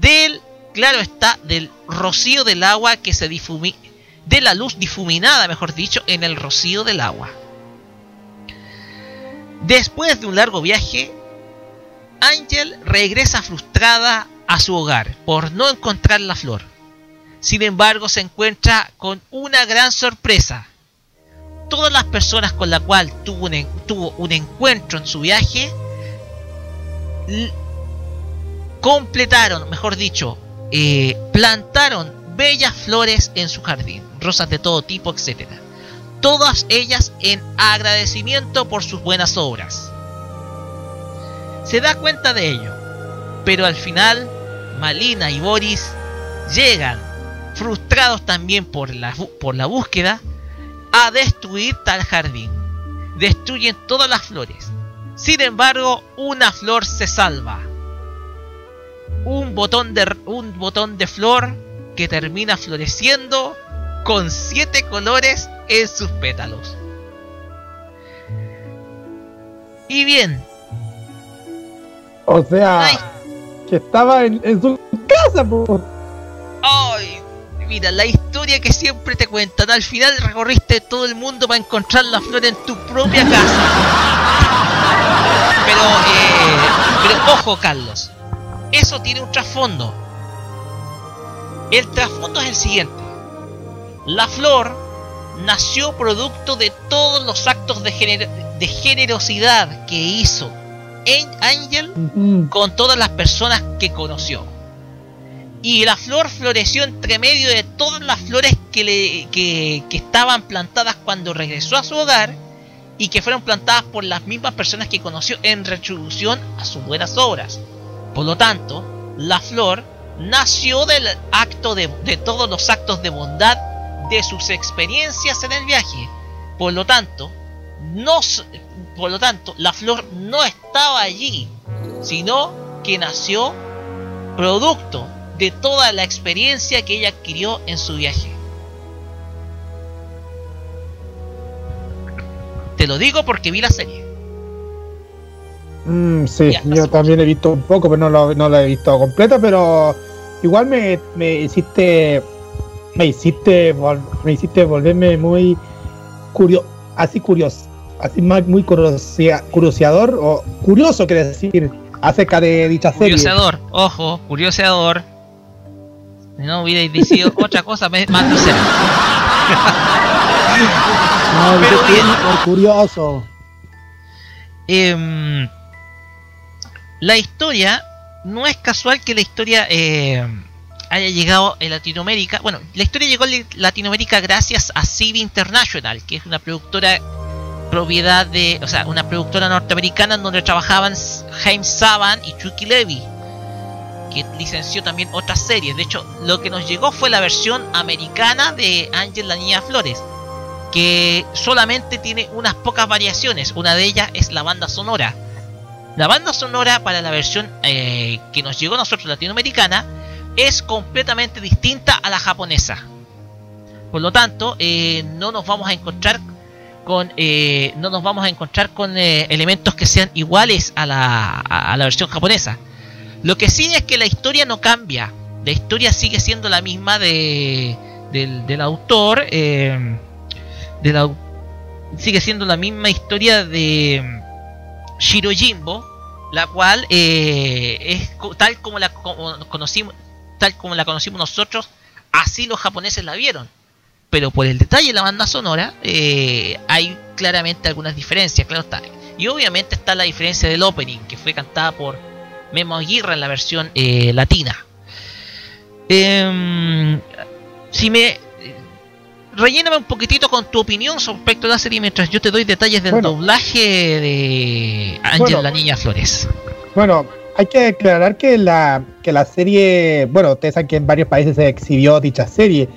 del, claro está, del rocío del agua que se difumi de la luz difuminada, mejor dicho, en el rocío del agua. Después de un largo viaje, Ángel regresa frustrada a su hogar por no encontrar la flor. Sin embargo, se encuentra con una gran sorpresa. Todas las personas con las cuales tuvo un, tuvo un encuentro en su viaje completaron, mejor dicho, eh, plantaron bellas flores en su jardín, rosas de todo tipo, etc. Todas ellas en agradecimiento por sus buenas obras. Se da cuenta de ello, pero al final Malina y Boris llegan, frustrados también por la, por la búsqueda, a destruir tal jardín. Destruyen todas las flores. Sin embargo, una flor se salva. Un botón de, un botón de flor que termina floreciendo con siete colores en sus pétalos. Y bien, O sea, Ay. que estaba en, en su casa, po. ¡Ay! Mira, la historia que siempre te cuentan. Al final recorriste todo el mundo para encontrar la flor en tu propia casa. Pero, eh, pero ojo, Carlos. Eso tiene un trasfondo. El trasfondo es el siguiente. La flor nació producto de todos los actos de, gener- de generosidad que hizo en Ujú. con todas las personas que conoció. Y la flor floreció entre medio de todas las flores que, le, que, estaban plantadas cuando regresó a su hogar y que fueron plantadas por las mismas personas que conoció en retribución a sus buenas obras. Por lo tanto, la flor nació del acto de, de todos los actos de bondad de sus experiencias en el viaje. Por lo tanto, no, por lo tanto, la flor no estaba allí, sino que nació producto de toda la experiencia que ella adquirió en su viaje. Te lo digo porque vi la serie. Mm, sí, yo también he visto un poco, pero no lo, no la he visto completa, pero igual me, me hiciste me hiciste me hiciste volverme muy curioso, así curioso, así más muy curiosia- curioseador o curioso quiere decir acerca de dicha serie. Curioseador, ojo, curioseador. Si no hubierais decidido [LAUGHS] otra cosa me- más grosera. No, Pero bien. por curioso. Em, la historia no es casual que la historia eh, haya llegado en Latinoamérica. Bueno, la historia llegó a Latinoamérica gracias a CIV International, que es una productora propiedad de, o sea, una productora norteamericana en donde trabajaban James Saban y Chucky Levy. Que licenció también otras series. De hecho, lo que nos llegó fue la versión americana de Ángel la Niña Flores, que solamente tiene unas pocas variaciones. Una de ellas es la banda sonora. La banda sonora para la versión eh, que nos llegó a nosotros latinoamericana es completamente distinta a la japonesa. Por lo tanto, eh, no nos vamos a encontrar con eh, no nos vamos a encontrar con elementos que sean iguales a la, a la versión japonesa. Lo que sí es que la historia no cambia. La historia sigue siendo la misma de, del, autor. eh, sigue siendo la misma historia de mm, Shirojimbo, la cual eh, es tal como la co- conocimos, tal como la conocimos nosotros, así los japoneses la vieron. Pero por el detalle de la banda sonora, eh, hay claramente algunas diferencias, claro está. Y obviamente está la diferencia del opening, que fue cantada por Memo Aguirre en la versión eh, latina. Em, si me. Relléname un poquitito con tu opinión respecto a la serie mientras yo te doy detalles del Bueno. doblaje de Ángel Bueno. la Niña Flores. Bueno, hay que aclarar que la, que la serie, bueno, ustedes saben que en varios países se exhibió dicha serie.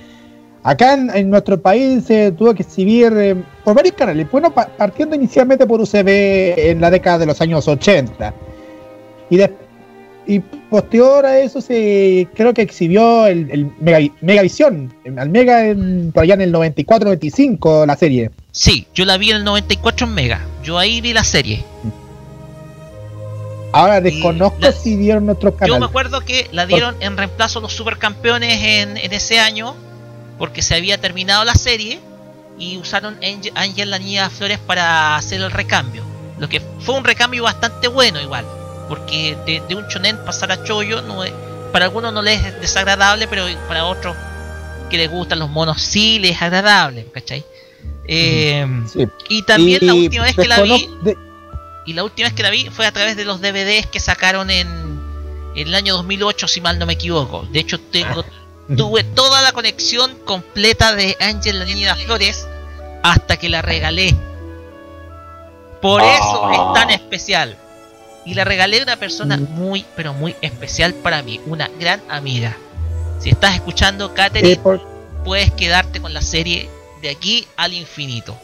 Acá en, en nuestro país se tuvo que exhibir eh, por varios canales. Bueno, pa- partiendo inicialmente por UCB en la década de los años 80. Y, de- y posterior a eso se creo que exhibió el, el Mega- Megavisión, en- al Mega en- por allá en el 94-95 la serie. Sí, yo la vi en el 94 en Mega. Yo ahí vi la serie. Ahora desconozco la- si dieron otro Yo canal. me acuerdo que la dieron en reemplazo a los supercampeones en, en ese año, porque se había terminado la serie y usaron Ángel Ángel la Niña Flores para hacer el recambio. Lo que fue un recambio bastante bueno igual, porque de, de un chonen pasar a Choyo no es, para algunos no les es desagradable, pero para otros que les gustan los monos sí les es agradable, ¿cachai? Eh, Sí. y también la última vez que la vi de- y la última vez que la vi fue a través de los DVDs que sacaron en, en el año 2008, si mal no me equivoco. De hecho, tengo, tuve toda la conexión completa de Ángel la Niña Flores hasta que la regalé. Por eso es tan especial. Y la regalé a una persona muy, pero muy especial para mí, una gran amiga. Si estás escuchando, Katherine, eh, por- puedes quedarte con la serie de aquí al infinito.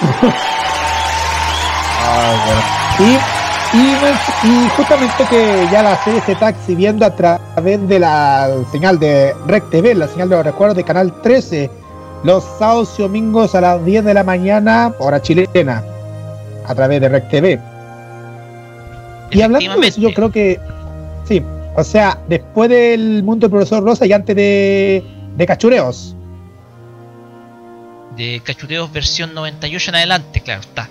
[LAUGHS] Y, y, y justamente que ya la serie se está exhibiendo a través de la señal de Rec TV, la señal de los recuerdos de Canal 13, los sábados y domingos a las 10 de la mañana, hora chilena, a través de Rec TV. Y hablando de eso, yo creo que, sí, o sea, después del mundo del profesor Rosa y antes de, de Cachureos. de Cachureos versión 98 en adelante, claro está.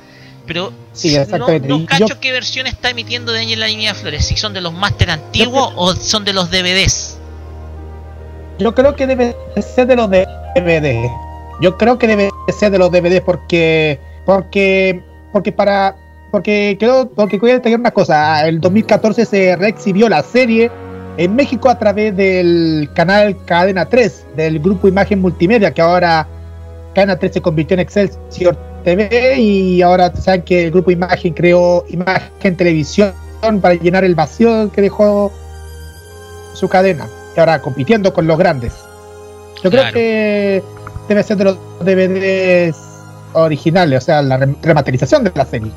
Pero Sí, no, exactamente. no cacho yo- qué versión está emitiendo de Ángel la Niña Flores, si son de los máster antiguos o son de los DVDs. Yo creo que debe ser de los DVD. Yo creo que debe ser de los DVD porque porque porque para porque creo porque voy a detallar una cosa. El 2014 se reexhibió la serie en México a través del canal Cadena 3 del grupo Imagen Multimedia que ahora Cadena 3 se convirtió en Excelsior TV y ahora saben que el grupo Imagen creó Imagen Televisión para llenar el vacío que dejó su cadena y ahora compitiendo con los grandes. Yo creo que debe ser de los DVDs originales, o sea, la rem- remasterización de la serie.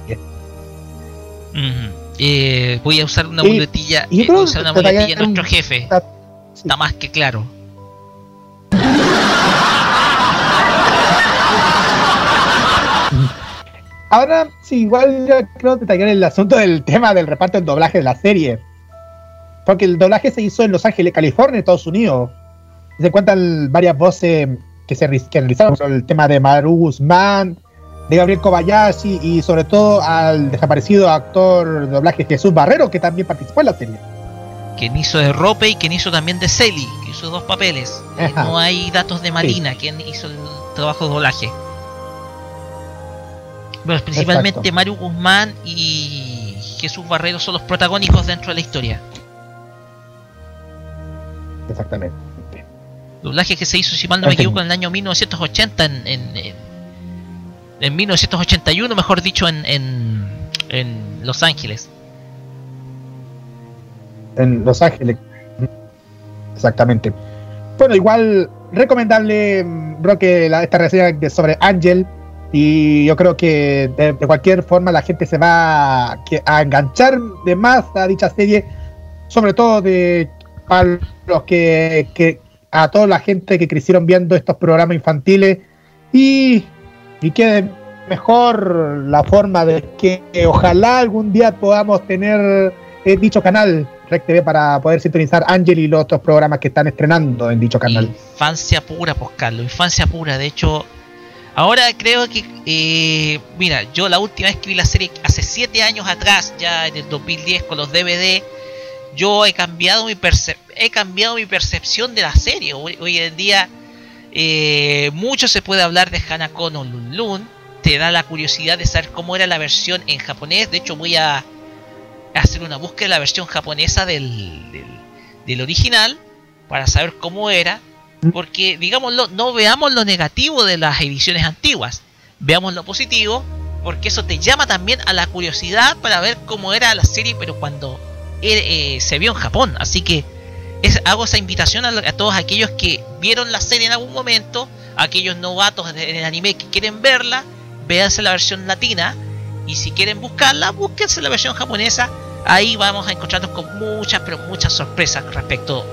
Eh, voy a usar una muletilla, eh, creo usar una muletilla de nuestro jefe. Está- sí. Está más que claro. Ahora, sí, igual yo creo detallar el asunto del tema del reparto del doblaje de la serie. Porque el doblaje se hizo en Los Ángeles, California, Estados Unidos. Se cuentan varias voces que se que realizaron sobre el tema de Maru Guzmán, de Gabriel Kobayashi y sobre todo al desaparecido actor de doblaje Jesús Barrero, que también participó en la serie. Quien hizo de Rope y quien hizo también de Celi, que hizo dos papeles. Eh, no hay datos de Marina, quien hizo el trabajo de doblaje. Bueno, principalmente Exacto. Mario Guzmán y Jesús Barrero son los protagónicos dentro de la historia. Exactamente. Doblaje que se hizo, si mal no me Entiendo. equivoco, en el año 1980, en, en, en, en 1981, mejor dicho, en, en, en Los Ángeles. en Los Ángeles. Exactamente. Bueno, igual recomendable, mm, Roque, la- esta reseña sobre Ángel. Y yo creo que de, cualquier forma la gente se va a, que- a enganchar de más a dicha serie, sobre todo de a los que, que a toda la gente que crecieron viendo estos programas infantiles y, y que mejor la forma de que ojalá algún día podamos tener eh, dicho canal Rec TV para poder sintonizar Ángel y los otros programas que están estrenando en dicho canal. Infancia pura, pues Carlos, infancia pura. De hecho, ahora creo que, eh, mira, yo la última vez que vi la serie hace 7 años atrás, ya en el 2010 con los DVD, yo he cambiado mi percep he cambiado mi percepción de la serie. Hoy en día eh, mucho se puede hablar de Hanako no Lun Lun. Te da la curiosidad de saber cómo era la versión en japonés. De hecho, voy a hacer una búsqueda de la versión japonesa del, del, original para saber cómo era. Porque, digámoslo, no veamos lo negativo de las ediciones antiguas. Veamos lo positivo. Porque eso te llama también a la curiosidad para ver cómo era la serie, pero cuando eh, eh, se vio en Japón. Así que es, hago esa invitación a, a, todos aquellos que vieron la serie en algún momento, aquellos novatos en el anime que quieren verla, véanse la versión latina. Y si quieren buscarla, búsquense la versión japonesa. Ahí vamos a encontrarnos con muchas, pero muchas sorpresas respecto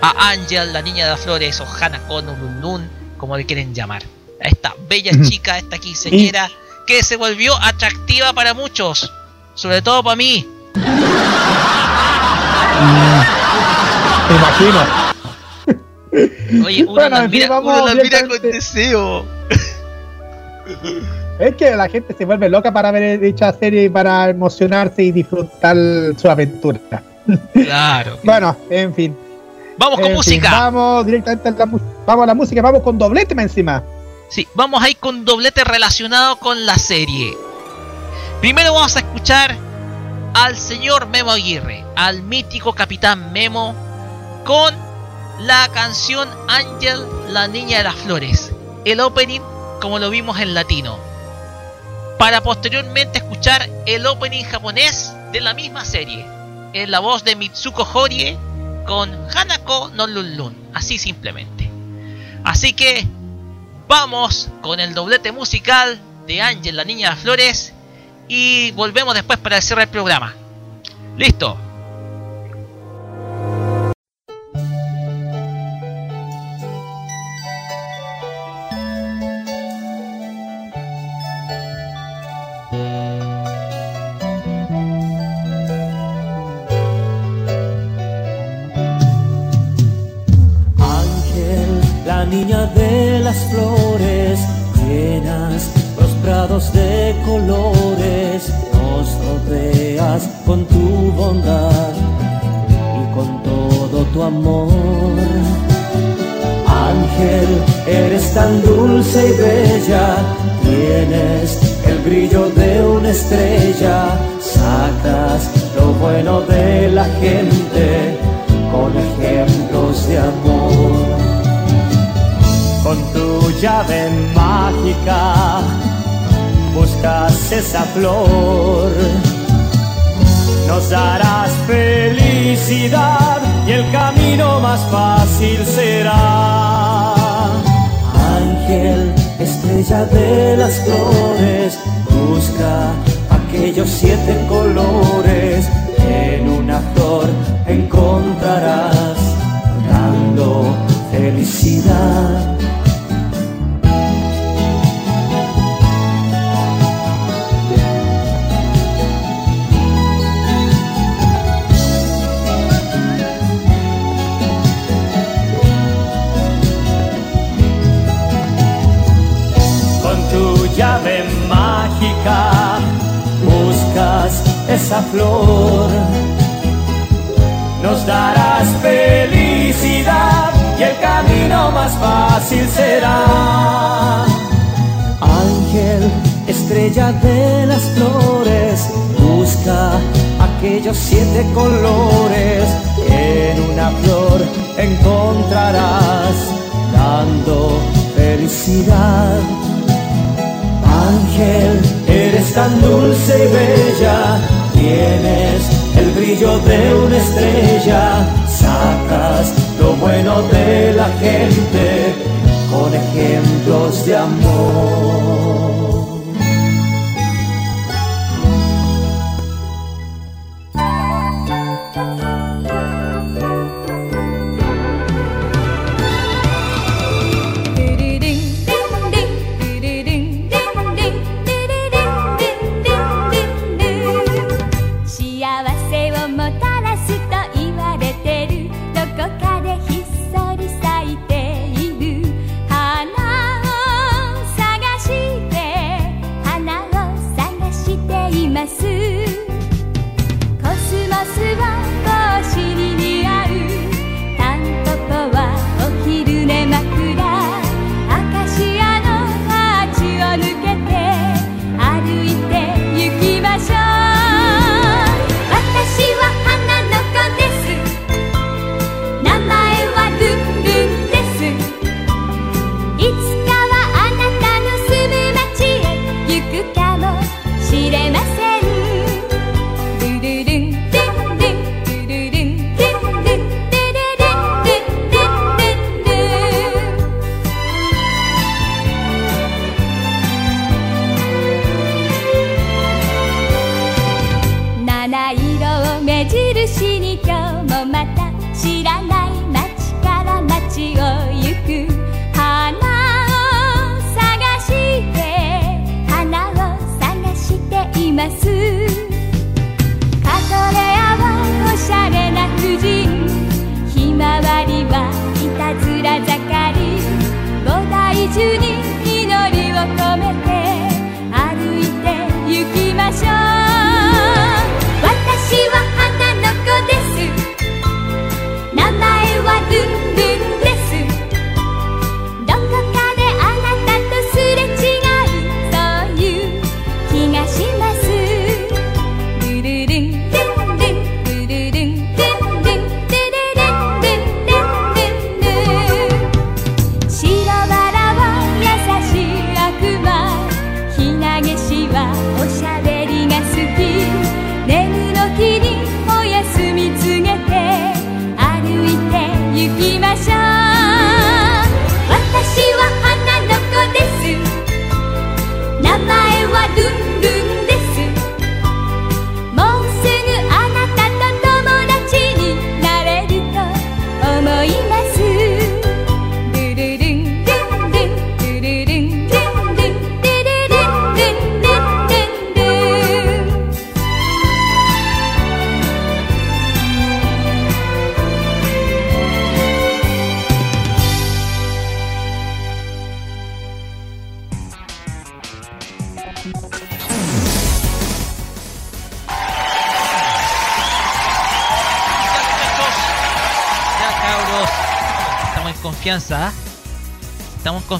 a Angel, la niña de las flores, o Hanako no Lun Lun, como le quieren llamar. A esta bella chica, esta quinceañera, que se volvió atractiva para muchos, sobre todo para mí. Me imagino. Oye, uno Bueno, las en fin, mira, vamos uno las mira con deseo. Es que la gente se vuelve loca para ver dicha serie y para emocionarse y disfrutar su aventura. Claro. Bueno, en fin. Vamos con En fin, música. vamos directamente a la, vamos a la música, vamos con doblete más encima. Sí, vamos a ir con doblete relacionado con la serie. Primero vamos a escuchar al señor Memo Aguirre, al mítico capitán Memo, con la canción Ángel, la niña de las flores. El opening como lo vimos en latino. Para posteriormente escuchar el opening japonés de la misma serie. En la voz de Mitsuko Horie con Hanako no Lun Lun. Así simplemente. Así que vamos con el doblete musical de Ángel, la niña de las flores. Y volvemos después para cerrar el programa. Listo. Estrella, sacas lo bueno de la gente con ejemplos de amor. Con tu llave mágica buscas esa flor, nos darás felicidad y el camino más fácil será. Ángel, estrella de las flores, busca aquellos siete colores. En una flor encontrarás dando felicidad. Esa flor. Nos darás felicidad y el camino más fácil será. Ángel, estrella de las flores, busca aquellos siete colores. En una flor encontrarás dando felicidad. Ángel, eres tan dulce y bella, tienes el brillo de una estrella, sacas lo bueno de la gente con ejemplos de amor.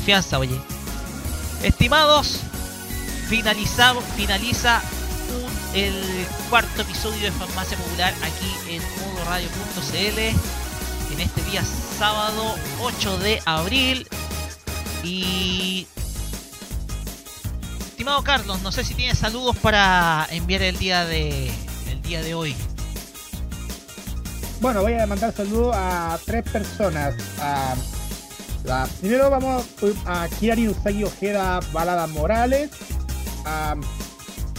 Confianza, oye. Estimados, finalizamos, finaliza el cuarto episodio de Farmacia Popular aquí en modoradio.cl en este día sábado 8 de abril. Y estimado Carlos, no sé si tienes saludos para enviar el día de el día de hoy. Bueno, voy a mandar saludos a tres personas. Primero vamos a Kiari Usagi Ojeda Balada Morales.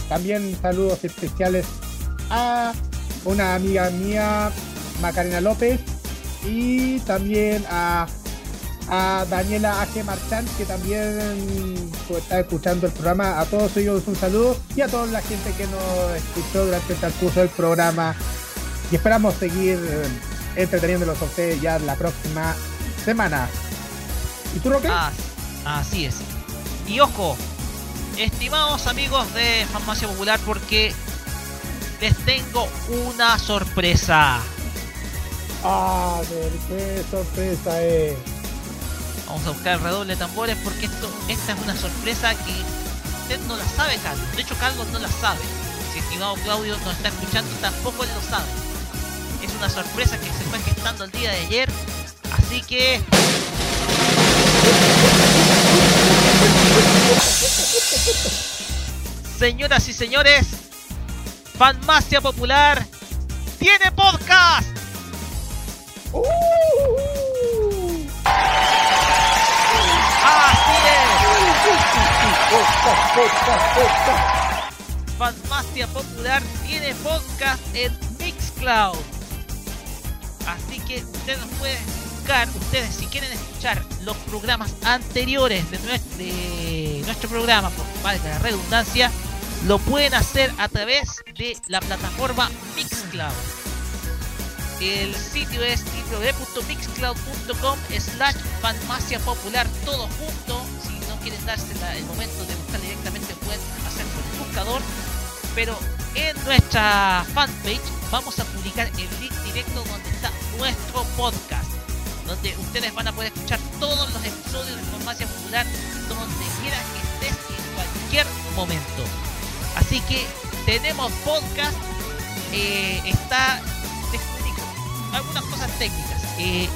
también saludos especiales a una amiga mía, Macarena López. Y también a, a Daniela Aje Marchand, que también pues, está escuchando el programa. A todos ellos un saludo y a toda la gente que nos escuchó durante el transcurso del programa. Y esperamos seguir eh, entreteniéndolos a ustedes ya la próxima semana. ¿Y tú, Roque? Ah, así es. Y ojo, estimados amigos de Farmacia Popular, porque les tengo una sorpresa. Ah, qué sorpresa es. Vamos a buscar el redoble de tambores porque esto, esta es una sorpresa que usted no la sabe, Carlos. De hecho, Carlos no la sabe. Si estimado Claudio nos está escuchando, tampoco él lo sabe. Es una sorpresa que se fue gestando el día de ayer. Así que Señoras y señores, Farmacia Popular tiene podcast. Uh, Así es. Fantastia Popular tiene podcast en Mixcloud. Así que ustedes nos pueden ustedes si quieren escuchar los programas anteriores de nuestro, de nuestro programa, por valga la redundancia, lo pueden hacer a través de la plataforma Mixcloud. El sitio es www.mixcloud.com slash farmacia popular todo junto. Si no quieren darse el momento de buscar directamente pueden hacerlo en el buscador. Pero en nuestra fanpage vamos a publicar el link directo donde está nuestro podcast. Donde ustedes van a poder escuchar todos los episodios de Farmacia Popular donde quiera que estés en cualquier momento. Así que tenemos podcast. eh, está. algunas cosas técnicas. Eh,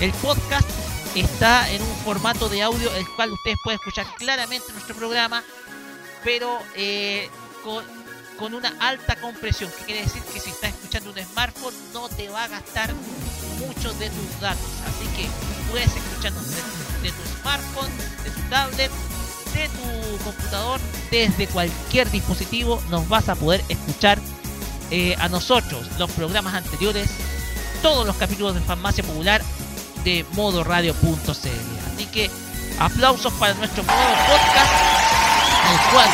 el podcast está en un formato de audio el cual ustedes pueden escuchar claramente nuestro programa, pero eh, con, con una alta compresión, que quiere decir que si estás escuchando un smartphone no te va a gastar mucho de tus datos. Así que puedes escucharnos de, tu- smartphone, de tu tablet, de tu computador, desde cualquier dispositivo nos vas a poder escuchar eh, a nosotros los programas anteriores, todos los capítulos de Farmacia Popular de modoradio.cl. Así que aplausos para nuestro nuevo podcast, el cual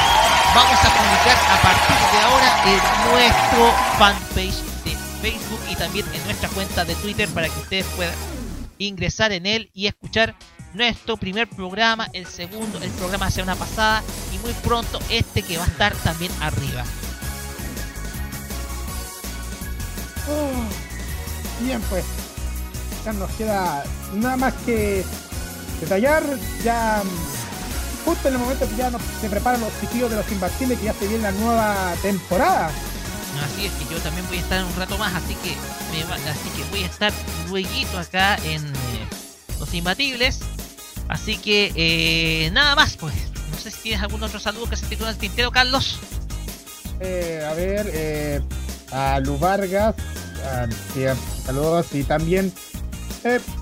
vamos a publicar a partir de ahora en nuestro fanpage Facebook y también en nuestra cuenta de Twitter para que ustedes puedan ingresar en él y escuchar nuestro primer programa, el segundo, el programa de semana pasada y muy pronto este que va a estar también arriba. Oh, bien, pues. Ya nos queda nada más que detallar. Ya mm, justo en el momento que ya nos, se preparan los sitios de los imbatibles, que ya se viene la nueva temporada. Así es que yo también voy a estar un rato más, así que me va- así que voy a estar luego acá en eh, Los Imbatibles. Así que eh, nada más, pues. No sé si tienes algún otro saludo que se titula el tintero, Carlos. Eh, a ver, eh, a Lu Vargas, saludos y también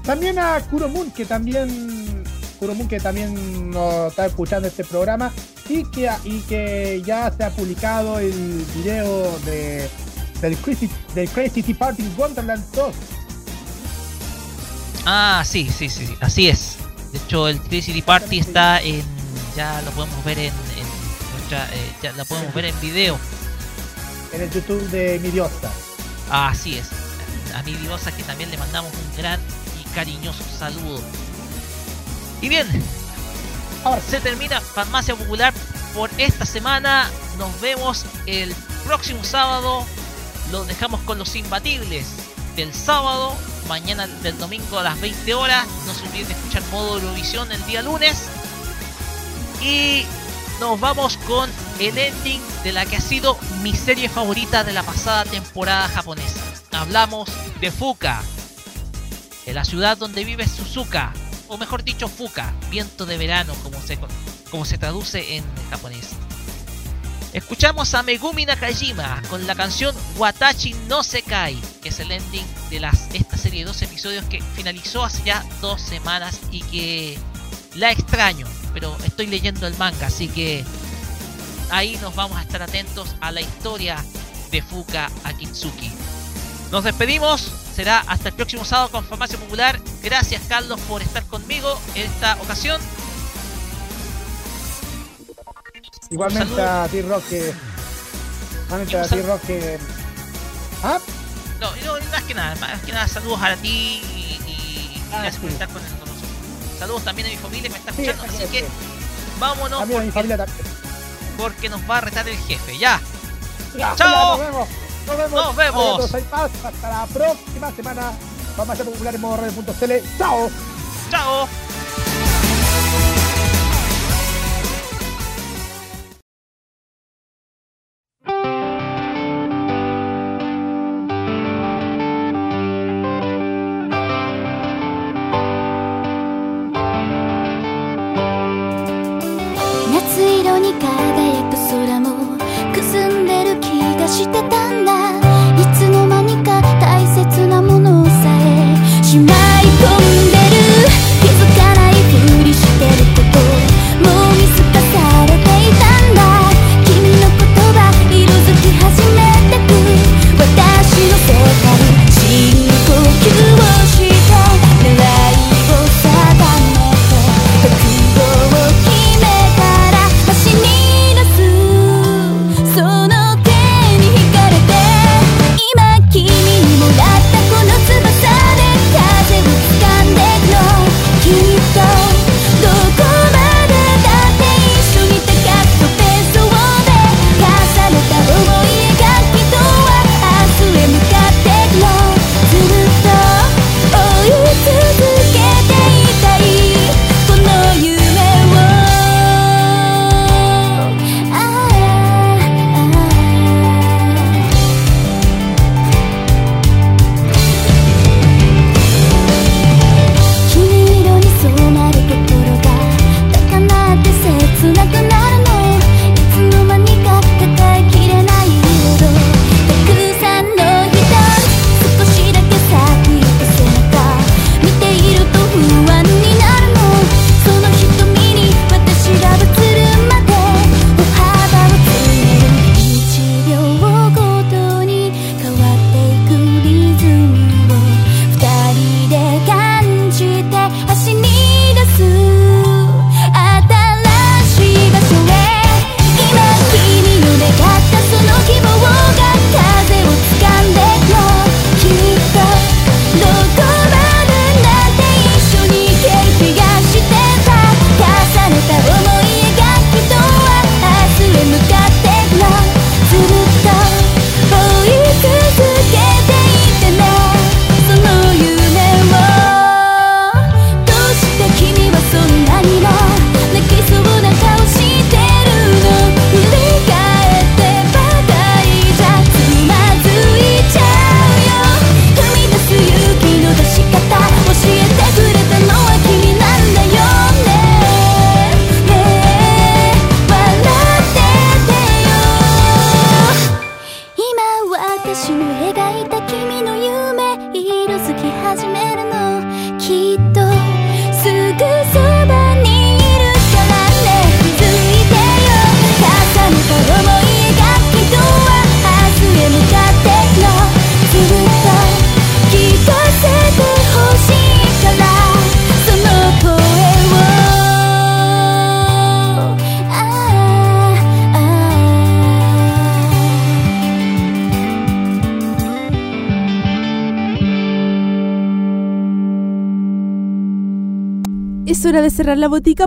también a Kuromun que también Kuromun que también nos está escuchando este programa y que y que ya se ha publicado el video de del Crazy del Crazy Tea Party Wonderland 2. Ah, sí, sí, sí, sí, así es. De hecho, el Crazy Tea Party está en. Ya lo podemos ver en. en nuestra, eh, ya lo podemos ver en video. en el YouTube de mi diosa. Así es. A mi diosa que también le mandamos un gran y cariñoso saludo. Y bien, se termina Farmacia Popular por esta semana. Nos vemos el próximo sábado. Los dejamos con los imbatibles del sábado. Mañana del domingo a las 20 horas. No se olviden de escuchar modo Eurovisión el día lunes. Y nos vamos con el ending de la que ha sido mi serie favorita de la pasada temporada japonesa. Hablamos de Fuka, de la ciudad donde vive Suzuka, o mejor dicho Fuka, viento de verano como se, como se traduce en japonés. Escuchamos a Megumi Nakajima con la canción Watachi no Sekai, que es el ending de las, esta serie de dos episodios que finalizó hace ya dos semanas y que la extraño, pero estoy leyendo el manga, así que ahí nos vamos a estar atentos a la historia de Fuka Akitsuki. Nos despedimos, será hasta el próximo sábado con Farmacia Popular. Gracias Carlos por estar conmigo en esta ocasión. Igualmente a T-Rock que. Igualmente a que. ¿Ah? No, no, más que nada, más que nada saludos a ti y, y Ah, gracias por estar con nosotros. Saludos también a mi familia que me está escuchando, sí, así sí. que vámonos a mi porque, familia porque nos va a retar el jefe. Ya, Ya, ¡Chao! Nos vemos. Nos vemos. Adiós. Hasta la próxima semana. Vamos a popular en modo. Chao. chao.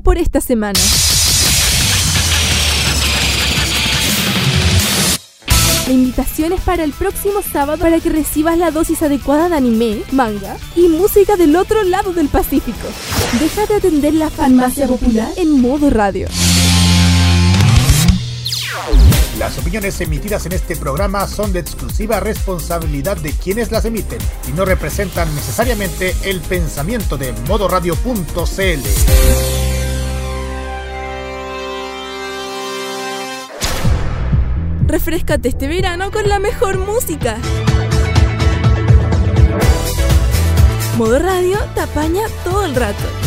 Por esta semana. La invitación es para el próximo sábado para que recibas la dosis adecuada de anime, manga y música del otro lado del Pacífico. Deja de atender la farmacia popular en modo radio. Las opiniones emitidas en este programa son de exclusiva responsabilidad de quienes las emiten y no representan necesariamente el pensamiento de modoradio.cl. Refrescate este verano con la mejor música. Modo radio te apaña todo el rato.